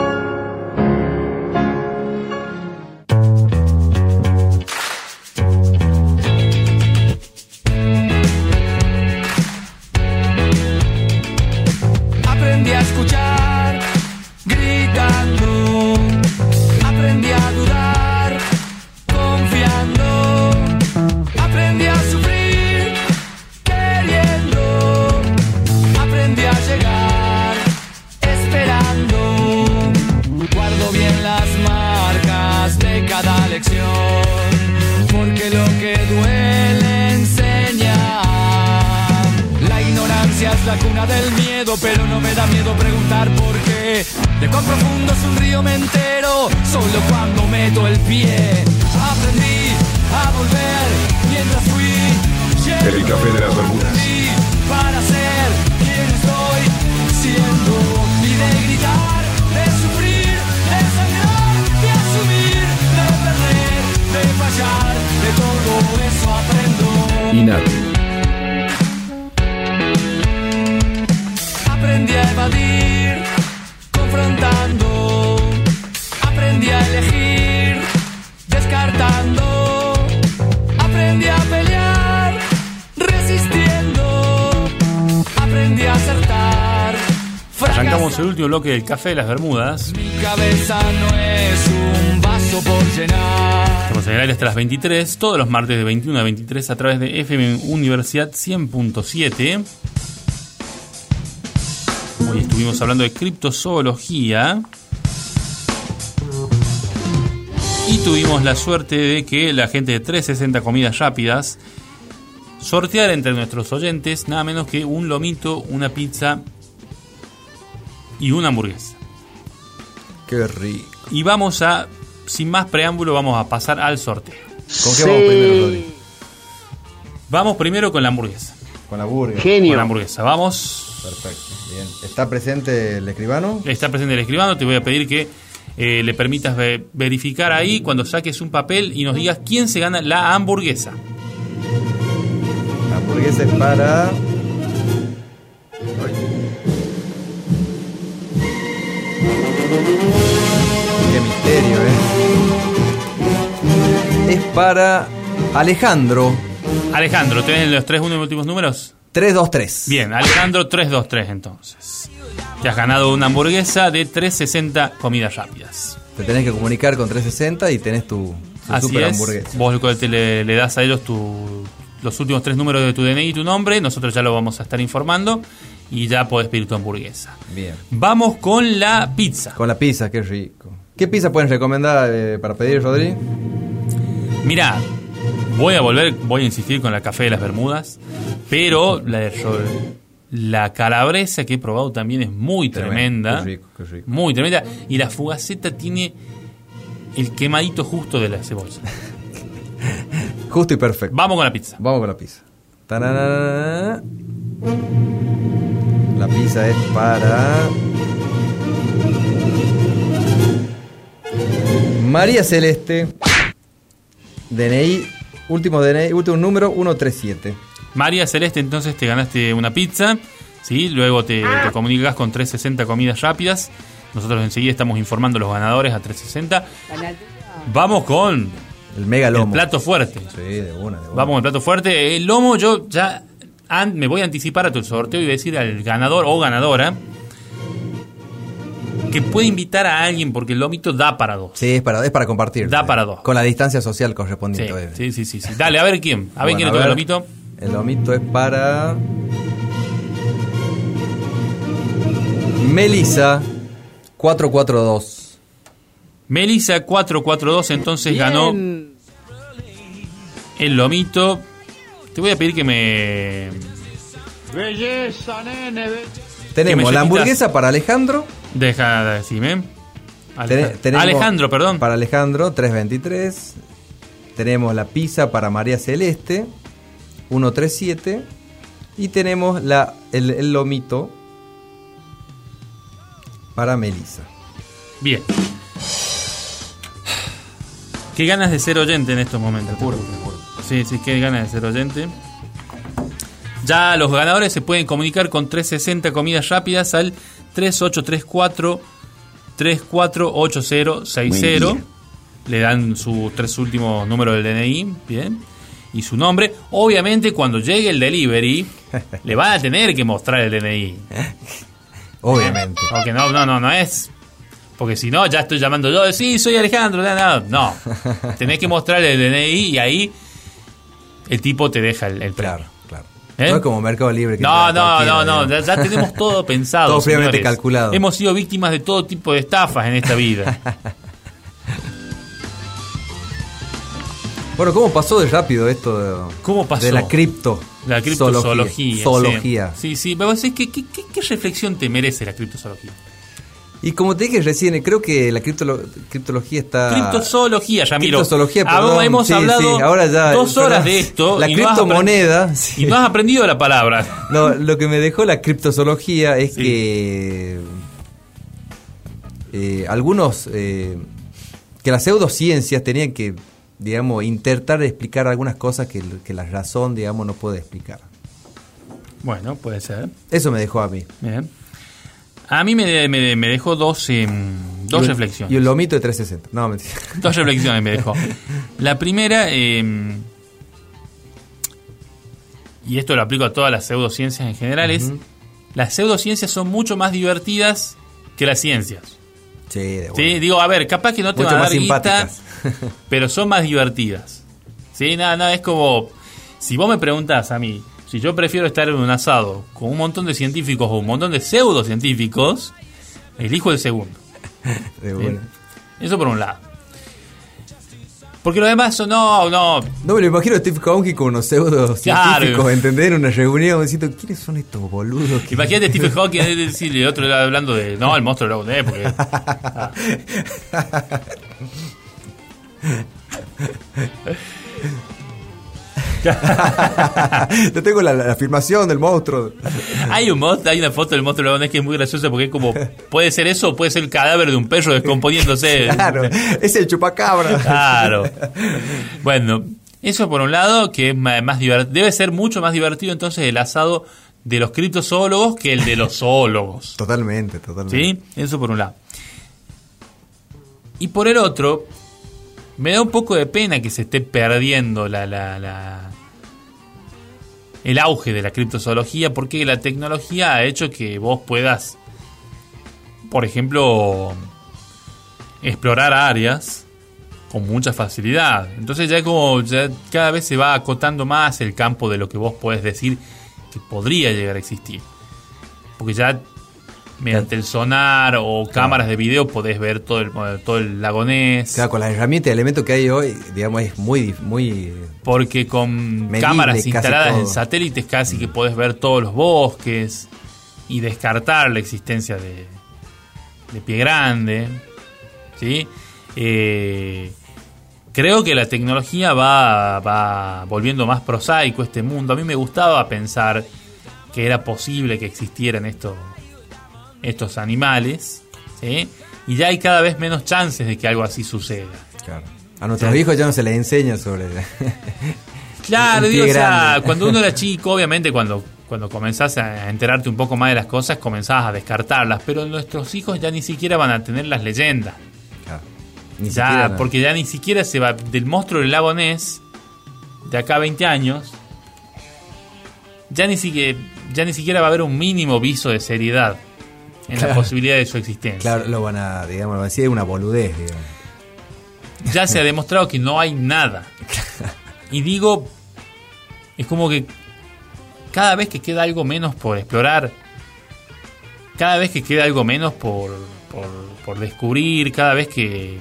[SPEAKER 3] Arrancamos el último bloque del Café de las Bermudas.
[SPEAKER 12] Mi cabeza no es un vaso por llenar.
[SPEAKER 3] Estamos en el aire hasta las 23, todos los martes de 21 a 23 a través de FM Universidad 100.7. Hoy estuvimos hablando de criptozoología. Y tuvimos la suerte de que la gente de 360 Comidas Rápidas sorteara entre nuestros oyentes nada menos que un lomito, una pizza y una hamburguesa.
[SPEAKER 4] Qué rico.
[SPEAKER 3] Y vamos a, sin más preámbulo, vamos a pasar al sorteo.
[SPEAKER 4] ¿Con qué vamos primero, Rodri?
[SPEAKER 3] Vamos primero con la hamburguesa.
[SPEAKER 4] Con la burger.
[SPEAKER 3] Con la hamburguesa. Vamos.
[SPEAKER 4] Perfecto. Bien. ¿Está presente el escribano?
[SPEAKER 3] Está presente el escribano. Te voy a pedir que eh, le permitas ve- verificar ahí cuando saques un papel y nos digas quién se gana la hamburguesa.
[SPEAKER 4] La hamburguesa es para. Qué misterio, ¿eh? Es para Alejandro
[SPEAKER 3] Alejandro, ¿tenés los tres últimos números?
[SPEAKER 4] 323.
[SPEAKER 3] Bien, Alejandro 323 entonces. Te has ganado una hamburguesa de 360 comidas rápidas.
[SPEAKER 4] Te tenés que comunicar con 360 y tenés tu, tu
[SPEAKER 3] Así
[SPEAKER 4] super
[SPEAKER 3] es.
[SPEAKER 4] hamburguesa.
[SPEAKER 3] Vos te le, le das a ellos tu- los últimos tres números de tu DNI y tu nombre. Nosotros ya lo vamos a estar informando y ya podés pedir tu hamburguesa.
[SPEAKER 4] Bien.
[SPEAKER 3] Vamos con la pizza.
[SPEAKER 4] Con la pizza, qué rico. ¿Qué pizza puedes recomendar eh, para pedir, Rodri?
[SPEAKER 3] Mira, voy a volver, voy a insistir con la café de las Bermudas, pero la de la calabresa que he probado también es muy tremenda.
[SPEAKER 4] qué rico, qué rico.
[SPEAKER 3] Muy tremenda. Y la fugaceta tiene el quemadito justo de la cebolla.
[SPEAKER 4] Justo y perfecto.
[SPEAKER 3] Vamos con la pizza.
[SPEAKER 4] Vamos con la pizza. Tararara. La pizza es para. María Celeste. DNI. Último DNI. Último número 137.
[SPEAKER 3] María Celeste, entonces te ganaste una pizza, ¿sí? Luego te, te comunicas con 360 comidas rápidas. Nosotros enseguida estamos informando a los ganadores a 360. Vamos con
[SPEAKER 4] El mega
[SPEAKER 3] el
[SPEAKER 4] lomo.
[SPEAKER 3] plato fuerte.
[SPEAKER 4] Sí, de una, de una.
[SPEAKER 3] Vamos con el plato fuerte. El lomo, yo ya me voy a anticipar a tu sorteo y voy a decir al ganador o ganadora que puede invitar a alguien porque el lomito da para dos.
[SPEAKER 4] Sí, es para, es para compartir.
[SPEAKER 3] Da para dos.
[SPEAKER 4] Con la distancia social correspondiente.
[SPEAKER 3] sí, sí, sí, sí. Dale, a ver quién. A ver
[SPEAKER 4] Bueno,
[SPEAKER 3] quién le toca el lomito.
[SPEAKER 4] El lomito es para. Melissa 442.
[SPEAKER 3] Melissa 442 entonces ganó el lomito. Te voy a pedir que me
[SPEAKER 4] Tenemos
[SPEAKER 3] me
[SPEAKER 4] la
[SPEAKER 3] quitas?
[SPEAKER 4] hamburguesa para Alejandro.
[SPEAKER 3] deja de decirme. Ale-
[SPEAKER 4] Tene- tenemos
[SPEAKER 3] Alejandro, perdón.
[SPEAKER 4] Para Alejandro 323. Tenemos la pizza para María Celeste 137. Y tenemos la, el, el lomito para Melissa.
[SPEAKER 3] Bien. Qué ganas de ser oyente en estos momentos. Sí, sí, qué ganas de ser oyente. Ya los ganadores se pueden comunicar con 360 comidas rápidas al 3834 348060.
[SPEAKER 4] Buen día.
[SPEAKER 3] Le dan sus tres últimos números del DNI, bien, y su nombre. Obviamente cuando llegue el delivery le van a tener que mostrar el DNI.
[SPEAKER 4] Obviamente.
[SPEAKER 3] Porque no, no, no, no es. Porque si no, ya estoy llamando yo, sí, soy Alejandro, no, no, no. Tenés que mostrar el DNI y ahí el tipo te deja el, el premio.
[SPEAKER 4] Claro, claro.
[SPEAKER 3] ¿Eh?
[SPEAKER 4] No es como Mercado Libre. que
[SPEAKER 3] No, no, no, no, ya,
[SPEAKER 4] digamos.
[SPEAKER 3] ya tenemos todo pensado.
[SPEAKER 4] Todo
[SPEAKER 3] señores.
[SPEAKER 4] calculado.
[SPEAKER 3] Hemos sido víctimas de todo tipo de estafas en esta vida.
[SPEAKER 4] Bueno, ¿cómo pasó de rápido esto de,
[SPEAKER 3] ¿Cómo pasó?
[SPEAKER 4] de la cripto?
[SPEAKER 3] La criptozoología.
[SPEAKER 4] Zoología.
[SPEAKER 3] Sí, sí. Pero vos decís, ¿qué, qué, qué, qué reflexión te merece la criptozoología?
[SPEAKER 4] Y como te dije recién, creo que la criptolo- criptología está...
[SPEAKER 3] Criptozoología, Ramiro.
[SPEAKER 4] Criptozoología,
[SPEAKER 3] Ah,
[SPEAKER 4] perdón.
[SPEAKER 3] hemos
[SPEAKER 4] Sí,
[SPEAKER 3] hablado
[SPEAKER 4] sí, ahora ya-
[SPEAKER 3] dos horas de esto.
[SPEAKER 4] La
[SPEAKER 3] y
[SPEAKER 4] criptomoneda, sí.
[SPEAKER 3] Y no has aprendido la palabra.
[SPEAKER 4] No, lo que me dejó la criptozoología es que eh, algunos eh, que las pseudociencias tenían que, digamos, intentar explicar algunas cosas que, que la razón, digamos, no puede explicar.
[SPEAKER 3] Bueno, puede ser.
[SPEAKER 4] Eso me dejó a mí.
[SPEAKER 3] Bien. A mí me, me- me dejó dos, em, dos
[SPEAKER 4] Y
[SPEAKER 3] reflexiones.
[SPEAKER 4] Y un lomito de 360. No, mentira.
[SPEAKER 3] Dos reflexiones me dejó. La primera, eh, y esto lo aplico a todas las pseudociencias en general, es las pseudociencias son mucho más divertidas que las ciencias.
[SPEAKER 4] Sí, de
[SPEAKER 3] ¿Sí? Digo, a ver, capaz que no te
[SPEAKER 4] Mucho
[SPEAKER 3] van a dar guita, pero son más divertidas. ¿Sí? Nada, nada, es como, si vos me preguntás a mí, si yo prefiero estar en un asado con un montón de científicos o un montón de pseudocientíficos, elijo el segundo.
[SPEAKER 4] De buena.
[SPEAKER 3] Eso por un lado. Porque lo demás son, no, no,
[SPEAKER 4] No me lo imagino a Steve Hawking con unos pseudo
[SPEAKER 3] Claro.
[SPEAKER 4] científicos, ¿entendés? En una reunión diciendo, ¿quiénes son estos boludos? que-"
[SPEAKER 3] Imagínate Stephen Hawking es decir, el otro era hablando de. No, el monstruo de la porque. ah.
[SPEAKER 4] Yo tengo la, la afirmación del monstruo.
[SPEAKER 3] Hay un monstruo, hay una foto del monstruo de que es muy graciosa porque es como. Puede ser eso o puede ser el cadáver de un perro descomponiéndose.
[SPEAKER 4] Claro, es el chupacabra.
[SPEAKER 3] Claro. Bueno, eso por un lado, que es más divertido. Debe ser mucho más divertido entonces el asado de los criptozoólogos que el de los zoólogos.
[SPEAKER 4] Totalmente, totalmente.
[SPEAKER 3] ¿Sí? Eso por un lado. Y por el otro, me da un poco de pena que se esté perdiendo la, la, la- el auge de la criptozoología, porque la tecnología ha hecho que vos puedas, por ejemplo, explorar áreas con mucha facilidad. Entonces ya como ya cada vez se va acotando más el campo de lo que vos podés decir que podría llegar a existir. Porque ya mediante el sonar o cámaras de video podés ver todo el, todo el lagonés.
[SPEAKER 4] Claro, con las herramientas y elementos que hay hoy, digamos, es muy, muy...
[SPEAKER 3] Porque con
[SPEAKER 4] Medible
[SPEAKER 3] cámaras instaladas en satélites casi que podés ver todos los bosques y descartar la existencia de, de pie grande. ¿sí? Eh, creo que la tecnología va, va volviendo más prosaico este mundo. A mí me gustaba pensar que era posible que existieran estos, estos animales. ¿sí? Y ya hay cada vez menos chances de que algo así suceda.
[SPEAKER 4] Claro. A nuestros hijos ya no se les enseña sobre...
[SPEAKER 3] Claro, digo, o sea, cuando uno era chico, obviamente cuando, cuando comenzás a enterarte un poco más de las cosas, comenzabas a descartarlas, pero nuestros hijos ya ni siquiera van a tener las leyendas.
[SPEAKER 4] Claro. Ni
[SPEAKER 3] ya,
[SPEAKER 4] siquiera, no.
[SPEAKER 3] porque ya ni siquiera se va del monstruo del lago Ness, de acá a 20 años, ya ni siquiera, ya ni siquiera va a haber un mínimo viso de seriedad en la posibilidad de su existencia.
[SPEAKER 4] Claro, lo van a, digamos, lo van a decir, es una boludez, digamos.
[SPEAKER 3] ya se ha demostrado que no hay nada. Y digo, es como que cada vez que queda algo menos por explorar, cada vez que queda algo menos por, por, por descubrir, cada vez que,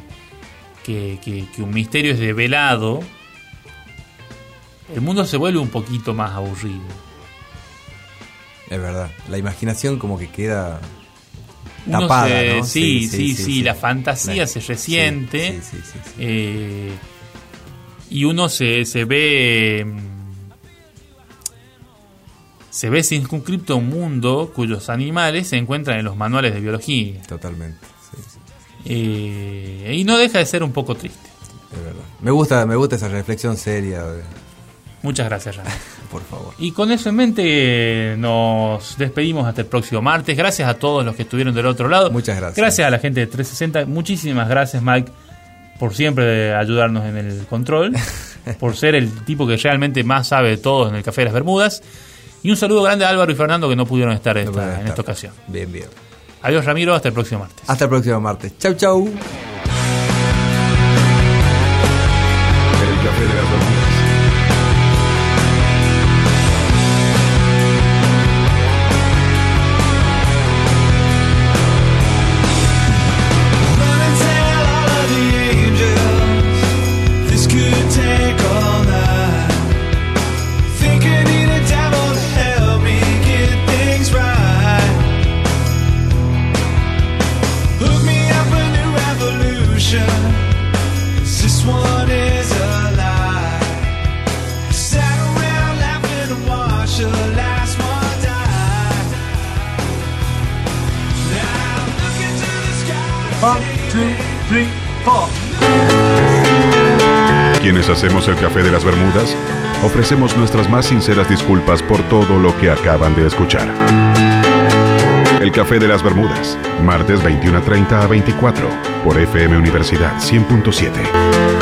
[SPEAKER 3] que, que- que un misterio es develado, el mundo se vuelve un poquito más aburrido.
[SPEAKER 4] Es verdad. La imaginación como que queda
[SPEAKER 3] Uno
[SPEAKER 4] tapada,
[SPEAKER 3] se-
[SPEAKER 4] ¿no?
[SPEAKER 3] sí, sí, sí, la fantasía
[SPEAKER 4] La-
[SPEAKER 3] se resiente. Eh, y uno se, se ve mm, se ve circunscripto a un mundo cuyos animales se encuentran en los manuales de biología
[SPEAKER 4] Totalmente.
[SPEAKER 3] Eh, y no deja de ser un poco triste
[SPEAKER 4] es verdad. Me gusta, me gusta esa reflexión seria.
[SPEAKER 3] Muchas gracias, Ramiro.
[SPEAKER 4] Por favor.
[SPEAKER 3] Y con eso en mente nos despedimos hasta el próximo martes. Gracias a todos los que estuvieron del otro lado.
[SPEAKER 4] Muchas gracias.
[SPEAKER 3] Gracias a la gente de 360. Muchísimas gracias, Mike, por siempre ayudarnos en el control, por ser el tipo que realmente más sabe de todos en el Café de las Bermudas. Y un saludo grande a Álvaro y Fernando que no pudieron estar esta-
[SPEAKER 4] No pueden
[SPEAKER 3] en
[SPEAKER 4] estar.
[SPEAKER 3] esta ocasión.
[SPEAKER 4] Bien, bien.
[SPEAKER 3] Adiós, Ramiro. Hasta el próximo martes.
[SPEAKER 4] Hasta el próximo martes. Chau, chau.
[SPEAKER 6] El café de las Bermudas. Hacemos el café de las Bermudas, ofrecemos nuestras más sinceras disculpas por todo lo que acaban de escuchar. El café de las Bermudas, martes 21.30 a 24, por FM Universidad 100.7.